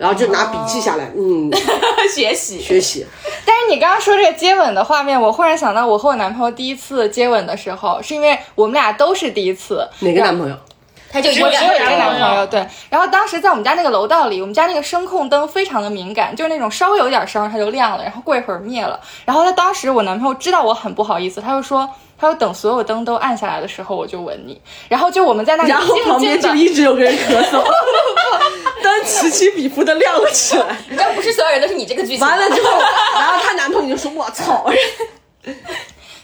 然后就拿笔记下来，嗯，学习。学习。但是你刚刚说这个接吻的画面，我忽然想到我和我男朋友第一次接吻的时候，是因为我们俩都是第一次，哪个男朋友？他就一个只有一个我只有一个男朋友男朋友，对。然后当时在我们家那个楼道里，我们家那个声控灯非常的敏感，就是那种稍微有点声它就亮了，然后过一会儿灭了。然后他当时我男朋友知道我很不好意思，他就说。他说：“等所有灯都暗下来的时候，我就吻你。”然后就我们在那里然后旁边就一直有个人咳嗽，灯此起彼伏的亮了起来。你知道不是所有人都是你这个剧情。完了之后，然后她男朋友就说：“我操！”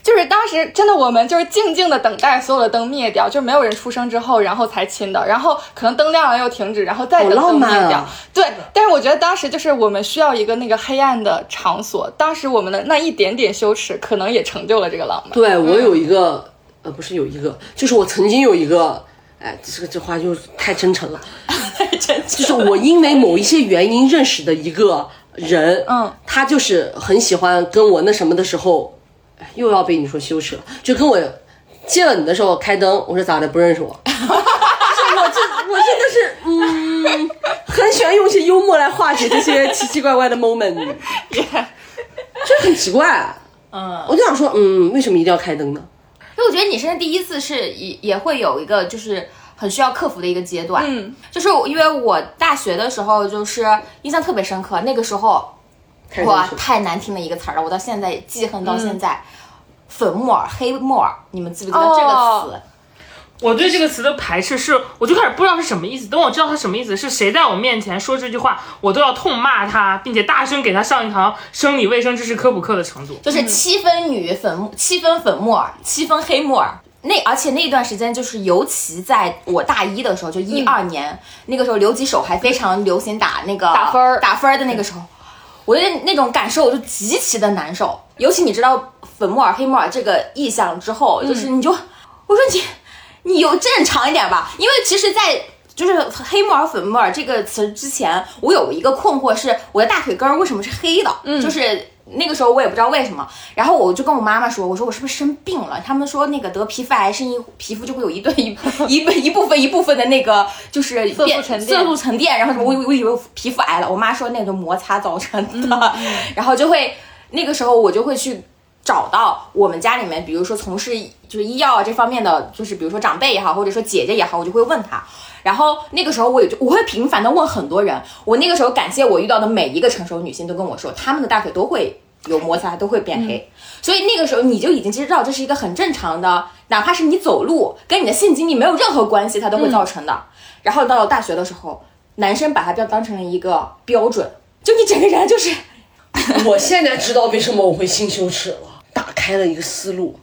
就是当时真的我们就是静静的等待所有的灯灭掉，就没有人出声之后，然后才亲的。然后可能灯亮了又停止，然后再等灯灭掉。啊对，但是我觉得当时就是我们需要一个那个黑暗的场所，当时我们的那一点点羞耻，可能也成就了这个浪漫。对我有一个，呃，不是有一个，就是我曾经有一个，哎，这个这话就太真诚了，太真诚就是我因为某一些原因认识的一个人，嗯，他就是很喜欢跟我那什么的时候，哎又要被你说羞耻了，就跟我见了你的时候开灯，我说咋的不认识我？就是我这我真的是嗯，很喜欢用一些幽默来化解这些奇奇怪怪的 moment，就 很奇怪。嗯，我就想说，嗯，为什么一定要开灯呢？因为我觉得你生日第一次是也也会有一个就是很需要克服的一个阶段，嗯，就是因为我大学的时候就是印象特别深刻，那个时候哇太难听的一个词儿了，我到现在记恨到现在。粉末儿、黑木耳，你们记不记得这个词？哦我对这个词的排斥是，我就开始不知道是什么意思。等我知道它什么意思，是谁在我面前说这句话，我都要痛骂他，并且大声给他上一堂生理卫生知识科普课的程度。就是七分女粉，七分粉末儿，七分黑木耳。那而且那段时间，就是尤其在我大一的时候，就一二年、那个时候，留级手还非常流行打那个打分儿打分儿的那个时候，我的那种感受我就极其的难受。尤其你知道粉末儿、黑木耳这个意象之后，就是你就我说你你有正常一点吧，因为其实，在就是黑木耳、粉木耳这个词之前，我有一个困惑是，我的大腿根儿为什么是黑的？嗯，就是那个时候我也不知道为什么，然后我就跟我妈妈说，我说我是不是生病了？他们说那个得皮肤癌是因皮肤就会有一对 一一部一部分一部分的那个就是色素变沉淀色素沉淀，然后什么我以为我以为皮肤癌了，我妈说那个摩擦造成的，然后就会那个时候我就会去。找到我们家里面，比如说从事就是医药啊这方面的，就是比如说长辈也好，或者说姐姐也好，我就会问他。然后那个时候我也就我会频繁的问很多人。我那个时候感谢我遇到的每一个成熟女性都跟我说，她们的大腿都会有摩擦，都会变黑。所以那个时候你就已经知道这是一个很正常的，哪怕是你走路跟你的性经历没有任何关系，它都会造成的。然后到了大学的时候，男生把它标当成了一个标准，就你整个人就是。我现在知道为什么我会性羞耻了，打开了一个思路，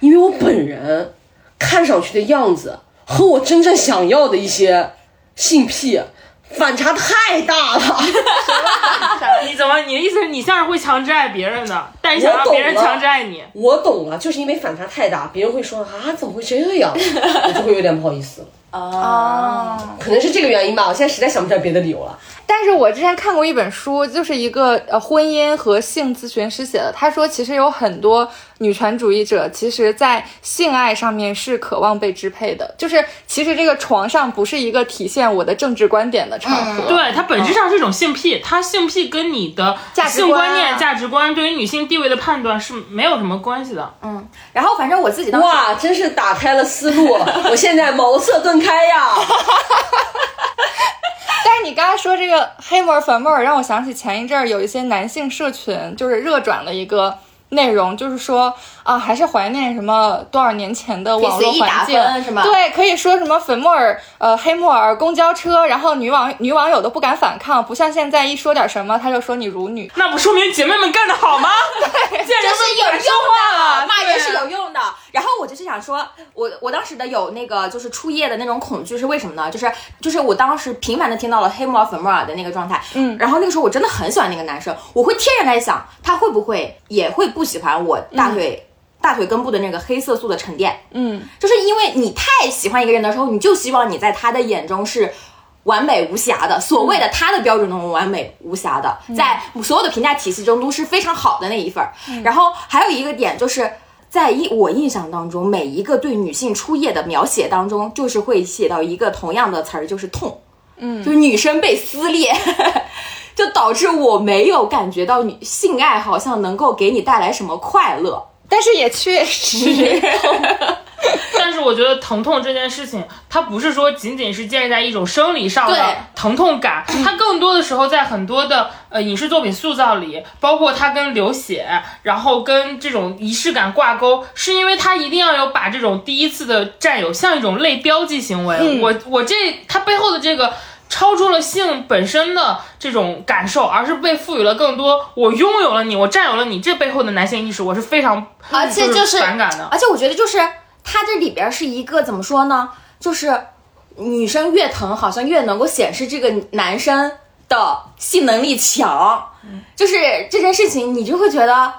因为我本人看上去的样子和我真正想要的一些性癖反差太大了。你怎么？你的意思是你像是会强制爱别人的，但你想让别人强制爱你？我懂了，就是因为反差太大，别人会说啊，怎么会这样？我就会有点不好意思了。哦，可能是这个原因吧，我现在实在想不出来别的理由了。但是我之前看过一本书，就是一个呃婚姻和性咨询师写的。他说，其实有很多女权主义者，其实在性爱上面是渴望被支配的，就是其实这个床上不是一个体现我的政治观点的场合。对，它本质上是一种性癖，它性癖跟你的价值性观念、价值观对于女性地位的判断是没有什么关系的。嗯，然后反正我自己当时哇，真是打开了思路，我现在茅塞顿开呀。但是你刚才说这个黑沫儿粉沫儿，让我想起前一阵儿有一些男性社群就是热转了一个内容，就是说啊，还是怀念什么多少年前的网络环境，是吗对，可以说什么粉沫儿、呃黑木耳、公交车，然后女网女网友都不敢反抗，不像现在一说点什么他就说你辱女。那不说明姐妹们干得好吗？这这 是有用的，骂人是有用的。然后我就是想说，我我当时的有那个就是初夜的那种恐惧是为什么呢？就是就是我当时频繁的听到了黑木耳粉木耳的那个状态，嗯然后那个时候我真的很喜欢那个男生，我会天然在想他会不会也会不喜欢我大腿。大腿根部的那个黑色素的沉淀，嗯，就是因为你太喜欢一个人的时候，你就希望你在他的眼中是完美无瑕的，所谓的他的标准中完美无瑕的，在所有的评价体系中都是非常好的那一份儿。然后还有一个点就是。在印我印象当中，每一个对女性初夜的描写当中，就是会写到一个同样的词儿，就是痛。嗯，就是女生被撕裂，就导致我没有感觉到女性爱好像能够给你带来什么快乐。但是也确实，但是我觉得疼痛这件事情，它不是说仅仅是建立在一种生理上的疼痛感，它更多的时候在很多的呃影视作品塑造里，包括它跟流血，然后跟这种仪式感挂钩，是因为它一定要有把这种第一次的占有像一种类标记行为。嗯我我这它背后的这个。超出了性本身的这种感受，而是被赋予了更多我拥有了你，我占有了你这背后的男性意识，我是非常而且就就是反感的。而且我觉得就是它这里边是一个怎么说呢？就是女生越疼，好像越能够显示这个男生的性能力强。就是这件事情，你就会觉得。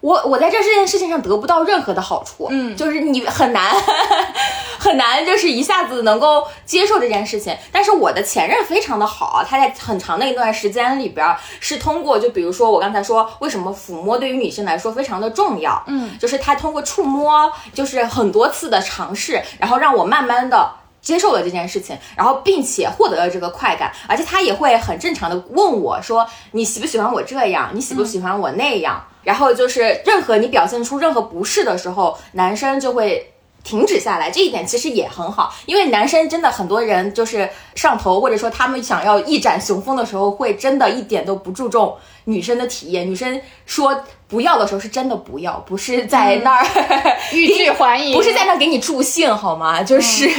我我在这这件事情上得不到任何的好处，嗯就是你很难 很难，就是一下子能够接受这件事情。但是我的前任非常的好，他在很长的一段时间里边是通过，就比如说我刚才说，为什么抚摸对于女性来说非常的重要，嗯，就是他通过触摸，就是很多次的尝试，然后让我慢慢的。接受了这件事情，然后并且获得了这个快感，而且他也会很正常的问我说：“你喜不喜欢我这样？你喜不喜欢我那样？”嗯然后就是任何你表现出任何不适的时候，男生就会。停止下来，这一点其实也很好，因为男生真的很多人就是上头，或者说他们想要一展雄风的时候，会真的一点都不注重女生的体验。女生说不要的时候，是真的不要，不是在那儿欲拒还迎，不是在那儿给你助兴，好吗？就是，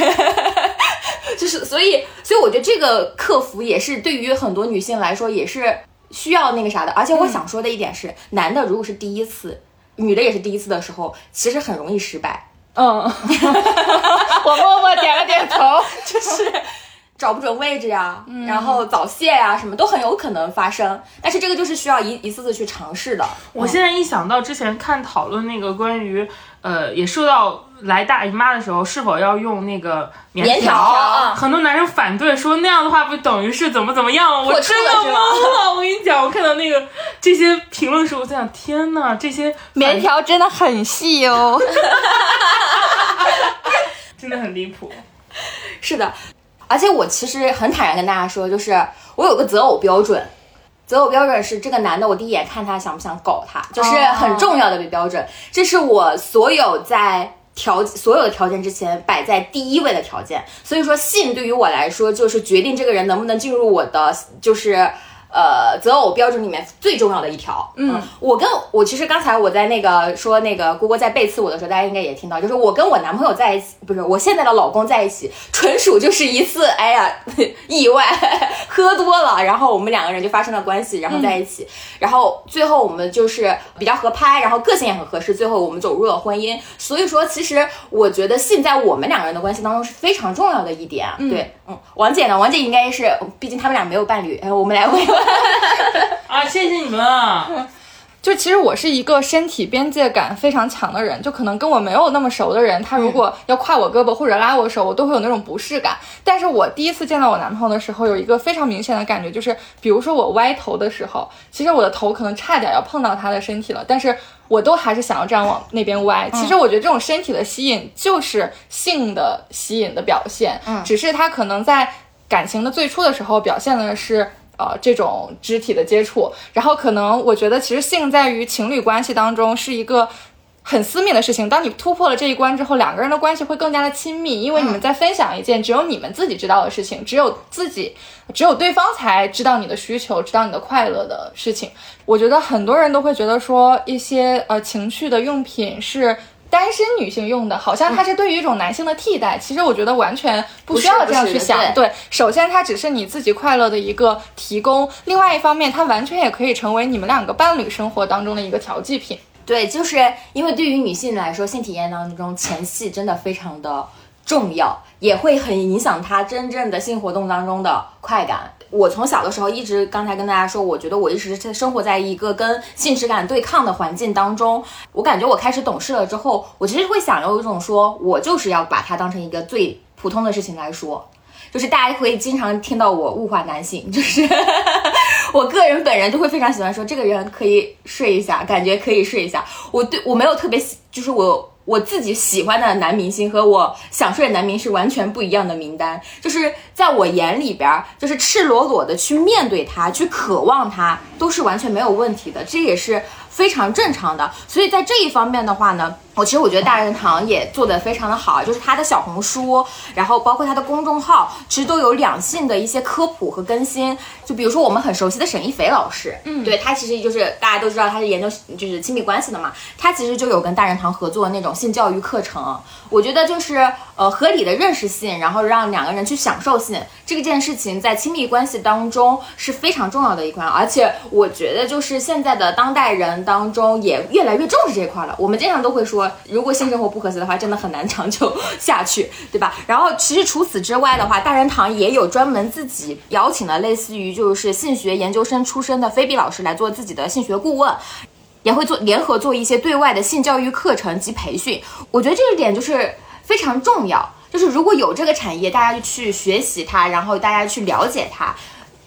就是，所以，所以我觉得这个克服也是对于很多女性来说也是需要那个啥的。而且我想说的一点是，男的如果是第一次，女的也是第一次的时候，其实很容易失败。嗯，我默默点了点头，就是找不准位置呀，然后早泄呀，什么都很有可能发生。但是这个就是需要一一次次去尝试的。我现在一想到之前看讨论那个关于呃，也受到来大姨妈的时候是否要用那个棉条，啊很多男生反对说那样的话不等于是怎么怎么样？我真的懵了。我跟你讲，我看到那个这些评论的时候，我在想，天呐，这些棉条真的很细哦。真的很离谱。是的，而且我其实很坦然跟大家说，就是我有个择偶标准。择偶标准是这个男的，我第一眼看他想不想搞他，就是很重要的一个标准。这是我所有在条所有的条件之前摆在第一位的条件。所以说，性对于我来说，就是决定这个人能不能进入我的，就是。呃，择偶标准里面最重要的一条，嗯，我跟我其实刚才我在那个说那个郭郭在背刺我的时候，大家应该也听到，就是我跟我男朋友在一起，不是我现在的老公在一起，纯属就是一次，哎呀，意外，喝多了，然后我们两个人就发生了关系，然后在一起，然后最后我们就是比较合拍，然后个性也很合适，最后我们走入了婚姻。所以说，其实我觉得性在我们两个人的关系当中是非常重要的一点。对，嗯，王姐呢？王姐应该是，毕竟他们俩没有伴侣，哎，我们来问问。啊，谢谢你们啊！就其实我是一个身体边界感非常强的人，就可能跟我没有那么熟的人，他如果要挎我胳膊或者拉我手，我都会有那种不适感。但是我第一次见到我男朋友的时候，有一个非常明显的感觉，就是比如说我歪头的时候，其实我的头可能差点要碰到他的身体了，但是我都还是想要这样往那边歪。其实我觉得这种身体的吸引就是性的吸引的表现，嗯，只是他可能在感情的最初的时候表现的是。呃，这种肢体的接触，然后可能我觉得，其实性在于情侣关系当中是一个很私密的事情。当你突破了这一关之后，两个人的关系会更加的亲密，因为你们在分享一件只有你们自己知道的事情，只有自己，只有对方才知道你的需求，知道你的快乐的事情。我觉得很多人都会觉得说，一些呃情趣的用品是。单身女性用的，好像它是对于一种男性的替代。其实我觉得完全不需要这样去想。对，首先它只是你自己快乐的一个提供，另外一方面，它完全也可以成为你们两个伴侣生活当中的一个调剂品。对，就是因为对于女性来说，性体验当中前戏真的非常的重要，也会很影响他真正的性活动当中的快感。我从小的时候一直，刚才跟大家说，我觉得我一直在生活在一个跟性质感对抗的环境当中。我感觉我开始懂事了之后，我其实会想有一种说，我就是要把它当成一个最普通的事情来说。就是大家会经常听到我物化男性，就是 我个人本人就会非常喜欢说这个人可以睡一下，感觉可以睡一下。我对我没有特别喜，就是我我自己喜欢的男明星和我想睡的男明星是完全不一样的名单。就是在我眼里边儿，就是赤裸裸的去面对他，去渴望他，都是完全没有问题的，这也是非常正常的。所以在这一方面的话呢。我其实我觉得大人堂也做得非常的好，就是他的小红书，然后包括他的公众号，其实都有两性的一些科普和更新。就比如说我们很熟悉的沈一斐老师，嗯，对他其实就是大家都知道他是研究就是亲密关系的嘛，他其实就有跟大人堂合作那种性教育课程。我觉得就是呃合理的认识性，然后让两个人去享受性这个件事情，在亲密关系当中是非常重要的一块。而且我觉得就是现在的当代人当中也越来越重视这一块了。我们经常都会说。如果性生活不和谐的话，真的很难长久下去，对吧？然后其实除此之外的话，大人堂也有专门自己邀请了类似于就是性学研究生出身的菲比老师来做自己的性学顾问，也会做联合做一些对外的性教育课程及培训。我觉得这一点就是非常重要，就是如果有这个产业，大家就去学习它，然后大家去了解它，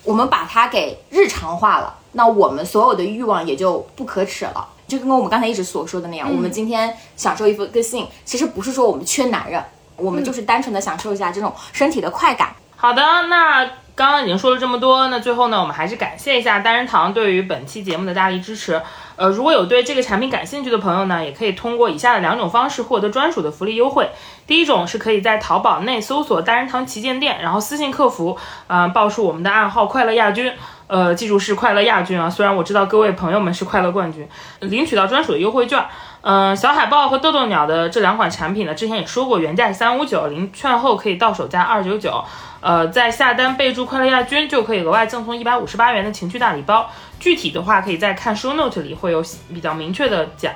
我们把它给日常化了，那我们所有的欲望也就不可耻了。就跟我们刚才一直所说的那样，我们今天享受一份个性，其实不是说我们缺男人，我们就是单纯的享受一下这种身体的快感。好的，那刚刚已经说了这么多，那最后呢，我们还是感谢一下单人堂对于本期节目的大力支持。呃，如果有对这个产品感兴趣的朋友呢，也可以通过以下的两种方式获得专属的福利优惠。第一种是可以在淘宝内搜索单人堂旗舰店，然后私信客服，呃，报出我们的暗号“快乐亚军”，呃，记住是快乐亚军啊。虽然我知道各位朋友们是快乐冠军，领取到专属的优惠券。嗯，小海豹和豆豆鸟的这两款产品呢，之前也说过，原价是三五九，领券后可以到手价二九九。呃，在下单备注“快乐亚军”就可以额外赠送一百五十八元的情趣大礼包。具体的话，可以在看 show note 里会有比较明确的讲。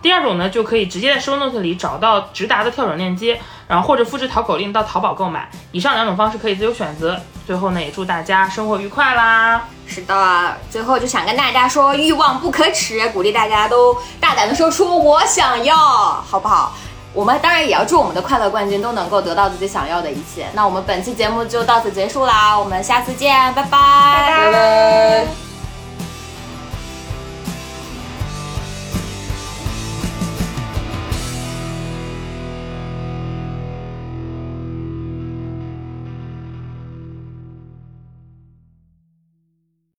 第二种呢，就可以直接在 show note 里找到直达的跳转链接，然后或者复制淘口令到淘宝购买。以上两种方式可以自由选择。最后呢，也祝大家生活愉快啦！是的，最后就想跟大家说，欲望不可耻，鼓励大家都大胆的说出我想要，好不好？我们当然也要祝我们的快乐冠军都能够得到自己想要的一切。那我们本期节目就到此结束啦我们下次见拜拜。